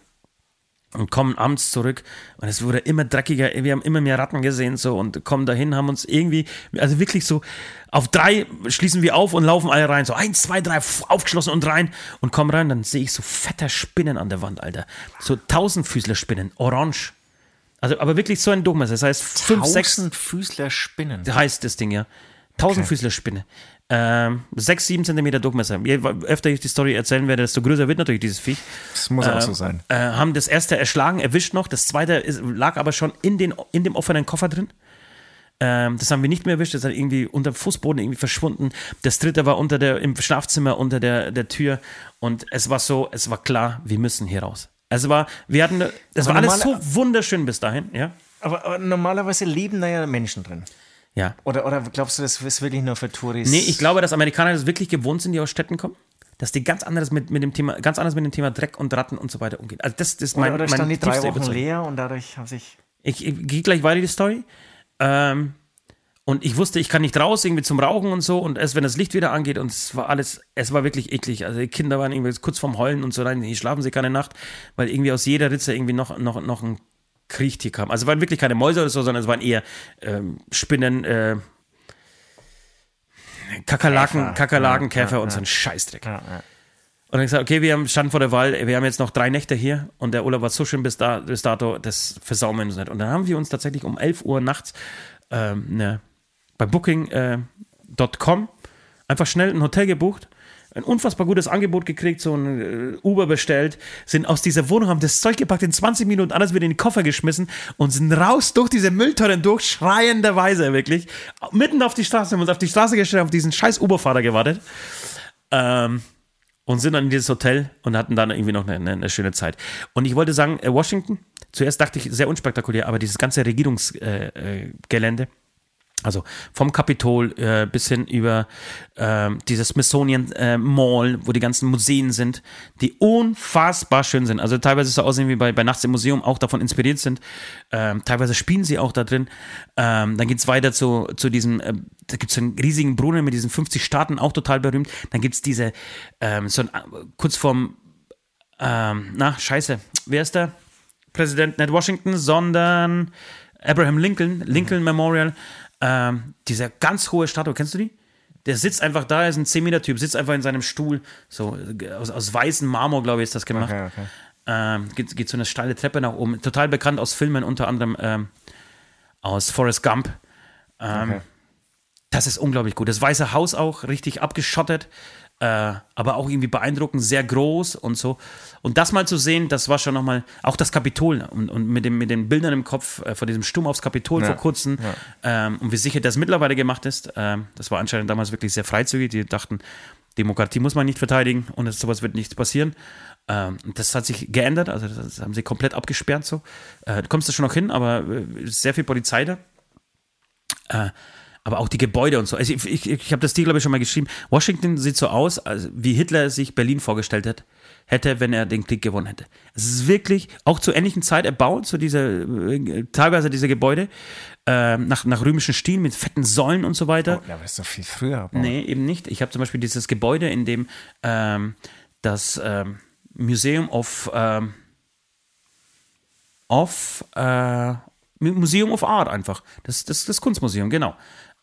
und kommen abends zurück und es wurde immer dreckiger, wir haben immer mehr Ratten gesehen so und kommen dahin, haben uns irgendwie, also wirklich so auf drei schließen wir auf und laufen alle rein, so eins, zwei, drei, aufgeschlossen und rein und kommen rein, dann sehe ich so fette Spinnen an der Wand, Alter, so Tausendfüßler-Spinnen, orange, also aber wirklich so ein Durchmesser, das heißt fünf, sechs, Tausendfüßler Spinnen. heißt das Ding ja, Tausendfüßler-Spinne. Ähm, sechs, sieben Zentimeter Durchmesser. Je öfter ich die Story erzählen werde, desto größer wird natürlich dieses Viech. Das muss auch so sein. Äh, haben das erste erschlagen, erwischt noch. Das zweite ist, lag aber schon in, den, in dem offenen Koffer drin. Ähm, das haben wir nicht mehr erwischt. Das ist irgendwie unter dem Fußboden irgendwie verschwunden. Das dritte war unter der, im Schlafzimmer unter der, der Tür. Und es war so, es war klar, wir müssen hier raus. Es war, wir hatten, es war alles so wunderschön bis dahin, ja. Aber, aber normalerweise leben da ja Menschen drin. Ja. Oder, oder glaubst du, das ist wirklich nur für Touris? Nee, ich glaube, dass Amerikaner das wirklich gewohnt sind, die aus Städten kommen. Dass die ganz anderes mit, mit dem Thema, ganz anders mit dem Thema Dreck und Ratten und so weiter umgehen. Also das, das ist mein, Oder, oder die drei Wochen Überzeugung. leer und dadurch haben sich. Ich, ich gehe gleich weiter die Story. Ähm, und ich wusste, ich kann nicht raus, irgendwie zum Rauchen und so. Und erst wenn das Licht wieder angeht, und es war alles, es war wirklich eklig. Also die Kinder waren irgendwie kurz vorm Heulen und so, nein, hier schlafen sie keine Nacht, weil irgendwie aus jeder Ritze irgendwie noch, noch, noch ein Kriechtier kam. Also es waren wirklich keine Mäuse oder so, sondern es waren eher ähm, Spinnen, äh, Kakerlaken, Käfer. Kakerlaken, Ja, Käfer ja, und ja. so ein Scheißdreck. Und dann gesagt, okay, wir haben standen vor der Wahl, wir haben jetzt noch drei Nächte hier und der Urlaub war so schön bis, da, bis dato, das versauen wir uns nicht. Und dann haben wir uns tatsächlich um 11 Uhr nachts ähm, ne, bei Booking.com einfach schnell ein Hotel gebucht, ein unfassbar gutes Angebot gekriegt, so ein äh, Uber bestellt, sind aus dieser Wohnung, haben das Zeug gepackt, in 20 Minuten alles wieder in den Koffer geschmissen und sind raus durch diese Mülltonnen durch, schreienderweise wirklich, mitten auf die Straße, haben uns auf die Straße gestellt, auf diesen scheiß Uberfahrer gewartet. Ähm, und sind dann in dieses Hotel und hatten dann irgendwie noch eine, eine, schöne Zeit. Und ich wollte sagen, äh, Washington, zuerst dachte ich, sehr unspektakulär, aber dieses ganze Regierungsgelände, äh, Gelände, also vom Kapitol äh, bis hin über ähm, dieses Smithsonian äh, Mall, wo die ganzen Museen sind, die unfassbar schön sind. Also teilweise so aussehen wie bei, bei Nachts im Museum, auch davon inspiriert sind. Ähm, teilweise spielen sie auch da drin. Ähm, dann geht's weiter zu, zu diesem, äh, da gibt's so einen riesigen Brunnen mit diesen 50 Staaten, auch total berühmt. Dann gibt's diese, ähm, so ein, kurz vorm, ähm, na, scheiße, wer ist der? Präsident, nicht Washington, sondern Abraham Lincoln, Lincoln Memorial, ähm, dieser ganz hohe Statue, kennst du die? Der sitzt einfach da, ist ein 10-Meter-Typ, sitzt einfach in seinem Stuhl, so äh, aus, aus weißem Marmor, glaube ich, ist das gemacht. Okay, okay. Ähm, geht, geht so eine steile Treppe nach oben. Total bekannt aus Filmen, unter anderem ähm, aus Forrest Gump. Ähm, Okay. Das ist unglaublich gut. Das Weiße Haus auch richtig abgeschottet, äh, aber auch irgendwie beeindruckend, sehr groß und so. Und das mal zu sehen, das war schon nochmal, auch das Kapitol und, und mit, dem, mit den Bildern im Kopf äh, von diesem Sturm aufs Kapitol Ja, vor kurzem ähm, und wie sicher das mittlerweile gemacht ist. Ähm, das war anscheinend damals wirklich sehr freizügig. Die dachten, Demokratie muss man nicht verteidigen und das, sowas wird nicht passieren. Ähm, das hat sich geändert, also das, das haben sie komplett abgesperrt so. Äh, du kommst da schon noch hin, aber äh, sehr viel Polizei da. Äh, aber auch die Gebäude und so. Also ich, ich, ich habe das dir, glaube ich, schon mal geschrieben. Washington sieht so aus, wie Hitler sich Berlin vorgestellt hat, hätte, wenn er den Krieg gewonnen hätte. Es ist wirklich auch zur ähnlichen Zeit erbaut, so diese, äh, teilweise diese Gebäude, äh, nach, nach römischen Stil mit fetten Säulen und so weiter. Ja, aber ist doch viel früher. aber- Nee, eben nicht. Ich habe zum Beispiel dieses Gebäude, in dem ähm, das ähm, Museum of, ähm, of äh, Museum of Art einfach. Das, das, das Kunstmuseum, genau.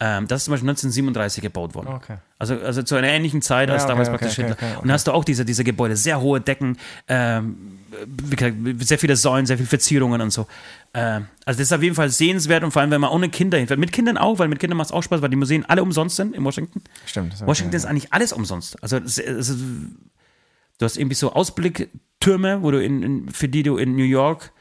Ähm, das ist zum Beispiel 1937 gebaut worden. Okay. Also, also zu einer ähnlichen Zeit als Ja, damals okay, praktisch okay, Hitler. okay, Und da hast du auch diese, diese Gebäude, sehr hohe Decken, ähm, sehr viele Säulen, sehr viele Verzierungen und so. Ähm, also das ist auf jeden Fall sehenswert und vor allem, wenn man ohne Kinder hinfährt. Mit Kindern auch, weil mit Kindern macht es auch Spaß, weil die Museen alle umsonst sind in Washington. Stimmt. ist Washington ist okay. eigentlich alles umsonst. Also, es, es, du hast irgendwie so Ausblicktürme, wo du in, in, für die du in New York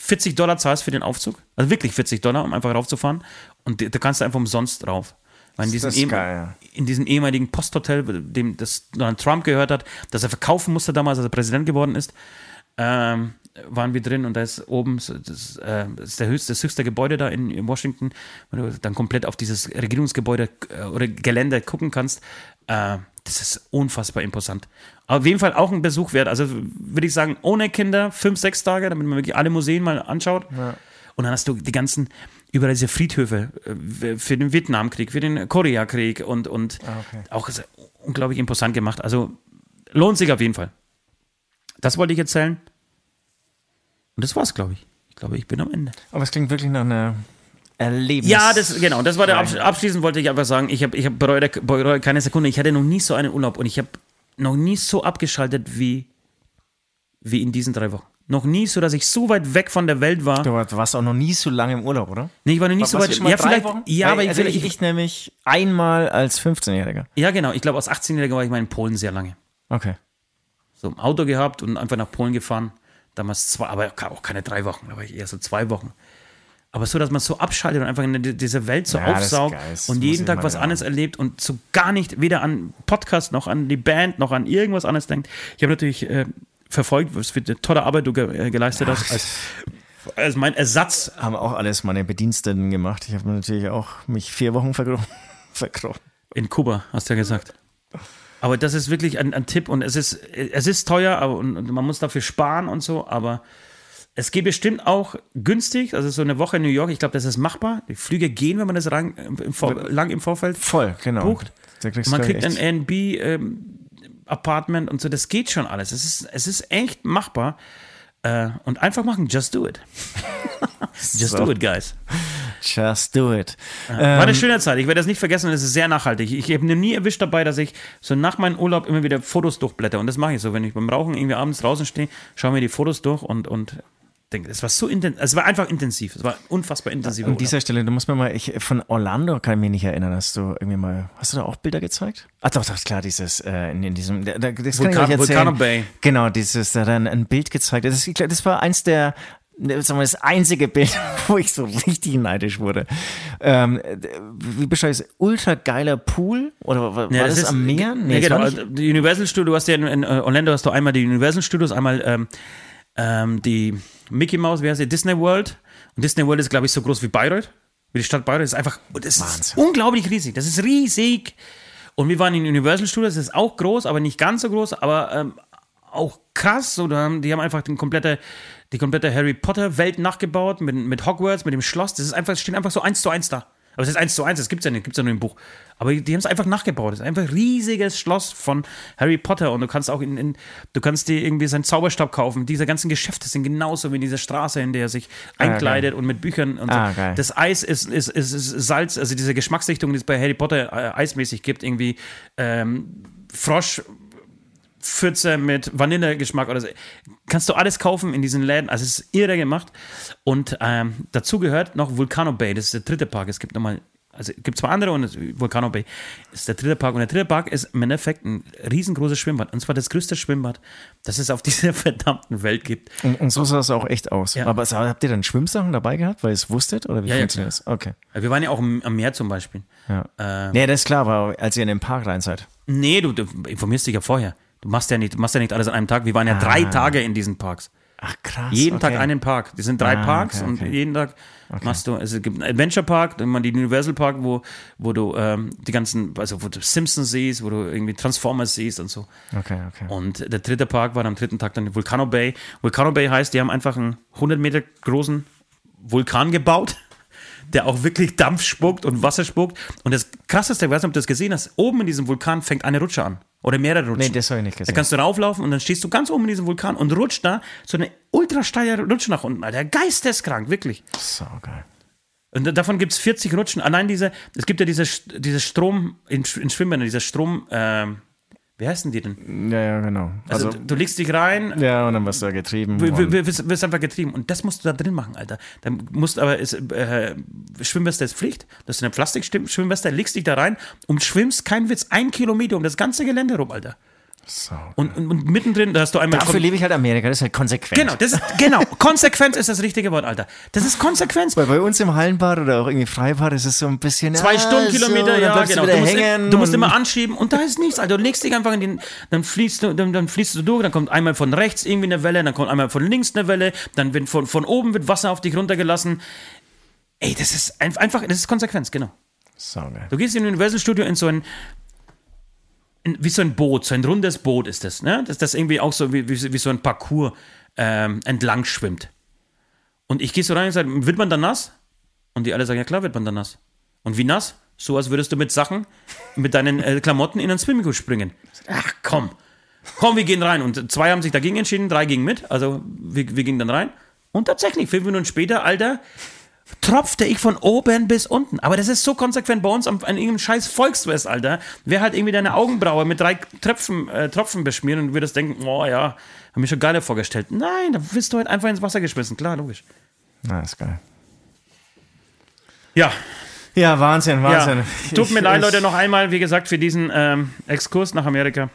40 Dollar zahlst für den Aufzug. Also wirklich 40 Dollar, um einfach raufzufahren. Und da kannst du einfach umsonst drauf. Weil in diesem, Das ist ehem- geil, ja. in diesem ehemaligen Posthotel, dem das Donald Trump gehört hat, das er verkaufen musste damals, als er Präsident geworden ist, ähm, waren wir drin und da ist oben, das, äh, ist der höchste, das höchste Gebäude da in, in Washington, wo du dann komplett auf dieses Regierungsgebäude äh, oder Gelände gucken kannst. Äh, das ist unfassbar imposant. Auf jeden Fall auch ein Besuch wert. Also würde ich sagen, ohne Kinder, fünf, sechs Tage, damit man wirklich alle Museen mal anschaut. Und dann hast du die ganzen, überall diese Friedhöfe äh, für den Vietnamkrieg, für den Koreakrieg und, und Ah, okay. auch unglaublich imposant gemacht. Also lohnt sich auf jeden Fall. Das wollte ich erzählen. Und das war's, glaube ich. Ich glaube, ich bin am Ende. Aber es klingt wirklich nach einer Erlebnis. Ja, das, genau, das war der Absch Abschließend wollte ich einfach sagen, ich habe ich hab bereue, bereue keine Sekunde. Ich hatte noch nie so einen Urlaub und ich habe noch nie so abgeschaltet wie, wie in diesen drei Wochen. Noch nie so, dass ich so weit weg von der Welt war. Du warst auch noch nie so lange im Urlaub, oder? Nee, ich war noch nie so Warst weit. schon mal Ja, drei vielleicht. Wochen? Ja, aber ich, also ich, ich, ich nämlich einmal als 15-Jähriger. Ja, genau. Ich glaube, als 18-Jähriger war ich mal in Polen sehr lange. Okay. So im Auto gehabt und einfach nach Polen gefahren. Damals zwei, aber auch keine drei Wochen, da war ich eher so zwei Wochen. Aber so, dass man so abschaltet und einfach in die- diese Welt so Ja, aufsaugt und jeden Tag was anderes erlebt und so gar nicht weder an Podcast noch an die Band noch an irgendwas anderes denkt. Ich habe natürlich äh, verfolgt, was für eine tolle Arbeit du ge äh, geleistet hast, als, als mein Ersatz. Haben auch alles meine Bediensteten gemacht. Ich habe natürlich auch mich vier Wochen verkrochen. verkrochen. In Kuba, hast du ja gesagt. Aber das ist wirklich ein, ein Tipp und es ist, es ist teuer aber, und, man muss dafür sparen und so, aber es geht bestimmt auch günstig, also so eine Woche in New York, ich glaube, das ist machbar. Die Flüge gehen, wenn man das lang im, Vorfeld Voll, genau. bucht. Man kriegt ein Airbnb-Apartment und so, das geht schon alles. Es ist, es ist echt machbar. Äh, und einfach machen, just do it. just So. do it, guys. Just do it. War Ähm, eine schöne Zeit. Ich werde das nicht vergessen und es ist sehr nachhaltig. Ich habe nie erwischt dabei, dass ich so nach meinem Urlaub immer wieder Fotos durchblätter. Und das mache ich so, wenn ich beim Rauchen irgendwie abends draußen stehe, schaue mir die Fotos durch und, und denke, es war so intensiv. Es war einfach intensiv. Es war unfassbar intensiv. An dieser Stelle, du musst mir mal, ich, von Orlando kann ich mich nicht erinnern, hast du irgendwie mal, hast du da auch Bilder gezeigt? Ah, doch, doch, klar, dieses, äh, in, in diesem, da, da- das kann ich Vulkan- erzählen. Bay. Genau, dieses, da hat er ein, ein Bild gezeigt. Das, ist, das war eins der, ne, sagen wir, das einzige Bild, wo ich so richtig neidisch wurde. Ähm, wie beschreibe ich es? Ultra geiler Pool? Oder war, war das, am Meer? Nee, es genau. Also, Die Universal Studios, du hast ja in, in äh, Orlando hast du einmal die Universal Studios, einmal ähm, ähm, die Mickey Mouse, wie heißt die, Disney World. Und Disney World ist, glaube ich, so groß wie Bayreuth. Wie die Stadt Bayreuth. Das ist einfach, das ist unglaublich riesig. Das ist riesig. Und wir waren in Universal Studios, das ist auch groß, aber nicht ganz so groß, aber ähm, auch krass. Haben, die haben einfach den komplette, die komplette Harry Potter Welt nachgebaut mit, mit Hogwarts, mit dem Schloss. Das ist einfach, das steht einfach so eins zu eins da. Aber es ist eins zu eins, das gibt es ja nicht, gibt es ja nur im Buch. Aber die haben es einfach nachgebaut. Das ist einfach ein riesiges Schloss von Harry Potter und du kannst auch in, in du kannst dir irgendwie seinen Zauberstab kaufen. Diese ganzen Geschäfte sind genauso wie in dieser Straße, in der er sich einkleidet und mit Büchern und Ah, so. geil. Das Eis ist, ist, ist, ist Salz, also diese Geschmacksrichtung, die es bei Harry Potter äh, eismäßig gibt, irgendwie ähm, Frosch, Pfütze mit Vanillegeschmack oder so. Kannst du alles kaufen in diesen Läden. Also es ist irre gemacht. Und ähm, dazu gehört noch Vulcano Bay. Das ist der dritte Park. Es gibt nochmal, also es gibt zwei andere und Vulcano Bay ist der dritte Park. Und der dritte Park ist im Endeffekt ein riesengroßes Schwimmbad. Und zwar das größte Schwimmbad, das es auf dieser verdammten Welt gibt. und, und so sah es auch echt aus. Ja. Aber habt ihr dann Schwimmsachen dabei gehabt, weil ihr es wusstet? Oder wie Ja, ja, funktioniert das? Okay. Wir waren ja auch am Meer zum Beispiel. Ja. Äh, nee, das ist klar, aber als ihr in den Park rein seid. Nee, du, du informierst dich ja vorher. Du machst ja nicht, du machst ja nicht alles an einem Tag. Wir waren ja drei Tage in diesen Parks. Ach krass. Jeden okay. Tag einen Park. Das sind drei Ah, Parks okay, und okay. jeden Tag machst du, es gibt einen Adventure Park, dann mal die Universal Park, wo, wo du ähm, die ganzen, also wo du Simpsons siehst, wo du irgendwie Transformers siehst und so. Okay, okay. Und der dritte Park war am dritten Tag dann die Volcano Bay. Volcano Bay heißt, die haben einfach einen 100 Meter großen Vulkan gebaut, der auch wirklich Dampf spuckt und Wasser spuckt. Und das Krasseste, ich weiß nicht, ob du das gesehen hast, oben in diesem Vulkan fängt eine Rutsche an. Oder mehrere Rutschen. Nee, das habe ich nicht Da gesehen. kannst du rauflaufen und dann stehst du ganz oben in diesem Vulkan und rutscht da so eine ultra steile Rutsche nach unten. Alter, geisteskrank, wirklich. So geil. Und da- davon gibt es 40 Rutschen. Allein diese, es gibt ja diese, diese Strom in, in Schwimmbädern, dieser Strom, ähm, wie heißen die denn? Ja, ja, genau. Also, Also, du, du legst dich rein, ja, und dann wirst du da getrieben. wirst, wirst einfach getrieben. Und das musst du da drin machen, Alter. Dann musst aber, ist, äh, Schwimmweste ist Pflicht. Das ist eine Plastik-Schwimmweste, legst dich da rein und schwimmst, kein Witz, ein Kilometer um das ganze Gelände rum, Alter. So. Und, und, und mittendrin, da hast du einmal. Dafür liebe ich halt Amerika, das ist halt konsequent. Genau, das ist, genau. Konsequenz ist das richtige Wort, Alter. Das ist Konsequenz. Weil bei uns im Hallenbad oder auch irgendwie Freibad ist es so ein bisschen. Zwei ah, Stundenkilometer, so, ja, genau. Du, Du musst, hängen du musst immer anschieben und da ist nichts, Alter. Du legst dich einfach in den, dann fließt du, dann, dann fließt du durch, dann kommt einmal von rechts irgendwie eine Welle, dann kommt einmal von links eine Welle, dann wird von, von oben wird Wasser auf dich runtergelassen. Ey, das ist ein- einfach, das ist Konsequenz, genau. So. Du gehst in ein Universal Studio in so ein, in, wie so ein Boot, so ein rundes Boot ist das, ne? Dass das irgendwie auch so wie, wie, wie so ein Parcours ähm, entlang schwimmt. Und ich gehe so rein und sage, wird man dann nass? Und die alle sagen, ja klar wird man dann nass. Und wie nass? So als würdest du mit Sachen, mit deinen äh, Klamotten in ein Swimmingpool springen. Ach komm. Komm, wir gehen rein. Und zwei haben sich dagegen entschieden, drei gingen mit. Also wir, wir gingen dann rein. Und tatsächlich, fünf Minuten später, Alter, tropfte ich von oben bis unten. Aber das ist so konsequent bei uns an, an irgendeinem scheiß Volksfest, Alter. Wer halt irgendwie deine Augenbraue mit drei Tröpfen, äh, Tropfen beschmieren und würdest denken, oh ja, hab mir schon geiler vorgestellt. Nein, da wirst du halt einfach ins Wasser geschmissen. Klar, logisch. Na, ist geil. Ja, Ja, Wahnsinn, Wahnsinn. ja. Tut mir leid, Leute, noch einmal, wie gesagt, für diesen ähm, Exkurs nach Amerika.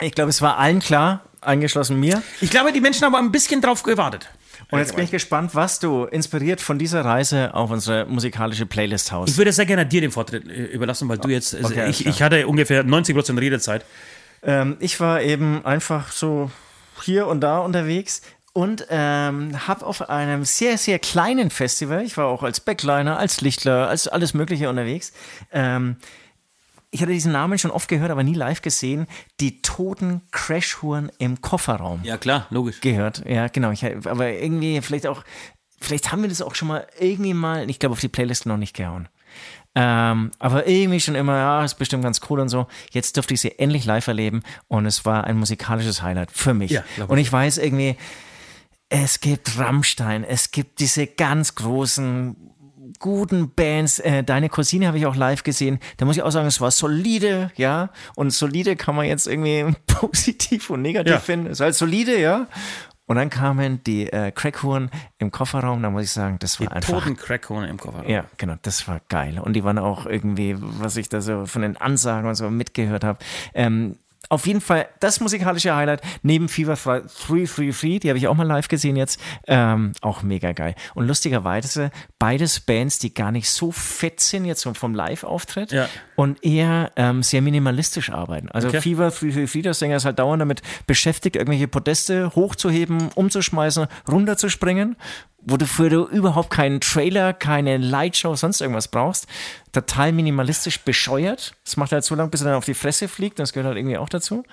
Ich glaube, es war allen klar, eingeschlossen mir. Ich glaube, die Menschen haben aber ein bisschen drauf gewartet. Und jetzt bin ich gespannt, was du inspiriert von dieser Reise auf unsere musikalische Playlist Ich haust. würde sehr gerne dir den Vortritt äh, überlassen, weil du jetzt, Okay, alles ich, ich hatte ungefähr 90% Redezeit. Ähm, ich war eben einfach so hier und da unterwegs und ähm, habe auf einem sehr, sehr kleinen Festival, ich war auch als Backliner, als Lichtler, als alles Mögliche unterwegs, ähm, ich hatte diesen Namen schon oft gehört, aber nie live gesehen, die toten Crashhuren im Kofferraum Ja, klar, logisch. gehört. Ja, genau. Ich, aber irgendwie, vielleicht auch, vielleicht haben wir das auch schon mal irgendwie mal, ich glaube, auf die Playlist noch nicht gehauen. Ähm, aber irgendwie schon immer, ja, ist bestimmt ganz cool und so. Jetzt durfte ich sie endlich live erleben und es war ein musikalisches Highlight für mich. Ja, ich. und ich weiß irgendwie, es gibt Rammstein, es gibt diese ganz großen guten Bands. Äh, Deine Cousine habe ich auch live gesehen. Da muss ich auch sagen, es war solide, ja. Und solide kann man jetzt irgendwie positiv und negativ Ja. finden. Es ist halt solide, ja. Und dann kamen die äh, Crackhuren im Kofferraum. Da muss ich sagen, das war Die einfach toten Crackhorn im Kofferraum. ja, genau, das war geil. Und die waren auch irgendwie, was ich da so von den Ansagen und so mitgehört habe. Ähm, auf jeden Fall das musikalische Highlight neben Fever 333, die habe ich auch mal live gesehen jetzt, ähm, auch mega geil. Und lustigerweise beides Bands, die gar nicht so fett sind jetzt vom Live-Auftritt Ja. und eher ähm, sehr minimalistisch arbeiten. Also Okay. Fever 333, der Sänger ist halt dauernd damit beschäftigt, irgendwelche Podeste hochzuheben, umzuschmeißen, runterzuspringen wofür du überhaupt keinen Trailer, keine Lightshow, sonst irgendwas brauchst. Total minimalistisch bescheuert. Das macht halt so lange, bis er dann auf die Fresse fliegt. Das gehört halt irgendwie auch dazu.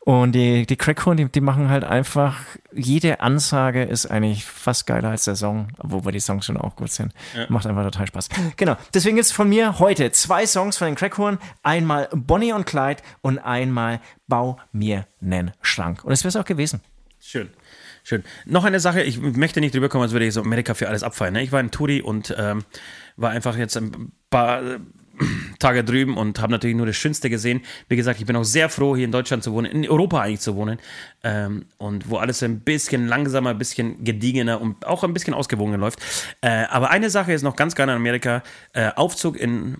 Und die, die Crackhorn, die, die machen halt einfach, jede Ansage ist eigentlich fast geiler als der Song, wobei die Songs schon auch gut sind. Macht einfach total Spaß. Genau. Deswegen gibt's von mir heute zwei Songs von den Crackhorn. Einmal Bonnie und Clyde und einmal Bau mir nen Schrank. Und das wäre es auch gewesen. Schön. Schön. Noch eine Sache, ich möchte nicht drüber kommen, als würde ich so Amerika für alles abfallen. Ne? Ich war in Turi und ähm, war einfach jetzt ein paar äh, Tage drüben und habe natürlich nur das Schönste gesehen. Wie gesagt, ich bin auch sehr froh, hier in Deutschland zu wohnen, in Europa eigentlich zu wohnen. Ähm, und wo alles ein bisschen langsamer, ein bisschen gediegener und auch ein bisschen ausgewogener läuft. Äh, aber eine Sache ist noch ganz geil in Amerika: äh, Aufzug in.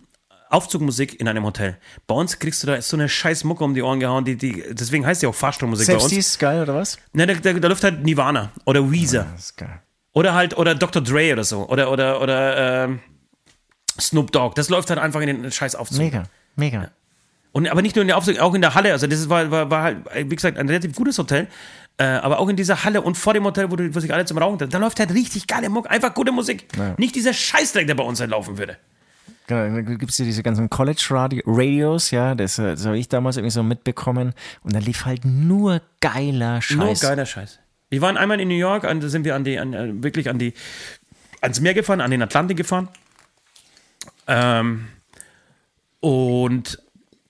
Aufzugmusik in einem Hotel. Bei uns kriegst du da so eine scheiß Mucke um die Ohren gehauen, die, die, deswegen heißt die auch Fahrstuhlmusik bei Selbst uns. ist geil, oder was? Ne, da, da, da läuft halt Nirvana oder Weezer. Das ist geil. Oder halt, oder Dr. Dre oder so. Oder, oder, oder ähm, Snoop Dogg. Das läuft halt einfach in den scheiß Aufzug. Mega, mega. Und aber nicht nur in der Aufzug, auch in der Halle. Also das war, war, war halt, wie gesagt, ein relativ gutes Hotel. Äh, aber auch in dieser Halle und vor dem Hotel, wo, du, wo sich alle zum Rauchen treffen, da läuft halt richtig geile Mucke. Einfach gute Musik. Nicht dieser Scheißdreck, der bei uns halt laufen würde. Genau, dann gibt es ja diese ganzen College-Radios, ja, das, äh, das habe ich damals irgendwie so mitbekommen. Und da lief halt nur geiler Scheiß. Nur geiler Scheiß. Wir waren einmal in New York, und da sind wir an die, an, äh, wirklich an die, ans Meer gefahren, an den Atlantik gefahren. Ähm, und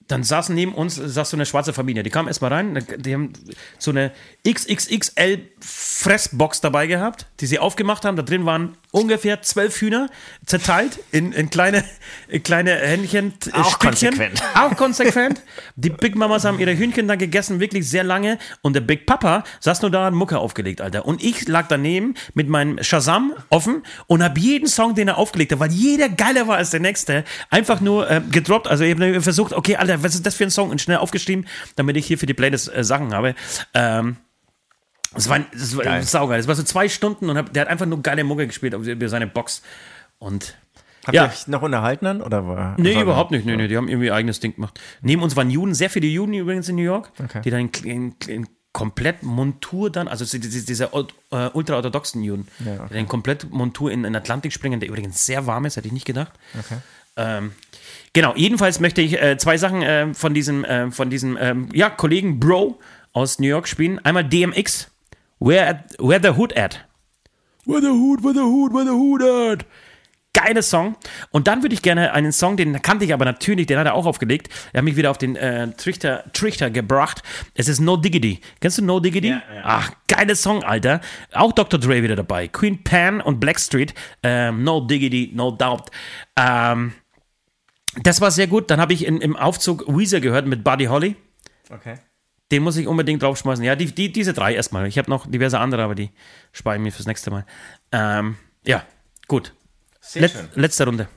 dann saßen neben uns saß so eine schwarze Familie. Die kamen erstmal rein, die haben so eine XXXL Fressbox dabei gehabt, die sie aufgemacht haben. Da drin waren ungefähr zwölf Hühner zerteilt in, in kleine, in kleine Händchen. äh, Auch Stückchen. konsequent. Auch konsequent. Die Big Mamas haben ihre Hühnchen dann gegessen, wirklich sehr lange. Und der Big Papa saß nur da, hat Mucke aufgelegt, Alter. Und ich lag daneben mit meinem Shazam offen und habe jeden Song, den er aufgelegt hat, weil jeder geiler war als der nächste, einfach nur äh, gedroppt. Also ich habe versucht, okay, Alter, was ist das für ein Song? Und schnell aufgeschrieben, damit ich hier für die Playlist äh, Sachen habe. Ähm, das war, das war Geil. saugeil. Das war so zwei Stunden und hab, der hat einfach nur geile Mucke gespielt über seine Box. Und Habt Ja. ihr euch noch unterhalten dann? Oder war, Nee, war überhaupt nicht. Nee, nee, die haben irgendwie ihr eigenes Ding gemacht. Neben uns waren Juden, sehr viele Juden übrigens in New York, Okay. die dann in, in, in komplett Montur dann, also diese, diese diese, äh, ultraorthodoxen Juden, Ja, okay. die dann komplett Montur in den Atlantik springen, der übrigens sehr warm ist, hätte ich nicht gedacht. Okay. Ähm, genau, jedenfalls möchte ich äh, zwei Sachen äh, von diesem, äh, von diesem ähm, ja, Kollegen Bro aus New York spielen. Einmal DMX, Where, at, where the Hood at? Where the Hood, where the Hood, where the Hood at? geiler Song. Und dann würde ich gerne einen Song, den kannte ich aber natürlich, den hat er auch aufgelegt. Er hat mich wieder auf den äh, Trichter, Trichter gebracht. Es ist No Diggity. Kennst du No Diggity? Ja, ja. Ach, geiler Song, Alter. Auch Dr. Dre wieder dabei. Queen Pan und Blackstreet. Ähm, no Diggity, No Doubt. Ähm, das war sehr gut. Dann habe ich in, im Aufzug Weezer gehört mit Buddy Holly. Okay. Den muss ich unbedingt draufschmeißen. Ja, die, die, diese drei erstmal. Ich habe noch diverse andere, aber die spare ich mir fürs nächste Mal. Ähm, ja, gut. Let, letzte Runde.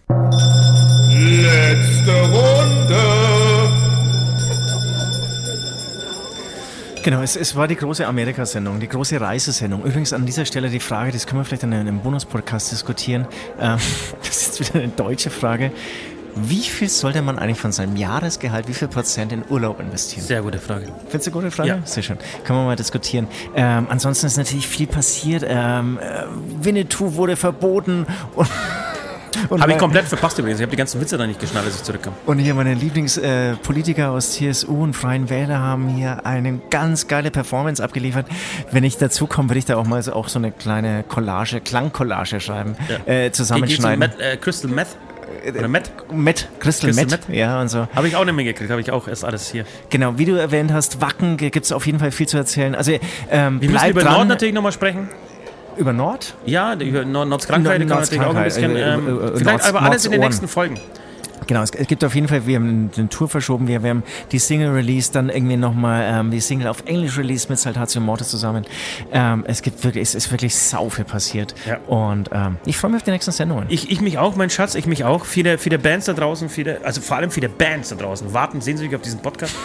Letzte Runde. Genau, es, es war die große Amerika-Sendung, die große Reisesendung. Übrigens an dieser Stelle die Frage, das können wir vielleicht in einem Bonus-Podcast diskutieren. Ähm, das ist jetzt wieder eine deutsche Frage. Wie viel sollte man eigentlich von seinem Jahresgehalt, wie viel Prozent in Urlaub investieren? Sehr gute Frage. Findest du eine gute Frage? Ja. Sehr schön. Können wir mal diskutieren. Ähm, ansonsten ist natürlich viel passiert. Ähm, äh, Winnetou wurde verboten und Habe ich komplett verpasst übrigens. Ich habe die ganzen Witze da nicht geschnallt, als ich zurückkam. Und hier meine Lieblingspolitiker äh, aus CSU und Freien Wähler haben hier eine ganz geile Performance abgeliefert. Wenn ich dazu komme, würde ich da auch mal so, auch so eine kleine Collage, Klangcollage schreiben, äh, Geht's um zusammenschneiden. Met, äh, Crystal Meth? Oder Meth? Met, Crystal, Crystal Met, Meth? ja und so. Habe ich auch nicht mehr gekriegt. Habe ich auch erst alles hier. Genau, wie du erwähnt hast, Wacken gibt es auf jeden Fall viel zu erzählen. Also ähm, Wir müssen über dran. Nord natürlich nochmal sprechen. Über Nord? Ja, über Nord Nords Krankheit kann man Nords natürlich auch ein bisschen. Äh, Ähm, äh, äh, vielleicht Nords- aber alles in den Nords nächsten Folgen. Genau, es, es gibt auf jeden Fall, wir haben den Tour verschoben, wir, wir haben die Single released, dann irgendwie nochmal ähm, die Single auf Englisch released mit Saltatio Mortis zusammen. Ähm, es gibt wirklich, es ist wirklich sau viel passiert. Ja. Und ähm, ich freue mich auf die nächsten Sendungen. Ich, ich mich auch, mein Schatz, ich mich auch. Viele, viele Bands da draußen, viele, also vor allem viele Bands da draußen warten sehnsüchtig auf diesen Podcast.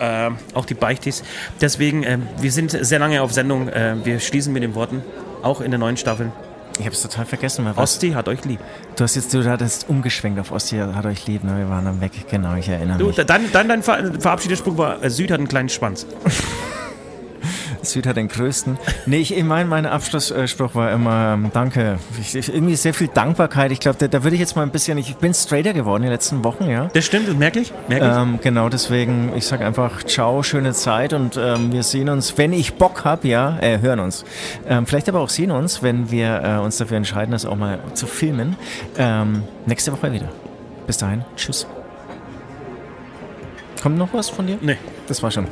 Ähm, auch die Beichtis. Deswegen, ähm, wir sind sehr lange auf Sendung. Äh, wir schließen mit den Worten, auch in der neuen Staffel. Ich habe es total vergessen. Osti hat euch lieb. du hast jetzt, du hattest umgeschwenkt auf Ostia, hat euch lieb, ne? wir waren dann weg. Genau, ich erinnere Du, mich. dann, dann dein Ver Verabschiedungsspruch war, äh, Süd hat einen kleinen Schwanz. Süd hat den größten. Nee, ich, ich meine, mein Abschlussspruch war immer, ähm, danke. Ich, ich, irgendwie sehr viel Dankbarkeit. Ich glaube, da, da würde ich jetzt mal ein bisschen, ich bin straighter geworden in den letzten Wochen, ja. Das stimmt, das merke ich. Merke ich. Ähm, genau, deswegen, ich sage einfach, ciao, schöne Zeit und ähm, wir sehen uns, wenn ich Bock habe, ja, äh, hören uns. Ähm, vielleicht aber auch sehen uns, wenn wir äh, uns dafür entscheiden, das auch mal zu filmen. Ähm, nächste Woche wieder. Bis dahin, tschüss. Kommt noch was von dir? Nee. Das war schon.